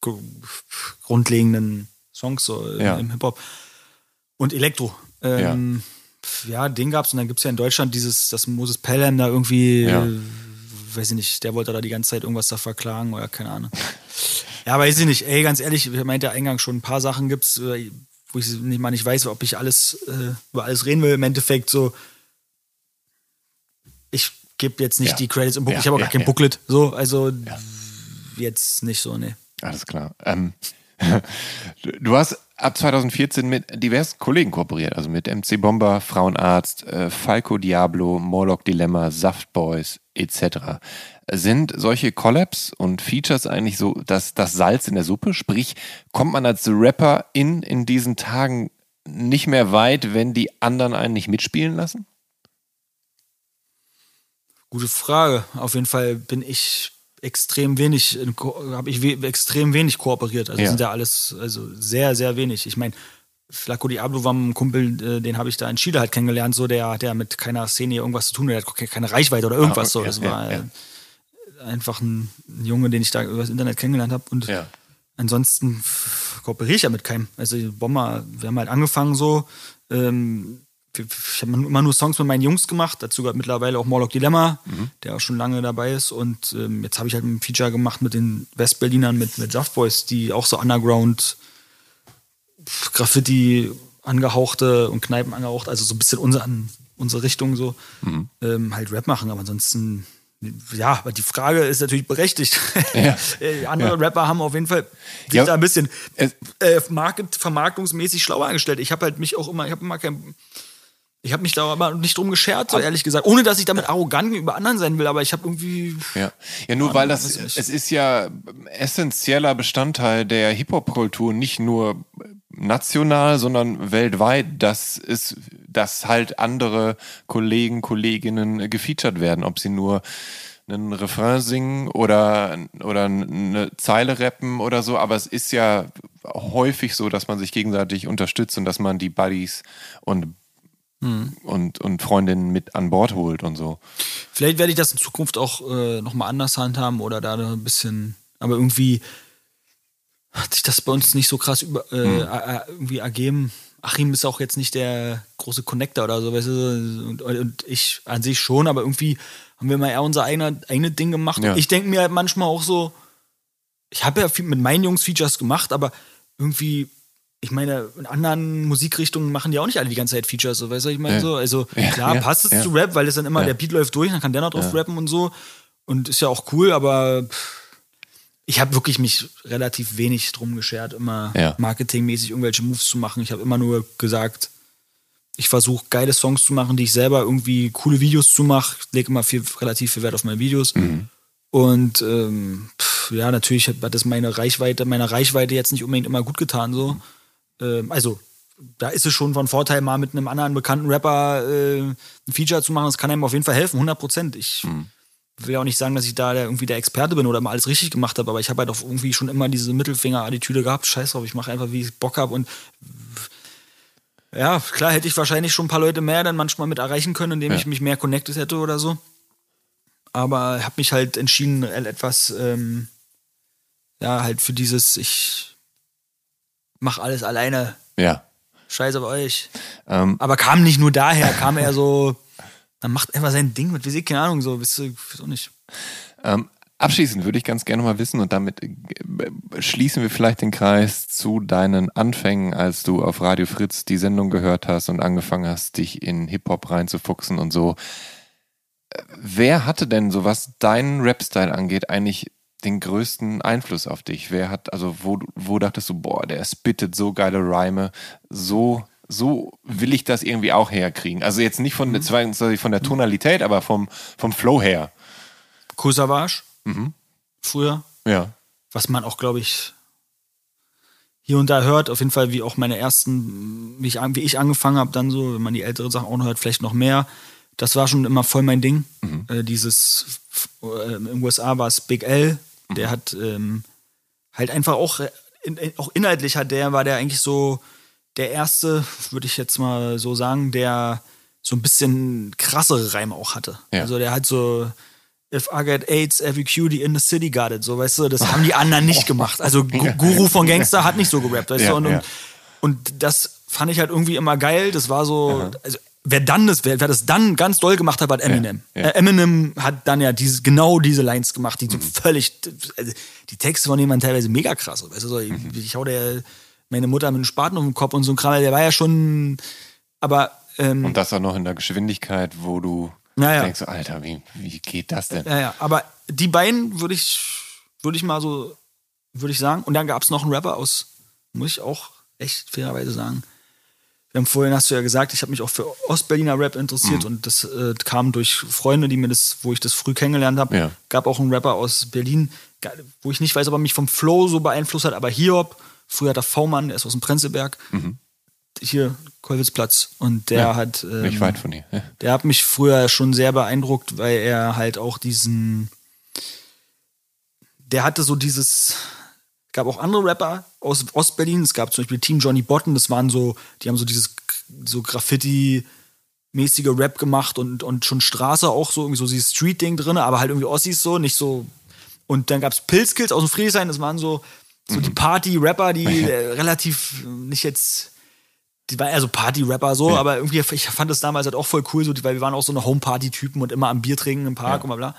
gru- grundlegenden Songs so im- Ja. im Hip-Hop. Und Elektro. Ähm, ja. den gab's und dann gibt's ja in Deutschland dieses, dass Moses Pelham da irgendwie, Ja. äh, weiß ich nicht, der wollte da die ganze Zeit irgendwas da verklagen oder keine Ahnung. ja, weiß ich nicht. Ey, ganz ehrlich, ich meinte ja eingangs schon ein paar Sachen gibt's, äh, wo ich nicht mal nicht weiß, ob ich alles äh, über alles reden will. Im Endeffekt so, ich gebe jetzt nicht Ja. die Credits im Book, Ja, ich habe auch ja, gar kein ja. Booklet, so, also jetzt nicht so, ne. Alles klar. Ähm, du- hast ab 2014 mit diversen Kollegen kooperiert, also mit MC Bomber, Frauenarzt, äh, Falco Diablo, Morlock Dilemma, Saftboys, etc. Sind solche Collabs und Features eigentlich so das, das Salz in der Suppe? Sprich, kommt man als Rapper in, in diesen Tagen nicht mehr weit, wenn die anderen einen nicht mitspielen lassen? Gute Frage. Auf jeden Fall bin ich extrem wenig, habe ich we extrem wenig kooperiert. Also Ja. sind ja alles, also sehr, sehr wenig. Ich meine, Flaco Diablo war ein Kumpel, äh, den habe ich da in Chile halt kennengelernt, so der, der mit keiner Szene irgendwas zu tun hat, der hat keine Reichweite oder irgendwas Ah, so. ja, Das ja, war ja. äh, einfach ein, Junge, den ich da über das Internet kennengelernt habe. Und Ja. ansonsten kooperiere ich ja mit keinem. Also Bomber, wir haben halt angefangen so. Ähm, ich habe immer nur Songs mit meinen Jungs gemacht. Dazu gehört mittlerweile auch Morlock Dilemma, der auch schon lange dabei ist. Und ähm, jetzt habe ich halt ein Feature gemacht mit den Westberlinern, mit, mit Saftboys, die auch so Underground Graffiti angehauchte und Kneipen angehaucht, also so ein bisschen unser, unsere Richtung so, ähm, halt Rap machen. Aber ansonsten, ja, aber die Frage ist natürlich berechtigt. Ja. Äh, Andere Rapper haben auf jeden Fall sich Ja. da ein bisschen äh, market, vermarktungsmäßig schlauer angestellt. Ich habe halt mich auch immer, ich habe immer kein, ich habe mich da aber nicht drum geschert, so ehrlich gesagt. Ohne dass ich damit arrogant gegenüber anderen sein will, aber ich habe irgendwie. Ja, ja nur weil das, es ist ja essentieller Bestandteil der Hip-Hop-Kultur, nicht nur national, sondern weltweit, dass es, dass halt andere Kollegen, Kolleginnen gefeatured werden, ob sie nur einen Refrain singen oder, oder eine Zeile rappen oder so, aber es ist ja häufig so, dass man sich gegenseitig unterstützt und dass man die Buddies und und, und Freundinnen mit an Bord holt und so. Vielleicht werde ich das in Zukunft auch äh, nochmal anders handhaben oder da ein bisschen. Aber irgendwie hat sich das bei uns nicht so krass über, äh, a- irgendwie ergeben. Achim ist auch jetzt nicht der große Connector oder so, weißt du, und, und ich an sich schon, aber irgendwie haben wir mal eher unser eigener, eigene Ding gemacht. Ja. Ich denke mir halt manchmal auch so, ich habe ja viel mit meinen Jungs Features gemacht, aber irgendwie, ich meine, in anderen Musikrichtungen machen die auch nicht alle die ganze Zeit Features, so, weißt du, ich meine Ja. so. Also Ja, klar ja, passt es zu Rap, weil es dann immer der Beat läuft durch, dann kann der noch drauf rappen und so. Und ist ja auch cool, aber ich habe wirklich mich relativ wenig drum geschert, immer marketingmäßig irgendwelche Moves zu machen. Ich habe immer nur gesagt, ich versuche geile Songs zu machen, die ich selber irgendwie coole Videos zu mache. Ich lege immer viel, relativ viel Wert auf meine Videos. Und ähm, pff, ja, natürlich hat hat das meine Reichweite, meiner Reichweite jetzt nicht unbedingt immer gut getan. So. Ähm, also, da ist es schon von Vorteil, mal mit einem anderen bekannten Rapper äh, ein Feature zu machen. Das kann einem auf jeden Fall helfen, 100 Prozent. Ich will auch nicht sagen, dass ich da der, irgendwie der Experte bin oder immer alles richtig gemacht habe, aber ich habe halt auch irgendwie schon immer diese Mittelfinger-Attitüde gehabt. Scheiß drauf, ich mache einfach, wie ich Bock habe. Und ja, klar hätte ich wahrscheinlich schon ein paar Leute mehr dann manchmal mit erreichen können, indem Ja. ich mich mehr connected hätte oder so. Aber habe mich halt entschieden, etwas, ähm, ja, halt für dieses, ich mach alles alleine. Ja. Scheiß auf euch. Ähm, Aber kam nicht nur daher, kam eher so, dann macht einfach sein Ding mit, sie, keine Ahnung, so, wisst ihr, auch nicht. Ähm, abschließend würde ich ganz gerne mal wissen, und damit äh, schließen wir vielleicht den Kreis zu deinen Anfängen, als du auf Radio Fritz die Sendung gehört hast und angefangen hast, dich in Hip-Hop reinzufuchsen und so. Äh, Wer hatte denn, so was deinen Rap-Style angeht, eigentlich den größten Einfluss auf dich? Wer hat, also wo, wo dachtest du, boah, der spittet so geile Reime, so, so will ich das irgendwie auch herkriegen? Also jetzt nicht von, der, zwangsläufig von der Tonalität, aber vom, vom Flow her. Kool Savage, früher, Ja. was man auch, glaube ich, hier und da hört, auf jeden Fall wie auch meine ersten, wie ich, wie ich angefangen habe, dann so, wenn man die ältere Sachen auch noch hört, vielleicht noch mehr. Das war schon immer voll mein Ding. Äh, dieses, äh, in den USA war es Big L, der hat ähm, halt einfach auch, äh, in, in, auch inhaltlich hat der, war der eigentlich so der erste, würde ich jetzt mal so sagen, der so ein bisschen krassere Reime auch hatte. Ja. Also der hat so, If I get AIDS, every cutie in the city got it. So, weißt du, das haben die anderen nicht gemacht. Also Gu- Guru von Gangster hat nicht so gerappt, weißt Ja, du? Und, ja. und das fand ich halt irgendwie immer geil. Das war so, also wer dann das, wer, wer das dann ganz doll gemacht hat, war Eminem. Ja, ja. Äh, Eminem hat dann ja dieses, genau diese Lines gemacht, die so völlig, also die Texte von jemandem teilweise mega krass. Weißt du, so, ich, ich hau der meine Mutter mit einem Spaten auf den Kopf und so ein Kram, der war ja schon, aber ähm, Und das auch noch in der Geschwindigkeit, wo du Ja, ja. denkst, Alter, wie, wie geht das denn? Ja, ja, aber die beiden würde ich, würde ich mal so, würde ich sagen. Und dann gab es noch einen Rapper aus, muss ich auch echt fairerweise sagen, wir haben vorhin, hast du ja gesagt, ich habe mich auch für Ostberliner Rap interessiert Mhm. und das äh, kam durch Freunde, die mir das, wo ich das früh kennengelernt habe. Ja. Gab auch einen Rapper aus Berlin, wo ich nicht weiß, ob er mich vom Flow so beeinflusst hat, aber Hiob, früher der V-Mann, der ist aus dem Prenzlberg, hier Kolwitzplatz und der Mhm. Ja, hat ähm, Nicht weit von hier. Ja. der hat mich früher schon sehr beeindruckt, weil er halt auch diesen. Der hatte so dieses. Es gab auch andere Rapper aus Ostberlin. Es gab zum Beispiel Team Johnny Botten. Das waren so, die haben so dieses so Graffiti-mäßige Rap gemacht und, und schon Straße auch so irgendwie so dieses Street-Ding drin, aber halt irgendwie Ossis so, nicht so. Und dann gab es Pilzkills aus dem Friedrichshain. Das waren so, so die Party-Rapper, die äh, relativ äh, nicht jetzt die war eher so Party-Rapper so, aber irgendwie, ich fand das damals halt auch voll cool, so, weil wir waren auch so eine Home-Party-Typen und immer am Bier trinken im Park und bla bla.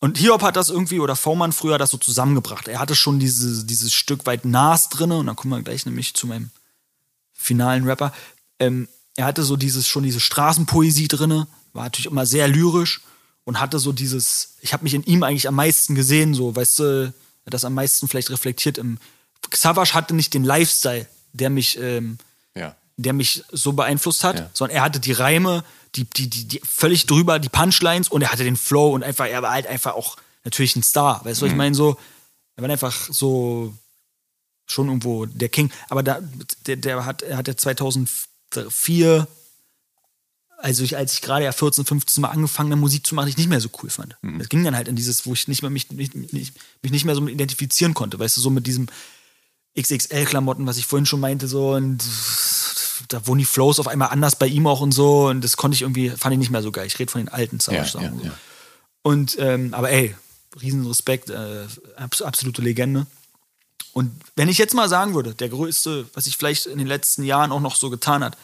Und Hiob hat das irgendwie, oder V-Mann früher das so zusammengebracht. Er hatte schon diese, dieses Stück weit Nas drinne und dann kommen wir gleich nämlich zu meinem finalen Rapper. Ähm, er hatte so dieses, schon diese Straßenpoesie drinne, war natürlich immer sehr lyrisch und hatte so dieses, ich habe mich in ihm eigentlich am meisten gesehen, so, weißt du, er hat das am meisten vielleicht reflektiert im, Savage hatte nicht den Lifestyle, der mich, ähm, ja. der mich so beeinflusst hat, Ja. sondern er hatte die Reime, die, die, die, die völlig drüber, die Punchlines und er hatte den Flow und einfach, er war halt einfach auch natürlich ein Star. Weißt du, was ich meine? So, er war einfach so schon irgendwo der King. Aber da, der, der hat, er hat ja 2004, also ich, als ich gerade ja 14, 15 Mal angefangen habe, Musik zu machen, die ich nicht mehr so cool fand. Das ging dann halt in dieses, wo ich nicht mehr mich, nicht, nicht, mich nicht mehr so identifizieren konnte, weißt du, so mit diesem XXL-Klamotten, was ich vorhin schon meinte, so und da wurden die Flows auf einmal anders bei ihm auch und so und das konnte ich irgendwie, fand ich nicht mehr so geil. Ich rede von den alten Ja, Savage-Sachen. ja, so. ja. Und, ähm, aber ey, riesen Respekt, äh, abs absolute Legende. Und wenn ich jetzt mal sagen würde, der größte, was ich vielleicht in den letzten Jahren auch noch so getan hat,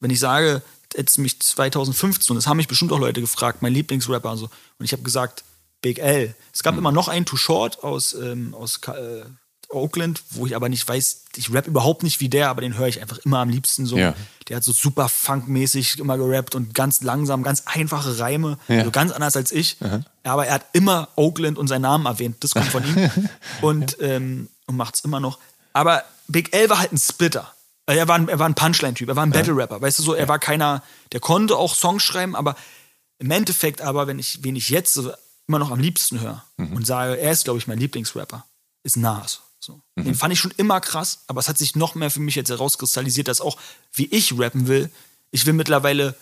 wenn ich sage, jetzt mich 2015, das haben mich bestimmt auch Leute gefragt, mein Lieblingsrapper und so, und ich habe gesagt, Big L. Es gab immer noch einen Too Short aus, ähm, aus äh, Oakland, wo ich aber nicht weiß, ich rap überhaupt nicht wie der, aber den höre ich einfach immer am liebsten so. Ja. Der hat so super funkmäßig immer gerappt und ganz langsam, ganz einfache Reime, Ja. so ganz anders als ich. Aber er hat immer Oakland und seinen Namen erwähnt. Das kommt von ihm. und, ähm, und macht's immer noch. Aber Big L war halt ein Splitter. Äh, Er war ein, er war ein Punchline-Typ, er war ein Battle-Rapper. Weißt du so, er war keiner, der konnte auch Songs schreiben, aber im Endeffekt aber, wenn ich, wen ich jetzt immer noch am liebsten höre und sage, er ist, glaube ich, mein Lieblingsrapper, ist Nas. So. Den fand ich schon immer krass, aber es hat sich noch mehr für mich jetzt herauskristallisiert, dass auch, wie ich rappen will, ich will mittlerweile,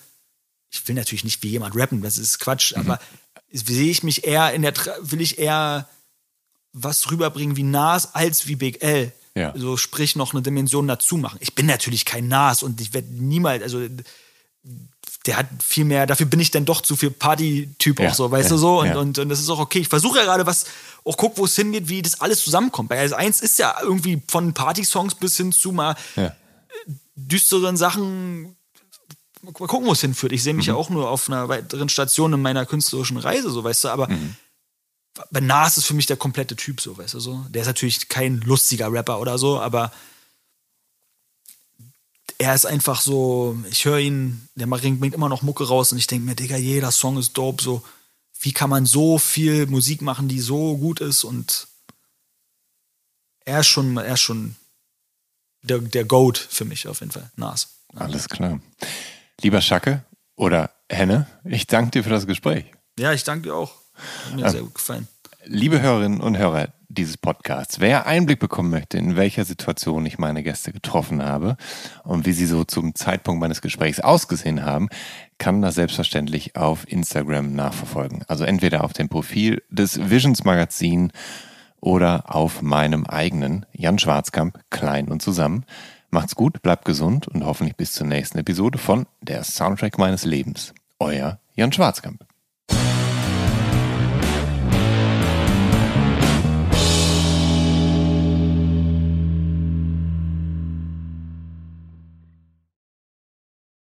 ich will natürlich nicht wie jemand rappen, das ist Quatsch, aber sehe ich mich eher in der, will ich eher was rüberbringen wie Nas als wie Big L. Ja. So sprich noch eine Dimension dazu machen. Ich bin natürlich kein Nas und ich werde niemals, also der hat viel mehr, dafür bin ich dann doch zu viel Party-Typ Ja, auch so, weißt ja, du so? Und, ja. und, und das ist auch okay. Ich versuche ja gerade was, auch guck, wo es hingeht, wie das alles zusammenkommt. Bei S1 ist ja irgendwie von Party-Songs bis hin zu mal Ja. düsteren Sachen. Mal gucken, wo es hinführt. Ich sehe mich ja Mhm. auch nur auf einer weiteren Station in meiner künstlerischen Reise, so weißt du, aber Mhm. bei Nas ist für mich der komplette Typ, so weißt du so. Der ist natürlich kein lustiger Rapper oder so, aber er ist einfach so, ich höre ihn, der bringt immer noch Mucke raus und ich denke mir, Digga, jeder Song ist dope, so. Wie kann man so viel Musik machen, die so gut ist und er ist schon, er ist schon der, der Goat für mich auf jeden Fall, Nas. Alles klar. Lieber Schacke oder Henne, ich danke dir für das Gespräch. Ja, ich danke dir auch. Hat mir sehr gut gefallen. Liebe Hörerinnen und Hörer dieses Podcasts, wer Einblick bekommen möchte, in welcher Situation ich meine Gäste getroffen habe und wie sie so zum Zeitpunkt meines Gesprächs ausgesehen haben, kann das selbstverständlich auf Instagram nachverfolgen. Also entweder auf dem Profil des Visions Magazin oder auf meinem eigenen Jan Schwarzkamp, klein und zusammen. Macht's gut, bleibt gesund und hoffentlich bis zur nächsten Episode von Der Soundtrack meines Lebens. Euer Jan Schwarzkamp.